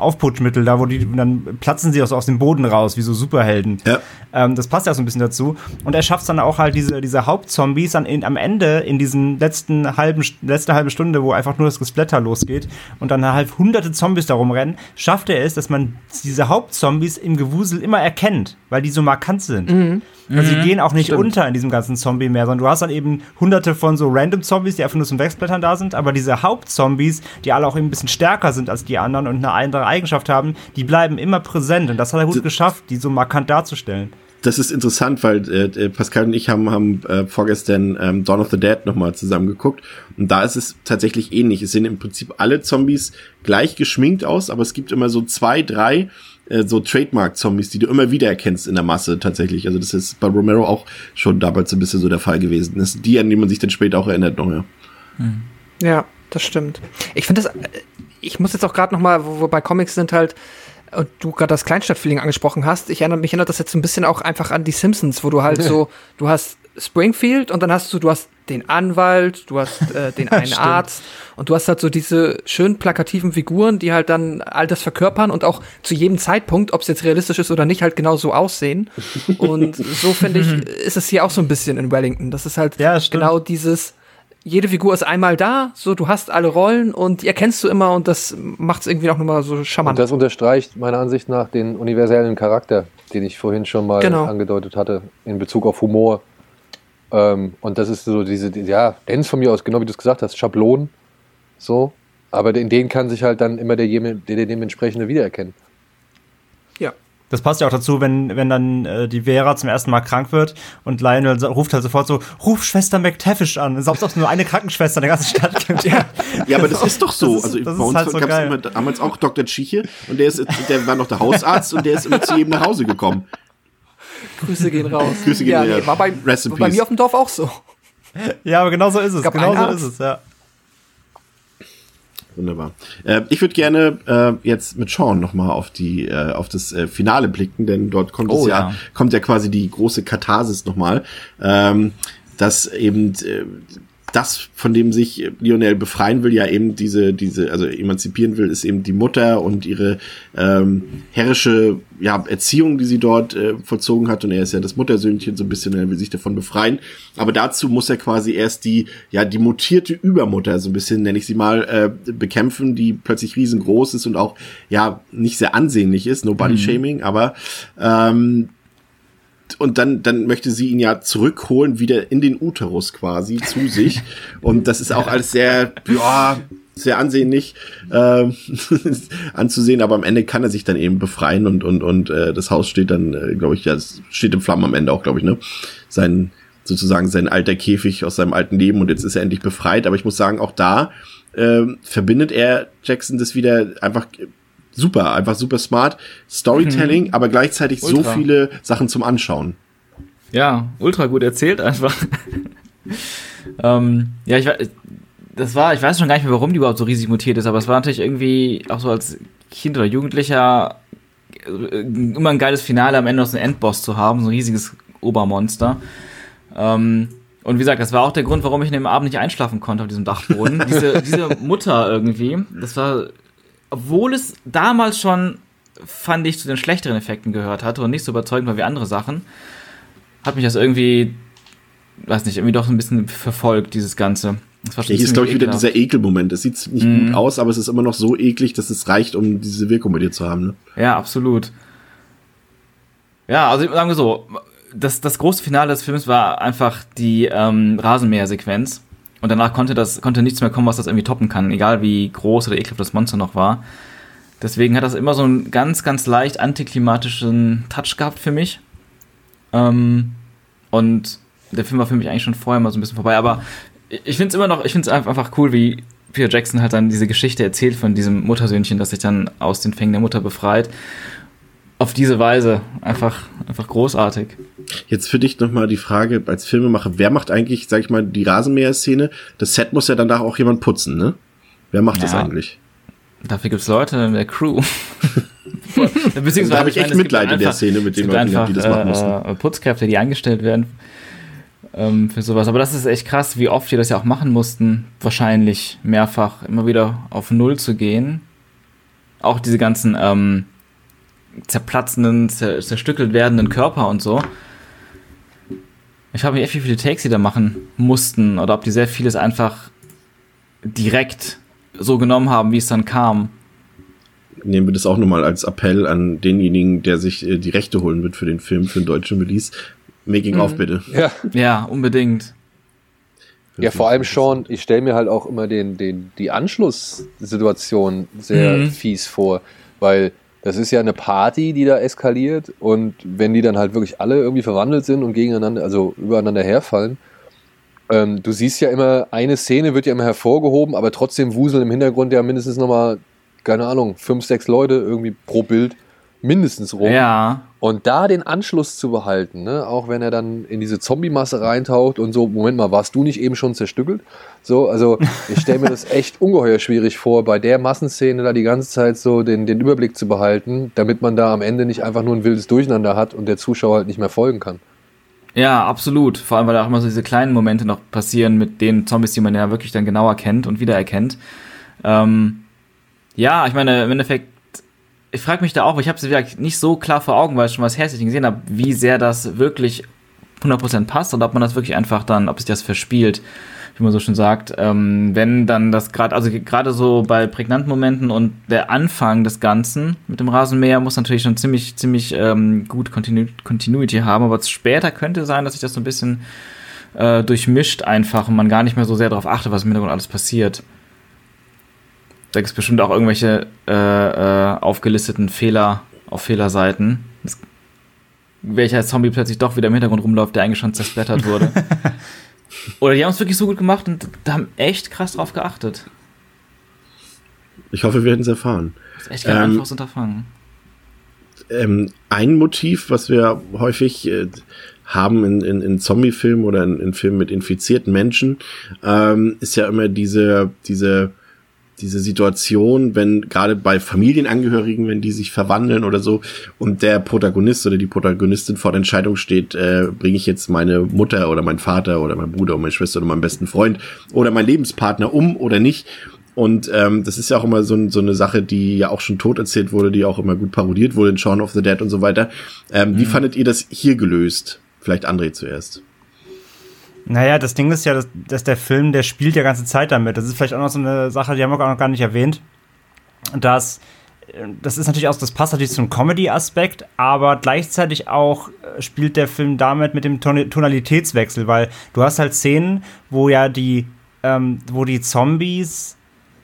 Aufputschmittel, da wo die, dann platzen sie auch so aus dem Boden raus, wie so Superhelden. Ja. Ähm, das passt ja so ein bisschen dazu. Und er schafft dann auch halt diese, diese Hauptzombies dann in, am Ende, in diesen letzten halben, letzte halbe Stunde, wo einfach nur das Gesplatter losgeht und dann halt hunderte Zombies da rumrennen, schafft er es, dass man diese Hauptzombies im Gewusel immer erkennt, weil die so markant sind. Mhm. Also sie Mhm. gehen auch nicht Stimmt. unter in diesem ganzen Zombie mehr, sondern du hast dann eben hunderte von so random Zombies, die einfach nur zum Wegblättern da sind, aber diese Hauptzombies, die alle auch ein bisschen stärker sind als die anderen und eine andere Eigenschaft haben, die bleiben immer präsent und das hat er gut geschafft, die so markant darzustellen. Das ist interessant, weil äh, äh, Pascal und ich haben, haben äh, vorgestern ähm, Dawn of the Dead nochmal zusammen geguckt und da ist es tatsächlich ähnlich. Es sehen im Prinzip alle Zombies gleich geschminkt aus, aber es gibt immer so zwei, drei äh, so Trademark-Zombies, die du immer wieder erkennst in der Masse tatsächlich. Also das ist bei Romero auch schon damals ein bisschen so der Fall gewesen. Das sind die, an die man sich dann später auch erinnert noch, ja. Ja, das stimmt. Ich finde das, äh, ich muss jetzt auch gerade noch mal, wo bei Comics sind halt, und du gerade das Kleinstadtfeeling angesprochen hast, ich erinnere mich erinnert das jetzt ein bisschen auch einfach an die Simpsons, wo du halt [LAUGHS] so, du hast Springfield und dann hast du, du hast den Anwalt, du hast äh, den [LAUGHS] einen. Arzt und du hast halt so diese schön plakativen Figuren, die halt dann all das verkörpern und auch zu jedem Zeitpunkt, ob es jetzt realistisch ist oder nicht, halt genau so aussehen. [LAUGHS] Und so finde ich, ist es hier auch so ein bisschen in Wellington. Das ist halt genau dieses, jede Figur ist einmal da, so du hast alle Rollen und die erkennst du immer und das macht es irgendwie auch nochmal so Und charmant. das unterstreicht meiner Ansicht nach den universellen Charakter, den ich vorhin schon mal Genau. angedeutet hatte, in Bezug auf Humor. Ähm, und das ist so diese, die- ja, Dance von mir aus, genau wie du es gesagt hast, Schablonen. So. Aber in denen kann sich halt dann immer der, der, der dementsprechende wiedererkennen. Das passt ja auch dazu, wenn, wenn dann äh, die Vera zum ersten Mal krank wird und Lionel so- ruft halt sofort so, ruf Schwester McTavish an. Es ist auch nur eine Krankenschwester in der ganzen Stadt gibt. ja. Ja, aber das ist doch so. Das ist, also das bei ist uns halt so gab es damals auch Dr. Tschiche und der ist, der war noch der Hausarzt und der ist immer zu jedem nach Hause gekommen. Grüße gehen raus. Grüße gehen ja, raus. nee, war bei, Rest in war bei mir auf dem Dorf auch so. Ja, aber genau so ist es. gab Genau so Arzt. ist es, ja. Wunderbar. Äh, ich würde gerne äh, jetzt mit Sean nochmal auf die äh, auf das äh, Finale blicken, denn dort kommt Oh, es ja, ja. kommt ja quasi die große Katharsis nochmal, ähm, dass eben äh, das, von dem sich Lionel befreien will, ja eben diese, diese, also emanzipieren will, ist eben die Mutter und ihre ähm, herrische ja, Erziehung, die sie dort äh, vollzogen hat. Und er ist ja das Muttersöhnchen so ein bisschen, er will sich davon befreien. Aber dazu muss er quasi erst die, ja, die mutierte Übermutter, so ein bisschen, nenne ich sie mal, äh, bekämpfen, die plötzlich riesengroß ist und auch, ja, nicht sehr ansehnlich ist, no body shaming, aber ähm, und dann, dann möchte sie ihn ja zurückholen, wieder in den Uterus quasi zu [LAUGHS] sich. Und das ist auch alles sehr, ja, sehr ansehnlich ähm, [LAUGHS] anzusehen, aber am Ende kann er sich dann eben befreien und, und, und äh, das Haus steht dann, äh, glaube ich, ja, es steht in Flammen am Ende auch, glaube ich, ne? Sein, sozusagen sein alter Käfig aus seinem alten Leben und jetzt ist er endlich befreit. Aber ich muss sagen, auch da ähm, verbindet er Jackson das wieder einfach super, einfach super smart. Storytelling, aber gleichzeitig so Ultra. viele Sachen zum Anschauen. Ja, ultra gut erzählt einfach. [LAUGHS] ähm, ja, ich weiß, das war, ich weiß schon gar nicht mehr, warum die überhaupt so riesig mutiert ist, aber es war natürlich irgendwie auch so als Kind oder Jugendlicher äh, immer ein geiles Finale am Ende noch so einen Endboss zu haben, so ein riesiges Obermonster. Ähm, und wie gesagt, das war auch der Grund, warum ich an dem Abend nicht einschlafen konnte auf diesem Dachboden. [LAUGHS] diese, diese Mutter irgendwie, das war, obwohl es damals schon, fand ich, zu den schlechteren Effekten gehört hatte und nicht so überzeugend war wie andere Sachen, hat mich das irgendwie, weiß nicht, irgendwie doch ein bisschen verfolgt, dieses Ganze. Das war Ja, hier ist, glaube ich, wieder dieser Ekelmoment. Es sieht nicht Mhm. gut aus, aber es ist immer noch so eklig, dass es reicht, um diese Wirkung bei dir zu haben. Ne? Ja, absolut. Ja, also sagen wir so, das, das große Finale des Films war einfach die ähm, Rasenmäher-Sequenz. Und danach konnte das konnte nichts mehr kommen, was das irgendwie toppen kann, egal wie groß oder ekelhaft das Monster noch war. Deswegen hat das immer so einen ganz, ganz leicht antiklimatischen Touch gehabt für mich. Ähm, und der Film war für mich eigentlich schon vorher mal so ein bisschen vorbei. Aber ich finde es immer noch, ich finde es einfach cool, wie Peter Jackson halt dann diese Geschichte erzählt von diesem Muttersöhnchen, das sich dann aus den Fängen der Mutter befreit. Auf diese Weise einfach, einfach großartig. Jetzt für dich nochmal die Frage als Filmemacher, wer macht eigentlich, sag ich mal, die Rasenmäher-Szene? Das Set muss ja danach auch jemand putzen, ne? Wer macht das Ja. eigentlich? Dafür gibt es Leute in der Crew. [LAUGHS] Beziehungsweise Da habe ich echt meine, Mitleid in der Szene mit den Leuten, einfach die das machen mussten. äh, äh, Putzkräfte, die angestellt werden. ähm, für sowas. Aber das ist echt krass, wie oft die das ja auch machen mussten. Wahrscheinlich mehrfach immer wieder auf Null zu gehen. Auch diese ganzen ähm, zerplatzenden, zer zerstückelt werdenden Körper und so. Ich frage mich echt, wie viele Takes sie da machen mussten oder ob die sehr vieles einfach direkt so genommen haben, wie es dann kam. Nehmen wir das auch nochmal als Appell an denjenigen, der sich äh, die Rechte holen wird für den Film, für den deutschen Release. Making Mhm. of bitte. Ja. Ja, unbedingt. Ja, vor allem schon, ich stelle mir halt auch immer den, den, die Anschlusssituation sehr Mhm. fies vor, weil das ist ja eine Party, die da eskaliert und wenn die dann halt wirklich alle irgendwie verwandelt sind und gegeneinander, also übereinander herfallen, ähm, du siehst ja immer, eine Szene wird ja immer hervorgehoben, aber trotzdem wuseln im Hintergrund ja mindestens nochmal, keine Ahnung, fünf, sechs Leute irgendwie pro Bild mindestens rum. Ja. Und da den Anschluss zu behalten, ne? auch wenn er dann in diese Zombie-Masse reintaucht und so, Moment mal, warst du nicht eben schon zerstückelt? So, also ich stelle mir das echt ungeheuer schwierig vor, bei der Massenszene da die ganze Zeit so den, den Überblick zu behalten, damit man da am Ende nicht einfach nur ein wildes Durcheinander hat und der Zuschauer halt nicht mehr folgen kann. Ja, absolut. Vor allem, weil da auch immer so diese kleinen Momente noch passieren mit den Zombies, die man ja wirklich dann genauer kennt und wiedererkennt. Ähm, ja, ich meine, im Endeffekt, ich frage mich da auch, weil ich habe es nicht so klar vor Augen, weil ich schon was Hässliches gesehen habe, wie sehr das wirklich 100% passt oder ob man das wirklich einfach dann, ob sich das verspielt, wie man so schon sagt. Ähm, wenn dann das gerade, also gerade so bei prägnanten Momenten und der Anfang des Ganzen mit dem Rasenmäher muss natürlich schon ziemlich, ziemlich ähm, gut Continu Continuity haben, aber später könnte sein, dass sich das so ein bisschen äh, durchmischt einfach und man gar nicht mehr so sehr darauf achtet, was im Hintergrund alles passiert. Da gibt es bestimmt auch irgendwelche äh, äh, aufgelisteten Fehler auf Fehlerseiten. Das, welcher Zombie plötzlich doch wieder im Hintergrund rumläuft, der eigentlich schon zersplattert wurde. [LAUGHS] Oder die haben es wirklich so gut gemacht und da haben echt krass drauf geachtet. Ich hoffe, wir werden es erfahren. Das ist echt kein Ähm, einfaches Unterfangen. ähm, ein Motiv, was wir häufig äh, haben in, in, in Zombie-Filmen oder in, in Filmen mit infizierten Menschen, ähm, ist ja immer diese, diese, diese Situation, wenn gerade bei Familienangehörigen, wenn die sich verwandeln oder so und der Protagonist oder die Protagonistin vor der Entscheidung steht, äh, bringe ich jetzt meine Mutter oder meinen Vater oder meinen Bruder oder meine Schwester oder meinen besten Freund oder meinen Lebenspartner um oder nicht. Und ähm, das ist ja auch immer so, so eine Sache, die ja auch schon tot erzählt wurde, die auch immer gut parodiert wurde in Shaun of the Dead und so weiter. Ähm, Wie fandet ihr das hier gelöst? Vielleicht André zuerst. Naja, das Ding ist ja, dass, dass der Film, der spielt ja ganze Zeit damit. Das ist vielleicht auch noch so eine Sache, die haben wir auch noch gar nicht erwähnt. Dass, äh, das ist natürlich auch, das passt natürlich zum Comedy-Aspekt, aber gleichzeitig auch äh, spielt der Film damit mit dem Ton Tonalitätswechsel, weil du hast halt Szenen, wo ja die, ähm, wo die Zombies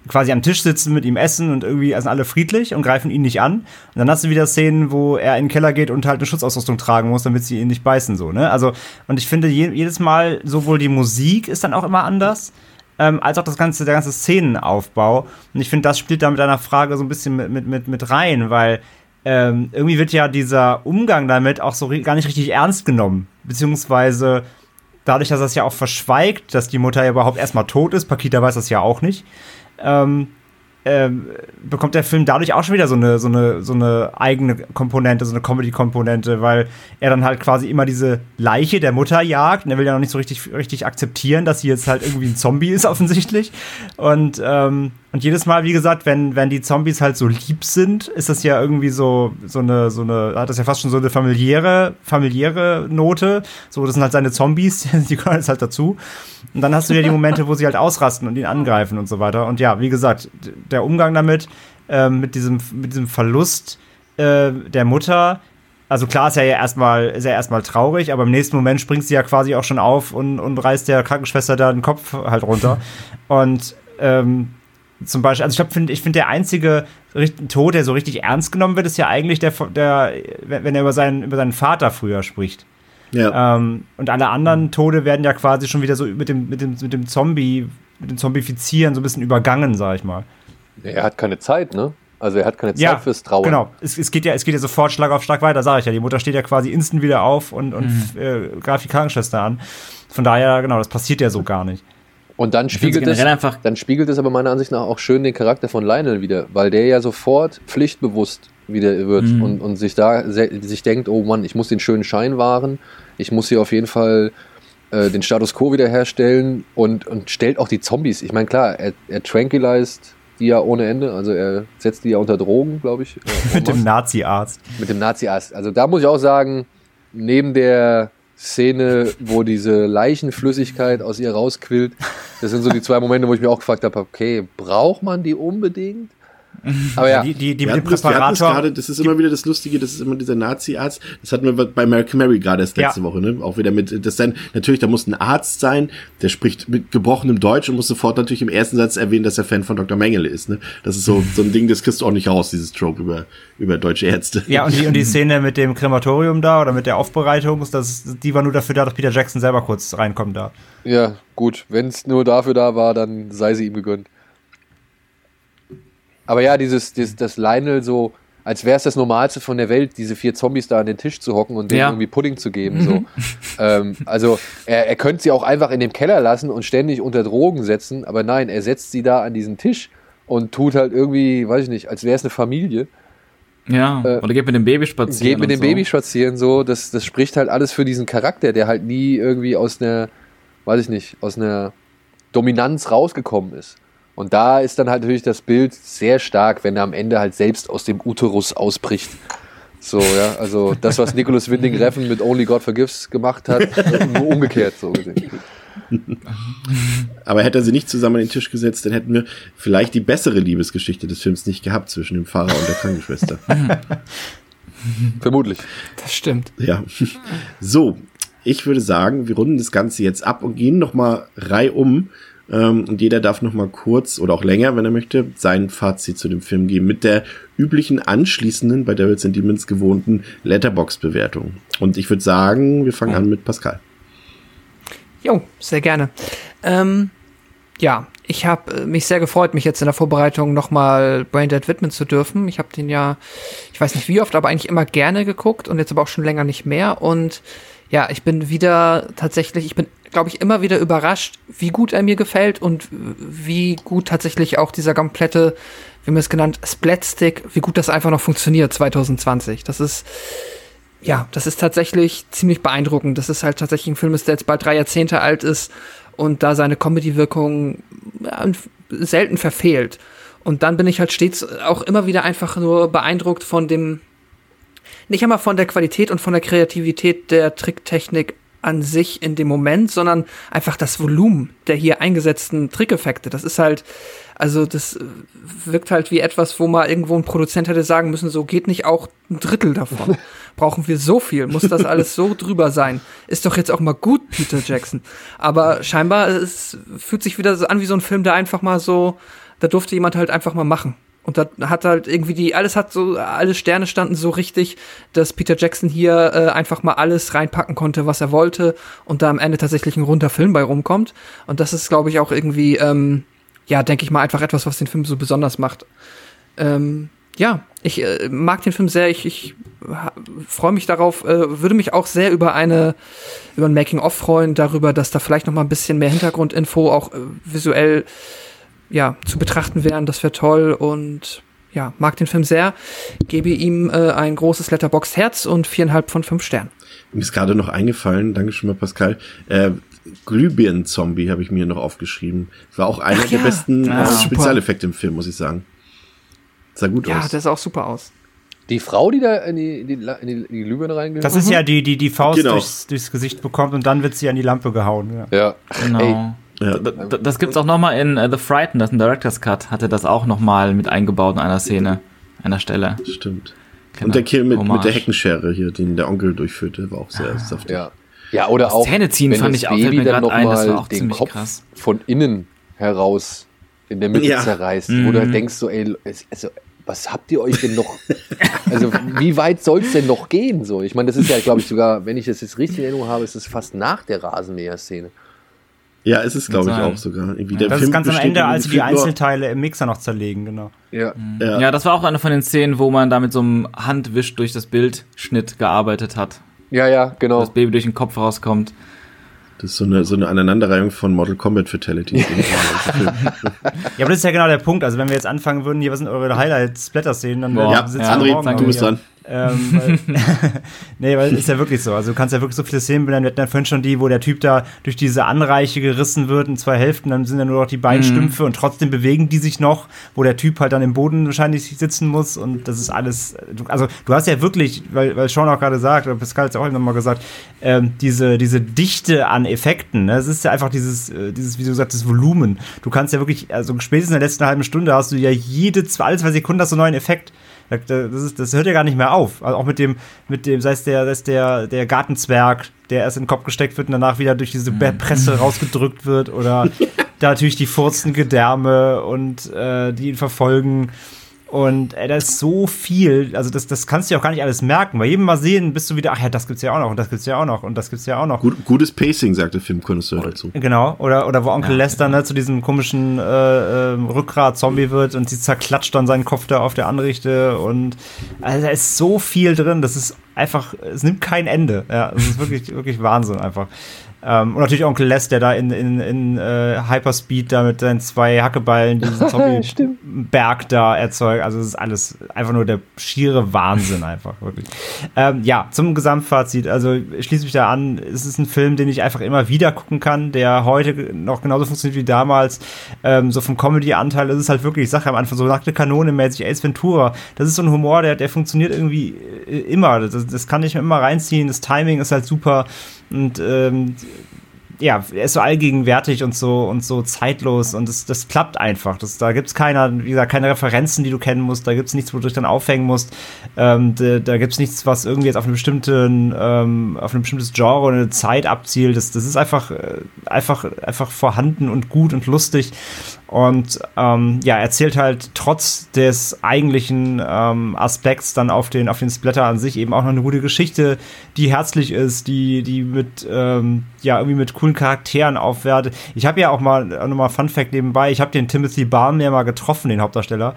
quasi am Tisch sitzen, mit ihm essen und irgendwie sind alle friedlich und greifen ihn nicht an. Und dann hast du wieder Szenen, wo er in den Keller geht und halt eine Schutzausrüstung tragen muss, damit sie ihn nicht beißen, so, ne? Also, und ich finde, je, jedes Mal, sowohl die Musik ist dann auch immer anders, ähm, als auch das ganze, der ganze Szenenaufbau. Und ich finde, das spielt da mit deiner Frage so ein bisschen mit, mit, mit, mit rein, weil ähm, irgendwie wird ja dieser Umgang damit auch so gar nicht richtig ernst genommen. Beziehungsweise dadurch, dass das ja auch verschweigt, dass die Mutter ja überhaupt erstmal tot ist, Pakita weiß das ja auch nicht, ähm, ähm, bekommt der Film dadurch auch schon wieder so eine, so eine, so eine eigene Komponente, so eine Comedy-Komponente, weil er dann halt quasi immer diese Leiche der Mutter jagt und er will ja noch nicht so richtig, richtig akzeptieren, dass sie jetzt halt irgendwie ein Zombie ist, [LAUGHS] offensichtlich. Und, ähm, und jedes Mal, wie gesagt, wenn, wenn die Zombies halt so lieb sind, ist das ja irgendwie so, so eine, so eine, hat das ja fast schon so eine familiäre, familiäre Note. So, das sind halt seine Zombies, [LAUGHS] die gehören jetzt halt dazu. Und dann hast du ja die Momente, wo sie halt ausrasten und ihn angreifen und so weiter. Und ja, wie gesagt, der Umgang damit, ähm, mit diesem, mit diesem Verlust äh, der Mutter, also klar ist er ja erstmal, ist er erstmal traurig, aber im nächsten Moment springt sie ja quasi auch schon auf und, und reißt der Krankenschwester da den Kopf halt runter. [LAUGHS] und ähm, zum Beispiel, also ich glaube, find, ich finde, der einzige Tod, der so richtig ernst genommen wird, ist ja eigentlich der, der wenn er über seinen, über seinen Vater früher spricht. Ja. Ähm, und alle anderen Tode werden ja quasi schon wieder so mit dem, mit dem, mit dem Zombie, mit dem Zombifizieren so ein bisschen übergangen, sag ich mal. Er hat keine Zeit, ne? Also er hat keine Zeit fürs Trauern. Genau, es, es, geht ja, es geht ja sofort Schlag auf Schlag weiter, sage ich ja. Die Mutter steht ja quasi instant wieder auf und, und äh, greift die Krankenschwester an. Von daher, genau, das passiert ja so gar nicht. Und dann spiegelt, es, dann spiegelt es aber meiner Ansicht nach auch schön den Charakter von Lionel wieder, weil der ja sofort pflichtbewusst wieder wird Mhm. und, und sich da sich denkt, oh Mann, ich muss den schönen Schein wahren, ich muss hier auf jeden Fall äh, den Status quo wiederherstellen und, und stellt auch die Zombies. Ich meine, klar, er, er tranquilized die ja ohne Ende, also er setzt die ja unter Drogen, glaube ich. Äh, [LAUGHS] Mit dem Nazi-Arzt. Mit dem Nazi-Arzt. Also da muss ich auch sagen, neben der Szene, wo diese Leichenflüssigkeit aus ihr rausquillt, das sind so die zwei Momente, wo ich mir auch gefragt habe, okay, braucht man die unbedingt? Aber ja, Die, die, die Wir mit dem Präparator. gerade, das ist immer wieder das Lustige, das ist immer dieser Nazi-Arzt. Das hatten wir bei Malcolm Mary gerade erst letzte Ja. Woche, ne? Auch wieder mit, das dann, natürlich, da muss ein Arzt sein, der spricht mit gebrochenem Deutsch und muss sofort natürlich im ersten Satz erwähnen, dass er Fan von Dr. Mengele ist, ne? Das ist so, so ein Ding, das kriegst du auch nicht raus, dieses Trope über, über deutsche Ärzte. Ja, und die, und die [LAUGHS] Szene mit dem Krematorium da oder mit der Aufbereitung, das, die war nur dafür da, dass Peter Jackson selber kurz reinkommt da. ja, gut, wenn es nur dafür da war, dann sei sie ihm gegönnt. Aber ja, dieses, dieses das Lionel so, als wäre es das Normalste von der Welt, diese vier Zombies da an den Tisch zu hocken und denen Ja. irgendwie Pudding zu geben. So. [LAUGHS] ähm, also er, er könnte sie auch einfach in dem Keller lassen und ständig unter Drogen setzen, aber nein, er setzt sie da an diesen Tisch und tut halt irgendwie, weiß ich nicht, als wäre es eine Familie. Ja, Äh, oder geht mit dem Baby spazieren. Geht mit dem so. Baby spazieren, so, das, das spricht halt alles für diesen Charakter, der halt nie irgendwie aus einer, weiß ich nicht, aus einer Dominanz rausgekommen ist. Und da ist dann halt natürlich das Bild sehr stark, wenn er am Ende halt selbst aus dem Uterus ausbricht. So, ja, also das, was Nicholas Winding Refn mit Only God Forgives gemacht hat, nur umgekehrt so gesehen. Aber hätte er sie nicht zusammen an den Tisch gesetzt, dann hätten wir vielleicht die bessere Liebesgeschichte des Films nicht gehabt zwischen dem Pfarrer und der Krankenschwester. [LAUGHS] Vermutlich. Das stimmt. Ja. So, ich würde sagen, wir runden das Ganze jetzt ab und gehen nochmal reihum. Ähm, und jeder darf nochmal kurz oder auch länger, wenn er möchte, sein Fazit zu dem Film geben. Mit der üblichen anschließenden, bei Devils and Demons gewohnten Letterbox-Bewertung. Und ich würde sagen, wir fangen an mit Pascal. Jo, sehr gerne. Ähm, ja, ich habe mich sehr gefreut, mich jetzt in der Vorbereitung nochmal Braindead widmen zu dürfen. Ich habe den ja, ich weiß nicht wie oft, aber eigentlich immer gerne geguckt und jetzt aber auch schon länger nicht mehr. Und ja, ich bin wieder tatsächlich, ich bin, glaube ich, immer wieder überrascht, wie gut er mir gefällt und wie gut tatsächlich auch dieser komplette, wie man es genannt, Splatstick, wie gut das einfach noch funktioniert 2020. Das ist, ja, das ist tatsächlich ziemlich beeindruckend. Das ist halt tatsächlich ein Film, der jetzt bald drei Jahrzehnte alt ist und da seine Comedy-Wirkung selten verfehlt. Und dann bin ich halt stets auch immer wieder einfach nur beeindruckt von dem, nicht einmal von der Qualität und von der Kreativität der Tricktechnik an sich in dem Moment, sondern einfach das Volumen der hier eingesetzten Trickeffekte. Das ist halt, also das äh, wirkt halt wie etwas, wo mal irgendwo ein Produzent hätte sagen müssen, so geht nicht auch ein Drittel davon. [LAUGHS] Brauchen wir so viel? Muss das alles so drüber sein? Ist doch jetzt auch mal gut, Peter Jackson. Aber scheinbar, es fühlt sich wieder so an wie so ein Film, der einfach mal so, da durfte jemand halt einfach mal machen. Und da hat halt irgendwie die, alles hat so, alle Sterne standen so richtig, dass Peter Jackson hier äh, einfach mal alles reinpacken konnte, was er wollte und da am Ende tatsächlich ein runder Film bei rumkommt. Und das ist, glaube ich, auch irgendwie, ähm, ja, denke ich mal, einfach etwas, was den Film so besonders macht. Ähm, ja, ich äh, mag den Film sehr, ich, ich freue mich darauf, äh, würde mich auch sehr über eine, über ein Making-of freuen, darüber, dass da vielleicht noch mal ein bisschen mehr Hintergrundinfo auch äh, visuell ja, zu betrachten wären. Das wäre toll und ja, mag den Film sehr. Gebe ihm äh, ein großes Letterbox Herz und viereinhalb von fünf Sternen. Mir ist gerade noch eingefallen, danke schon mal Pascal, äh, Glühbirnen-Zombie habe ich mir noch aufgeschrieben. War auch einer Ach der ja. besten Ja, äh, super. Spezialeffekte im Film, muss ich sagen. Sah gut Ja, aus. der sah auch super aus. Die Frau, die da in die, die, in die, in die Glühbirne reingeht. Das ist ja die, die die Faust Genau. durchs, durchs Gesicht bekommt und dann wird sie an die Lampe gehauen. Ja. Ja. Genau. Ey, Ja. D- d- Das gibt's auch noch mal in äh, The Frightened, das ist ein Director's Cut, hatte das auch noch mal mit eingebaut in einer Szene, einer Stelle. Stimmt. Genau. Und der Kill mit, mit der. Heckenschere hier, den der Onkel durchführte, war auch sehr saftig. Ja. Ja, oder Das auch. Zähneziehen fand das ich auch, Baby dann grad ein, das nochmal auch den Kopf krass. von innen heraus in der Mitte Ja. zerreißt, Mhm. wo du halt denkst, so, ey, also, was habt ihr euch denn noch, [LAUGHS] also wie weit soll es denn noch gehen? So, ich meine, das ist ja, glaube ich, sogar, wenn ich das jetzt richtig in Erinnerung habe, ist es fast nach der Rasenmäher-Szene. Ja, es ist, glaube ich, auch sogar. Irgendwie der Das Film ist ganz am Ende, als sie die Einzelteile im Mixer noch zerlegen, genau. Ja. Ja. Ja, das war auch eine von den Szenen, wo man da mit so einem Handwisch durch das Bildschnitt gearbeitet hat. Ja, ja, genau. das Baby durch den Kopf rauskommt. Das ist so eine, so eine Aneinanderreihung von Mortal Kombat Fatalities. [LAUGHS] Ja, aber das ist ja genau der Punkt. Also wenn wir jetzt anfangen würden, hier, was sind eure Highlights, Splatter-Szenen, dann ja, sitzen Ja, wir André, morgen du bist dran. Ähm, weil, [LAUGHS] nee, weil ist ja wirklich so. Also du kannst ja wirklich so viele Szenen benennen. Wir hatten ja vorhin schon die, wo der Typ da durch diese Anreiche gerissen wird in zwei Hälften, dann sind ja nur noch die beiden Mhm. Stümpfe und trotzdem bewegen die sich noch, wo der Typ halt dann im Boden wahrscheinlich sitzen muss und das ist alles. Also du hast ja wirklich, weil, weil Sean auch gerade sagt, oder Pascal hat es auch eben nochmal gesagt, ähm, diese, diese Dichte an Effekten. Ne? Es ist ja einfach dieses, äh, dieses, wie du gesagt hast, Volumen. Du kannst ja wirklich, also spätestens in der letzten halben Stunde hast du ja jede, zwei, alle zwei Sekunden hast du einen neuen Effekt. Da- da- Das, ist, das hört ja gar nicht mehr auf. Also auch mit dem, mit dem, sei es der, sei es der, der Gartenzwerg, der erst in den Kopf gesteckt wird und danach wieder durch diese Be- Presse rausgedrückt wird oder [LAUGHS] da natürlich die furzenden Gedärme und äh, die ihn verfolgen. Und äh, da ist so viel, also das, das kannst du ja auch gar nicht alles merken. Bei jedem Mal sehen bist du wieder, ach ja, das gibt's ja auch noch und das gibt's ja auch noch und das gibt's ja auch noch. Gut, gutes Pacing, sagt der Filmkonnoisseur dazu. Genau, oder, oder wo Onkel Lester ne, zu diesem komischen äh, ähm, Rückgrat-Zombie wird und sie zerklatscht dann seinen Kopf da auf der Anrichte und also da ist so viel drin, das ist einfach, es nimmt kein Ende. Ja, es ist wirklich, [LAUGHS] wirklich Wahnsinn einfach. Ähm, und natürlich Onkel Les, der da in, in, in äh, Hyperspeed da mit seinen zwei Hackeballen diesen [LAUGHS] Zombie-Berg da erzeugt. Also es ist alles einfach nur der schiere Wahnsinn einfach, wirklich. Ähm, ja, zum Gesamtfazit. Also ich schließe mich da an. Es ist ein Film, den ich einfach immer wieder gucken kann, der heute noch genauso funktioniert wie damals. Ähm, so vom Comedy-Anteil ist es halt wirklich, ich sage am Anfang, so nackte Kanone mäßig Ace Ventura. Das ist so ein Humor, der, der funktioniert irgendwie äh, immer. Das, das kann ich mir immer reinziehen. Das Timing ist halt super. Und ähm, ja, er ist so allgegenwärtig und so und so zeitlos und das, das klappt einfach. Das, da gibt's keiner, wie gesagt, keine Referenzen, die du kennen musst, da gibt's nichts, wo du dich dann aufhängen musst. Ähm, da, da gibt's nichts, was irgendwie jetzt auf einen bestimmten, ähm, auf ein bestimmtes Genre oder eine Zeit abzielt. Das, das ist einfach, äh, einfach, einfach vorhanden und gut und lustig. Und ähm, ja, erzählt halt trotz des eigentlichen ähm, Aspekts dann auf den, auf den Splatter an sich eben auch noch eine gute Geschichte, die herzlich ist, die, die mit, ähm, ja, irgendwie mit coolen Charakteren aufwertet. Ich habe ja auch mal, nochmal Fun Fact nebenbei, ich habe den Timothy Balm ja mal getroffen, den Hauptdarsteller.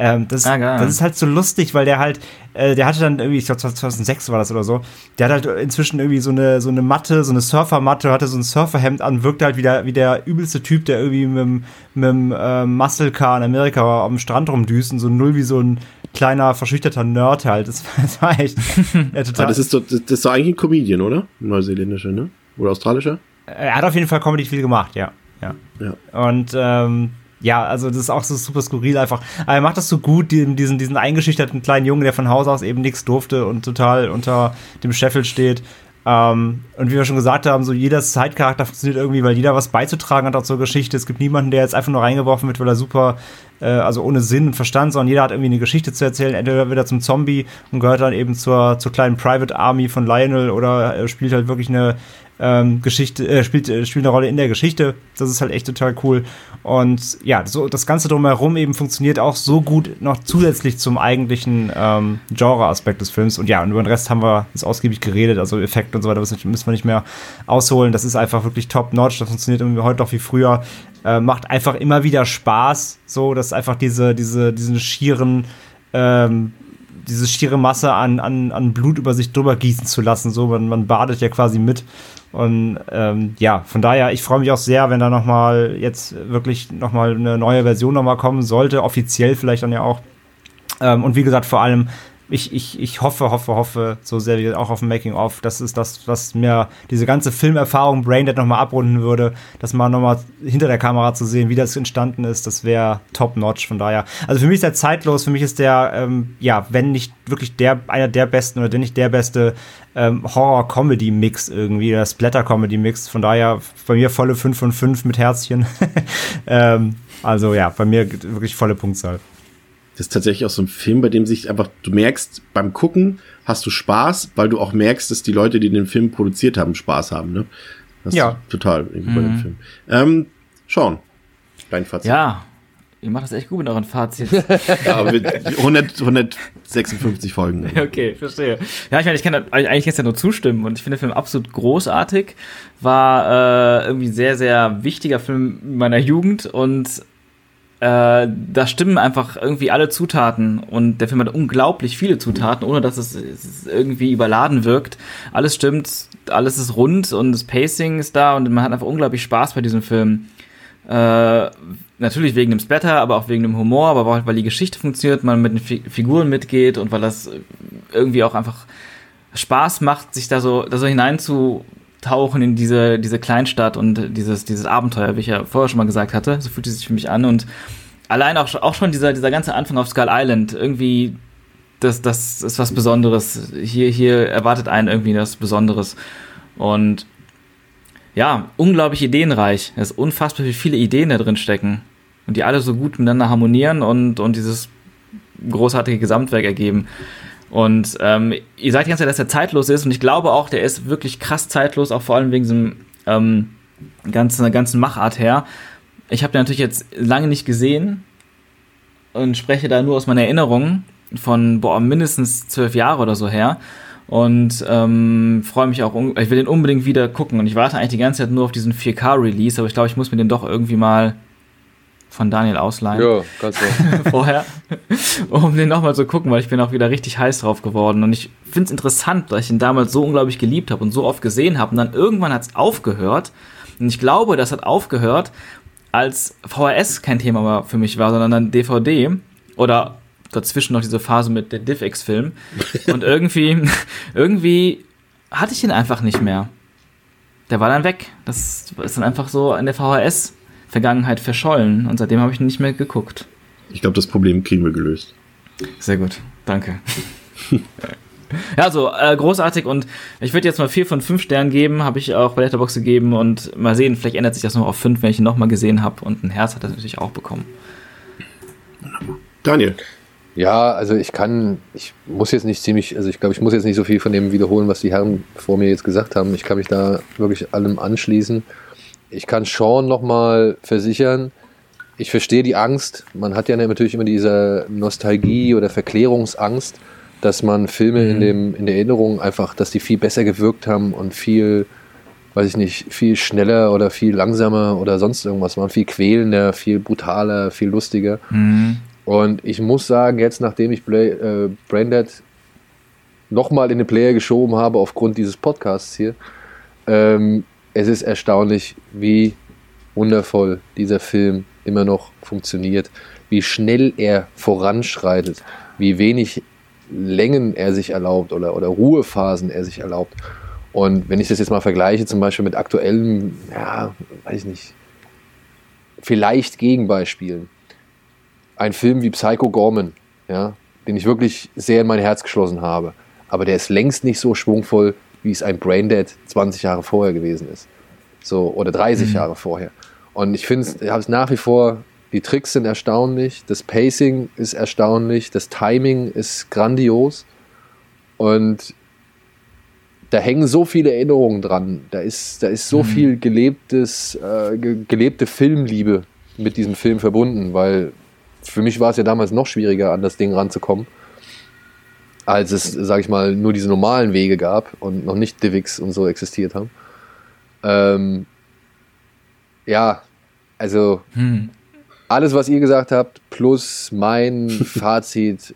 Ähm, das, Ah, das ist halt so lustig, weil der halt, äh, der hatte dann irgendwie, ich glaube 2006 war das oder so, der hat halt inzwischen irgendwie so eine, so eine Matte, so eine Surfermatte, hatte so ein Surferhemd an, wirkte halt wie der, wie der übelste Typ, der irgendwie mit dem äh, Muscle Car in Amerika am Strand rumdüst und so null wie so ein kleiner, verschüchterter Nerd halt. Das, das war echt [LAUGHS] ja, total. Ah, das ist doch, das, das ist doch eigentlich ein Comedian, oder? Ein Neuseeländischer, ne? Oder australischer? er hat auf jeden Fall Comedy viel gemacht, ja. ja. Ja. Und ähm, ja, also das ist auch so super skurril einfach. Aber er macht das so gut, diesen, diesen, eingeschüchterten kleinen Jungen, der von Haus aus eben nichts durfte und total unter dem Scheffel steht. Ähm, und wie wir schon gesagt haben, so jeder Sidecharakter funktioniert irgendwie, weil jeder was beizutragen hat auch zur Geschichte. Es gibt niemanden, der jetzt einfach nur reingeworfen wird, weil er super, äh, also ohne Sinn und Verstand, sondern jeder hat irgendwie eine Geschichte zu erzählen. Entweder wird er zum Zombie und gehört dann eben zur, zur kleinen Private Army von Lionel oder er spielt halt wirklich eine ähm, Geschichte, äh, spielt, äh, spielt eine Rolle in der Geschichte. Das ist halt echt total cool. Und ja, so das Ganze drumherum eben funktioniert auch so gut noch zusätzlich zum eigentlichen ähm, Genre-Aspekt des Films. Und ja, und über den Rest haben wir jetzt ausgiebig geredet, also Effekte und so weiter, das müssen wir nicht mehr ausholen. Das ist einfach wirklich top-notch, das funktioniert heute noch wie früher. Äh, macht einfach immer wieder Spaß, so, dass einfach diese, diese, diesen schieren ähm, diese schiere Masse an, an, an Blut über sich drüber gießen zu lassen. So, man, man badet ja quasi mit. Und ähm, ja, von daher, ich freue mich auch sehr, wenn da noch mal jetzt wirklich noch mal eine neue Version noch mal kommen sollte, offiziell vielleicht dann ja auch. Ähm, und wie gesagt, vor allem, ich, ich, ich hoffe, hoffe, hoffe, so sehr wie auch auf dem Making-of, das ist das, was mir diese ganze Filmerfahrung Braindead noch mal abrunden würde, dass mal noch mal hinter der Kamera zu sehen, wie das entstanden ist, das wäre top-notch, von daher. Also für mich ist der zeitlos, für mich ist der, ähm, ja, wenn nicht wirklich der, einer der besten oder wenn nicht der beste ähm, Horror-Comedy-Mix irgendwie, oder Splatter-Comedy-Mix, von daher bei mir volle 5 von 5 mit Herzchen. [LAUGHS] ähm, also ja, bei mir wirklich volle Punktzahl. Das ist tatsächlich auch so ein Film, bei dem sich einfach, du merkst, beim Gucken hast du Spaß, weil du auch merkst, dass die Leute, die den Film produziert haben, Spaß haben, ne? Das Ja. ist total irgendwie bei dem Film. Ähm, Sean, dein Fazit. Ja, ihr macht das echt gut mit euren Fazits. [LAUGHS] Ja, aber wir- 100, 156 Folgen. [LAUGHS] Okay, verstehe. Ja, ich meine, ich kann da eigentlich jetzt ja nur zustimmen und ich finde den Film absolut großartig. War äh, irgendwie ein sehr, sehr wichtiger Film meiner Jugend und äh, da stimmen einfach irgendwie alle Zutaten und der Film hat unglaublich viele Zutaten, ohne dass es, es irgendwie überladen wirkt. Alles stimmt, alles ist rund und das Pacing ist da und man hat einfach unglaublich Spaß bei diesem Film. Äh, natürlich wegen dem Splatter, aber auch wegen dem Humor, aber auch weil die Geschichte funktioniert, man mit den Fi Figuren mitgeht und weil das irgendwie auch einfach Spaß macht, sich da so, da so hineinzutauchen in diese, diese Kleinstadt und dieses, dieses Abenteuer, wie ich ja vorher schon mal gesagt hatte. So fühlt es sich für mich an und allein auch, auch schon dieser, dieser ganze Anfang auf Skull Island, irgendwie, das, das ist was Besonderes. Hier, hier erwartet einen irgendwie was Besonderes. Und ja, unglaublich ideenreich. Es ist unfassbar, wie viele Ideen da drin stecken. Und die alle so gut miteinander harmonieren und, und dieses großartige Gesamtwerk ergeben. Und ähm, ihr sagt die ganze Zeit, dass er zeitlos ist und ich glaube auch, der ist wirklich krass zeitlos, auch vor allem wegen diesem ähm, ganzen, ganzen Machart her. Ich habe den natürlich jetzt lange nicht gesehen und spreche da nur aus meiner Erinnerung von boah, mindestens zwölf Jahre oder so her. Und ähm, freue mich auch, ich will den unbedingt wieder gucken. Und ich warte eigentlich die ganze Zeit nur auf diesen 4K-Release, aber ich glaube, ich muss mir den doch irgendwie mal von Daniel ausleihen. Ja, kannst du. [LAUGHS] Vorher. um den nochmal zu gucken, weil ich bin auch wieder richtig heiß drauf geworden. Und ich finde es interessant, dass ich ihn damals so unglaublich geliebt habe und so oft gesehen habe. Und dann irgendwann hat es aufgehört. Und ich glaube, das hat aufgehört, als VHS kein Thema war für mich war, sondern dann DVD. Oder dazwischen noch diese Phase mit der DivX-Film. [LAUGHS] Und irgendwie, irgendwie hatte ich ihn einfach nicht mehr. Der war dann weg. Das ist dann einfach so in der VHS Vergangenheit verschollen und seitdem habe ich nicht mehr geguckt. Ich glaube, das Problem kriegen wir gelöst. Sehr gut, danke. ja, so äh, großartig und ich würde jetzt mal vier von fünf Sternen geben, habe ich auch bei Letterbox gegeben und mal sehen, vielleicht ändert sich das noch auf fünf, wenn ich ihn nochmal gesehen habe und ein Herz hat er natürlich auch bekommen. Daniel. Ja, also ich kann, ich muss jetzt nicht ziemlich, also ich glaube, ich muss jetzt nicht so viel von dem wiederholen, was die Herren vor mir jetzt gesagt haben. Ich kann mich da wirklich allem anschließen ich kann Sean nochmal versichern, ich verstehe die Angst. Man hat ja natürlich immer diese Nostalgie oder Verklärungsangst, dass man Filme mhm. in, dem, in der Erinnerung einfach, dass die viel besser gewirkt haben und viel, weiß ich nicht, viel schneller oder viel langsamer oder sonst irgendwas waren, viel quälender, viel brutaler, viel lustiger. Mhm. Und ich muss sagen, jetzt nachdem ich Bla äh, Braindead nochmal in den Player geschoben habe aufgrund dieses Podcasts hier, ähm, es ist erstaunlich, wie wundervoll dieser Film immer noch funktioniert, wie schnell er voranschreitet, wie wenig Längen er sich erlaubt oder, oder Ruhephasen er sich erlaubt. Und wenn ich das jetzt mal vergleiche, zum Beispiel mit aktuellen, ja, weiß ich nicht, vielleicht Gegenbeispielen. Ein Film wie Psycho Gorman, ja, den ich wirklich sehr in mein Herz geschlossen habe. Aber der ist längst nicht so schwungvoll wie es ein Braindead 20 Jahre vorher gewesen ist. So, oder 30 mhm. Jahre vorher. Und ich finde es nach wie vor, die Tricks sind erstaunlich, das Pacing ist erstaunlich, das Timing ist grandios. Und da hängen so viele Erinnerungen dran. Da ist, da ist so mhm. viel gelebtes, äh, ge gelebte Filmliebe mit diesem Film verbunden, weil für mich war es ja damals noch schwieriger, an das Ding ranzukommen als es, sage ich mal, nur diese normalen Wege gab und noch nicht Divix und so existiert haben. Ähm, ja, also hm. alles, was ihr gesagt habt, plus mein [LAUGHS] Fazit,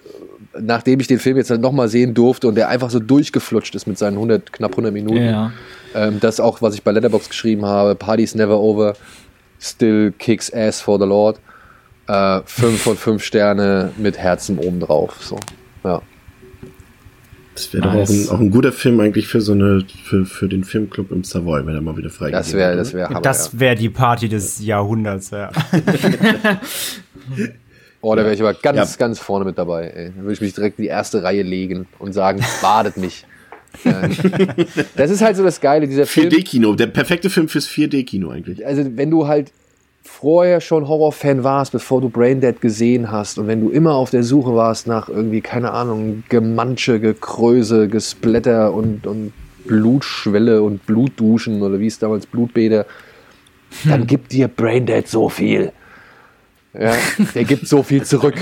nachdem ich den Film jetzt halt nochmal sehen durfte und der einfach so durchgeflutscht ist mit seinen 100, knapp 100 Minuten. Ja. Ähm, das auch, was ich bei Letterbox geschrieben habe, Party's never over, still kicks ass for the Lord. Äh, fünf von fünf Sterne mit Herzen obendrauf. So, ja. Das wäre nice. doch auch ein, auch ein, guter Film eigentlich für so eine, für, für den Filmclub im Savoy, wenn er mal wieder frei Das wäre, das wäre Das wäre die Party des Jahrhunderts, ja. [LAUGHS] oh, da wäre ich aber ganz, ja. ganz vorne mit dabei, ey. Da würde ich mich direkt in die erste Reihe legen und sagen, [LAUGHS] badet mich. das ist halt so das Geile, dieser Film. 4D-Kino, der perfekte Film fürs 4D-Kino eigentlich. Also, wenn du halt vorher schon Horrorfan warst, bevor du Braindead gesehen hast und wenn du immer auf der Suche warst nach irgendwie, keine Ahnung, Gemansche, Gekröse, Gesplätter und, und Blutschwelle und Blutduschen oder wie es damals Blutbäder, hm. dann gibt dir Braindead so viel. Ja, der gibt so viel zurück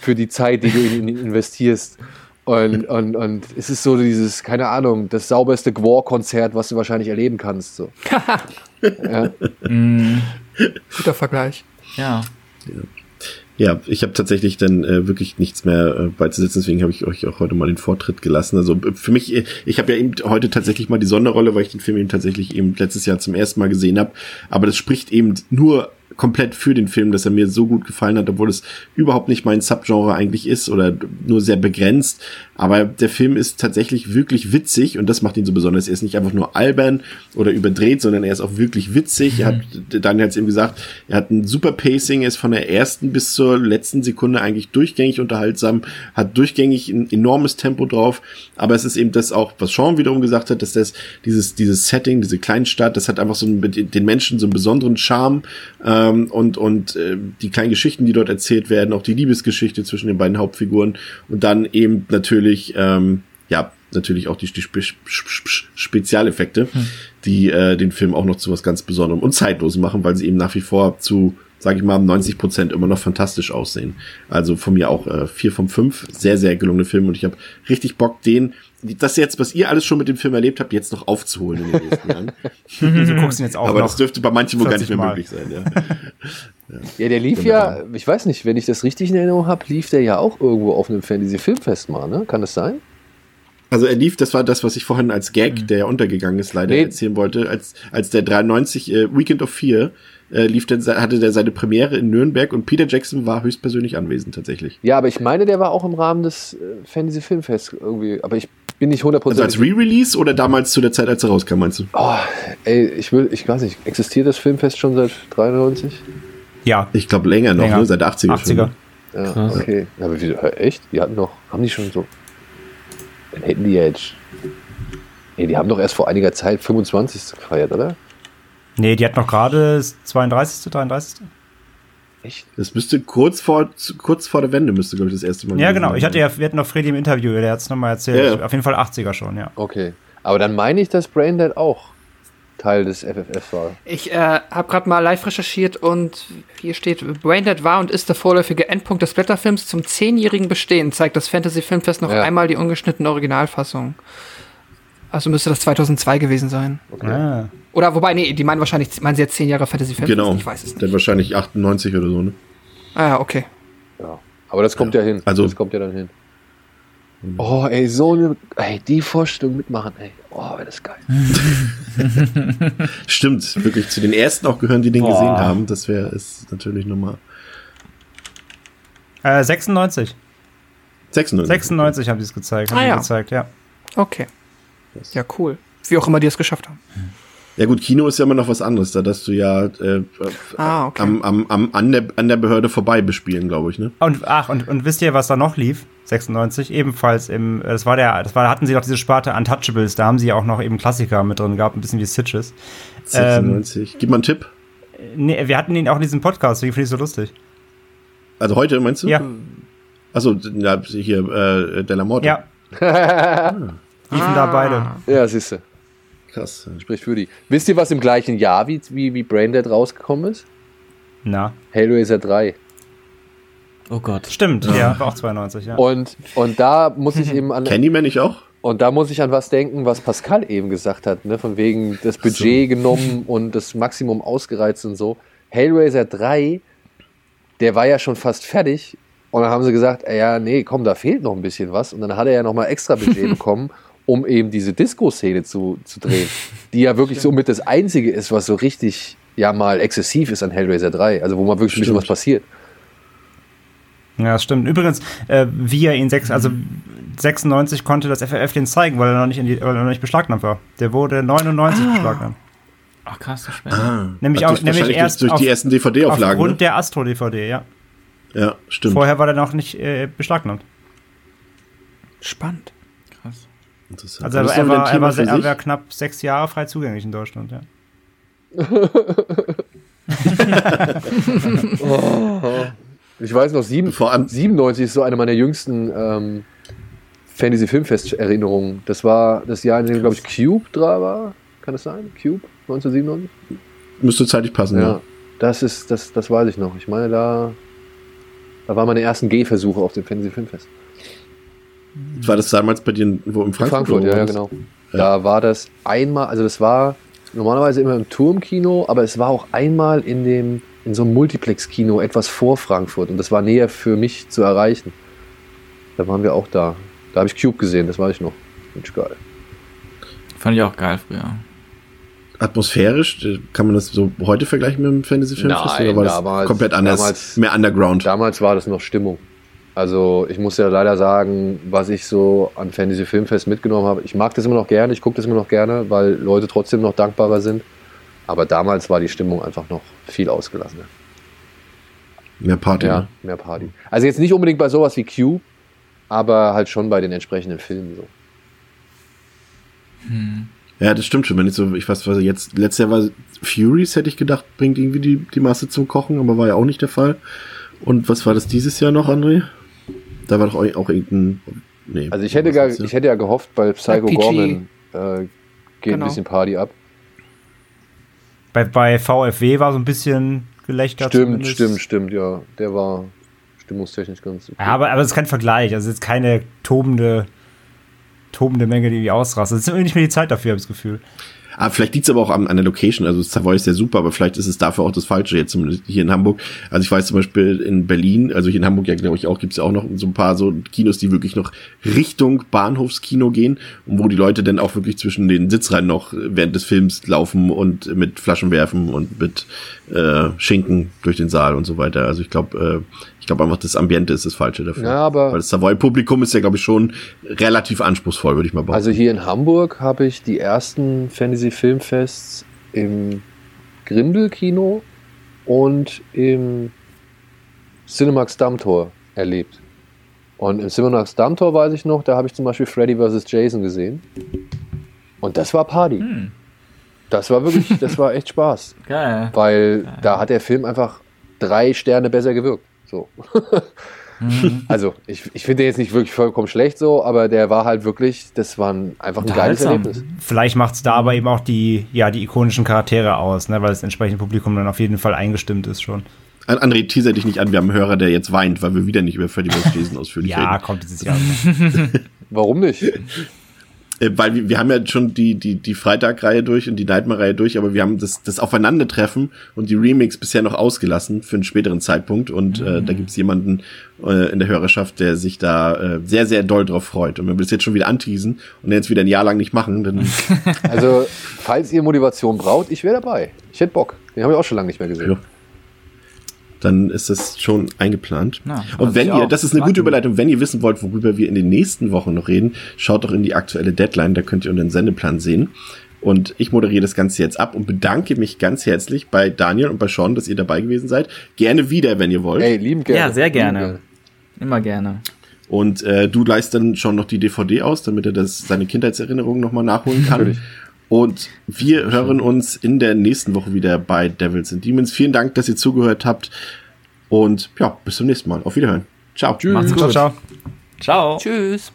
für die Zeit, die du in ihn investierst. Und, und, und es ist so dieses, keine Ahnung, das sauberste Gwar-Konzert, was du wahrscheinlich erleben kannst. So. [LAUGHS] ja. mm. [LAUGHS] Guter Vergleich. Ja. ja. Ja, ich habe tatsächlich dann äh, wirklich nichts mehr äh, beizusetzen, deswegen habe ich euch auch heute mal den Vortritt gelassen. Also äh, für mich, äh, ich habe ja eben heute tatsächlich mal die Sonderrolle, weil ich den Film eben tatsächlich eben letztes Jahr zum ersten Mal gesehen habe. Aber das spricht eben nur komplett für den Film, dass er mir so gut gefallen hat, obwohl es überhaupt nicht mein Subgenre eigentlich ist oder nur sehr begrenzt. Aber der Film ist tatsächlich wirklich witzig und das macht ihn so besonders. Er ist nicht einfach nur albern oder überdreht, sondern er ist auch wirklich witzig. Er hat, Daniel hat es eben gesagt, er hat ein super Pacing, er ist von der ersten bis zur letzten Sekunde eigentlich durchgängig unterhaltsam, hat durchgängig ein enormes Tempo drauf. Aber es ist eben das auch, was Sean wiederum gesagt hat, dass das, dieses, dieses Setting, diese Kleinstadt, das hat einfach so mit den Menschen so einen besonderen Charme ähm, und, und äh, die kleinen Geschichten, die dort erzählt werden, auch die Liebesgeschichte zwischen den beiden Hauptfiguren und dann eben natürlich, ähm, ja, natürlich auch die, die Spe Spe Spezialeffekte, hm. die äh, den Film auch noch zu was ganz Besonderem und Zeitlosem machen, weil sie eben nach wie vor zu sage ich mal, 90 Prozent immer noch fantastisch aussehen. Also von mir auch äh, vier von fünf, sehr, sehr gelungene Filme und ich habe richtig Bock, den, das jetzt, was ihr alles schon mit dem Film erlebt habt, jetzt noch aufzuholen in den nächsten Jahren. du guckst ihn jetzt auch Aber noch das dürfte bei manchen wohl gar nicht mehr mal. möglich sein. Ja. Ja, [LAUGHS] ja der lief ja, ich weiß nicht, wenn ich das richtig in Erinnerung habe, lief der ja auch irgendwo auf einem Fantasy-Filmfest mal, ne? Kann das sein? Also er lief, das war das, was ich vorhin als Gag, der ja untergegangen ist, leider nee. erzählen wollte, als, als der 93 äh, Weekend of Fear äh, lief dann, hatte der seine Premiere in Nürnberg und Peter Jackson war höchstpersönlich anwesend tatsächlich. Ja, aber ich meine, der war auch im Rahmen des äh, Fantasy Filmfests irgendwie, aber ich bin nicht 100%. Also als Re-Release oder damals zu der Zeit, als er rauskam, meinst du? Oh, ey, ich will, ich weiß nicht, existiert das Filmfest schon seit 93? Ja. Ich glaube länger noch, länger. Ne? seit 80er. 80er. Schon. Ja, Krass. okay. Ja, aber wie, echt? Die hatten doch, haben die schon so. Dann hätten die jetzt. Nee, die haben doch erst vor einiger Zeit 25. gefeiert, oder? Nee, die hat noch gerade 32., 33. Echt? Das müsste kurz vor, kurz vor der Wende müsste, glaube ich, das erste Mal. Ja, genau. Ich hatte ja, wir hatten noch Freddy im Interview, der hat es nochmal erzählt. Ja, ja. Auf jeden Fall 80er schon, ja. Okay. Aber dann meine ich, dass Braindead auch Teil des FFF war. Ich äh, habe gerade mal live recherchiert und hier steht, Braindead war und ist der vorläufige Endpunkt des Blätterfilms zum zehnjährigen Bestehen, zeigt das Fantasy Filmfest noch ja. einmal die ungeschnittene Originalfassung. Also müsste das 2002 gewesen sein. Okay. Ah. Oder wobei, nee, die meinen wahrscheinlich, meinen sie jetzt zehn Jahre Fantasy Filmfest? Genau. Ich weiß es nicht. Dann wahrscheinlich 98 oder so, ne? Ah ja, okay. Ja. Aber das kommt ja, ja hin. Also, das kommt ja dann hin. Oh, ey, so eine, ey, die Vorstellung mitmachen, ey. Oh, wäre das geil. [LAUGHS] Stimmt, wirklich zu den ersten auch gehören, die den Boah. gesehen haben. Das wäre es natürlich nochmal. Äh, 96. 96. 96 haben sie es gezeigt. Haben ah, ja. gezeigt, ja. Okay. Ja, cool. Wie auch immer die es geschafft haben. Ja gut, Kino ist ja immer noch was anderes, da dass du ja äh, ah, okay. am, am, am, an, der, an der Behörde vorbei bespielen, glaube ich, ne? Und ach, und, und wisst ihr, was da noch lief? 96, ebenfalls im, das war der, das war, da hatten sie noch diese Sparte Untouchables, da haben sie auch noch eben Klassiker mit drin gehabt, ein bisschen wie Stitches. 96. Ähm, Gib mal einen Tipp. Nee, wir hatten ihn auch in diesem Podcast, deswegen finde ich so lustig. Also heute, meinst du? Ja. Achso, hier, äh, Della Morte. Ja. ah. Liefen da beide. Ja, siehst du. Krass. Spricht für die. Wisst ihr, was im gleichen Jahr wie, wie, wie Braindead rausgekommen ist? Na. Hellraiser 3. Oh Gott. Stimmt, ja, ja war auch 92, ja. Und, und da muss ich eben an. Candyman ich auch? Und da muss ich an was denken, was Pascal eben gesagt hat, ne? Von wegen das Budget so. genommen und das Maximum ausgereizt und so. Hellraiser 3, der war ja schon fast fertig. Und dann haben sie gesagt, ja, nee, komm, da fehlt noch ein bisschen was. Und dann hat er ja nochmal extra Budget [LAUGHS] bekommen um eben diese Disco-Szene zu, zu drehen, die ja wirklich so mit das Einzige ist, was so richtig ja mal exzessiv ist an Hellraiser 3, also wo mal wirklich ein bisschen was passiert. Ja, das stimmt. Übrigens, äh, wie er ihn sechs, also 96 konnte das FFF den zeigen, weil er noch nicht, in die, weil er noch nicht beschlagnahmt war. Der wurde 99 ah. beschlagnahmt. Ach krass, das spannend. Ah, nämlich auch, nämlich erst durch auf, die ersten DVD-Auflagen. Aufgrund ne? der Astro-DVD, ja. Ja, stimmt. Vorher war der noch nicht äh, beschlagnahmt. Spannend. Interessant. Also er, er, war, er, war, er war knapp sechs Jahre frei zugänglich in Deutschland, ja. [LAUGHS] oh. Ich weiß noch, sieben, Vor allem 97 ist so eine meiner jüngsten ähm, Fantasy-Filmfest-Erinnerungen. Das war das Jahr, in dem, glaube ich, Cube da war. Kann das sein? Cube 1997? Müsste zeitlich passen, ja. ja. Das, ist, das, das weiß ich noch. Ich meine, da, da waren meine ersten Gehversuche auf dem Fantasy-Filmfest. War das damals bei dir wo im Frankfurt? Frankfurt, ja, ja, genau. Ja. Da war das einmal, also das war normalerweise immer im Turmkino, aber es war auch einmal in dem in so einem Multiplex-Kino etwas vor Frankfurt und das war näher für mich zu erreichen. Da waren wir auch da. Da habe ich Cube gesehen, das weiß ich noch. Mensch, geil. Fand ich auch geil früher. atmosphärisch? Äh, Kann man das so heute vergleichen mit dem Fantasy-Filmfest? Nein, Oder war das damals- komplett anders? damals- mehr Underground? Damals war das noch Stimmung. Also ich muss ja leider sagen, was ich so an Fantasy Filmfest mitgenommen habe. Ich mag das immer noch gerne, ich gucke das immer noch gerne, weil Leute trotzdem noch dankbarer sind. Aber damals war die Stimmung einfach noch viel ausgelassener. Mehr Party, Ja, ne? mehr Party. Also jetzt nicht unbedingt bei sowas wie Q, aber halt schon bei den entsprechenden Filmen so. Ja, das stimmt schon. Wenn ich so, ich weiß, was jetzt, letztes Jahr war Furies, hätte ich gedacht, bringt irgendwie die, die Masse zum Kochen, aber war ja auch nicht der Fall. Und was war das dieses Jahr noch, André? Da war doch auch, irgendein, nee. Also ich hätte, gar, das? ich hätte ja gehofft, bei Psycho Ja, PG. Gorman äh, geht Genau. ein bisschen Party ab. Bei, bei VfW war so ein bisschen Gelächter. Stimmt, zumindest. stimmt, stimmt, ja. Der war stimmungstechnisch ganz okay. Ja, aber, aber es ist kein Vergleich. Also es ist keine tobende, tobende Menge, die irgendwie ausrastet. Es ist irgendwie nicht mehr die Zeit dafür, habe ich das Gefühl. Ah, vielleicht liegt's aber auch an, an der Location. Also Savoy ist ja super, aber vielleicht ist es dafür auch das Falsche jetzt zumindest hier in Hamburg. Also ich weiß zum Beispiel in Berlin, also hier in Hamburg ja glaube ich auch, gibt's ja auch noch so ein paar so Kinos, die wirklich noch Richtung Bahnhofskino gehen und wo die Leute dann auch wirklich zwischen den Sitzreihen noch während des Films laufen und mit Flaschen werfen und mit äh, Schinken durch den Saal und so weiter. Also ich glaube, äh, ich glaube einfach, das Ambiente ist das Falsche dafür. Ja, aber- Weil das Savoy-Publikum ist ja, glaube ich, schon relativ anspruchsvoll, würde ich mal behaupten. Also hier in Hamburg habe ich die ersten Fantasy Filmfests im Grindel-Kino und im Cinemax Dammtor erlebt. Und im Cinemax Dammtor weiß ich noch, da habe ich zum Beispiel Freddy vs. Jason gesehen. Und das war Party. Das war wirklich, das war echt Spaß. [LAUGHS] Geil. Weil da hat der Film einfach drei Sterne besser gewirkt. So. [LAUGHS] Also, ich, ich finde den jetzt nicht wirklich vollkommen schlecht so, aber der war halt wirklich, das war ein, einfach ein geiles. Erlebnis. Vielleicht macht es da aber eben auch die, ja, die ikonischen Charaktere aus, ne, weil das entsprechende Publikum dann auf jeden Fall eingestimmt ist schon. An- André, teaser dich nicht an, wir haben einen Hörer, der jetzt weint, weil wir wieder nicht über Freddy vs. Jason ausführlich Ja, reden. kommt dieses Jahr. [LAUGHS] Warum nicht? Äh, weil wir, wir haben ja schon die, die, die Freitag-Reihe durch und die Nightmare-Reihe durch, aber wir haben das, das Aufeinandertreffen und die Remakes bisher noch ausgelassen für einen späteren Zeitpunkt. Und äh, da gibt's jemanden äh, in der Hörerschaft, der sich da äh, sehr, sehr doll drauf freut. Und wenn wir das jetzt schon wieder anteasen und jetzt wieder ein Jahr lang nicht machen, dann [LAUGHS] Also, falls ihr Motivation braucht, ich wäre dabei. Ich hätte Bock. Den habe ich auch schon lange nicht mehr gesehen. Ja. Dann ist das schon eingeplant. Ja, und also wenn ihr, das ist eine gute Warten. Überleitung, wenn ihr wissen wollt, worüber wir in den nächsten Wochen noch reden, schaut doch in die aktuelle Deadline, da könnt ihr unseren Sendeplan sehen. Und ich moderiere das Ganze jetzt ab und bedanke mich ganz herzlich bei Daniel und bei Sean, dass ihr dabei gewesen seid. Gerne wieder, wenn ihr wollt. Ey, lieben gerne. Ja, sehr Lieben gerne. Immer gerne. Und äh, du leist dann schon noch die DVD aus, damit er das seine Kindheitserinnerungen nochmal nachholen kann. Natürlich. Und wir hören uns in der nächsten Woche wieder bei Devils and Demons. Vielen Dank, dass ihr zugehört habt. Und ja, bis zum nächsten Mal. Auf Wiederhören. Ciao. Macht's gut. ciao, ciao. Ciao. Tschüss.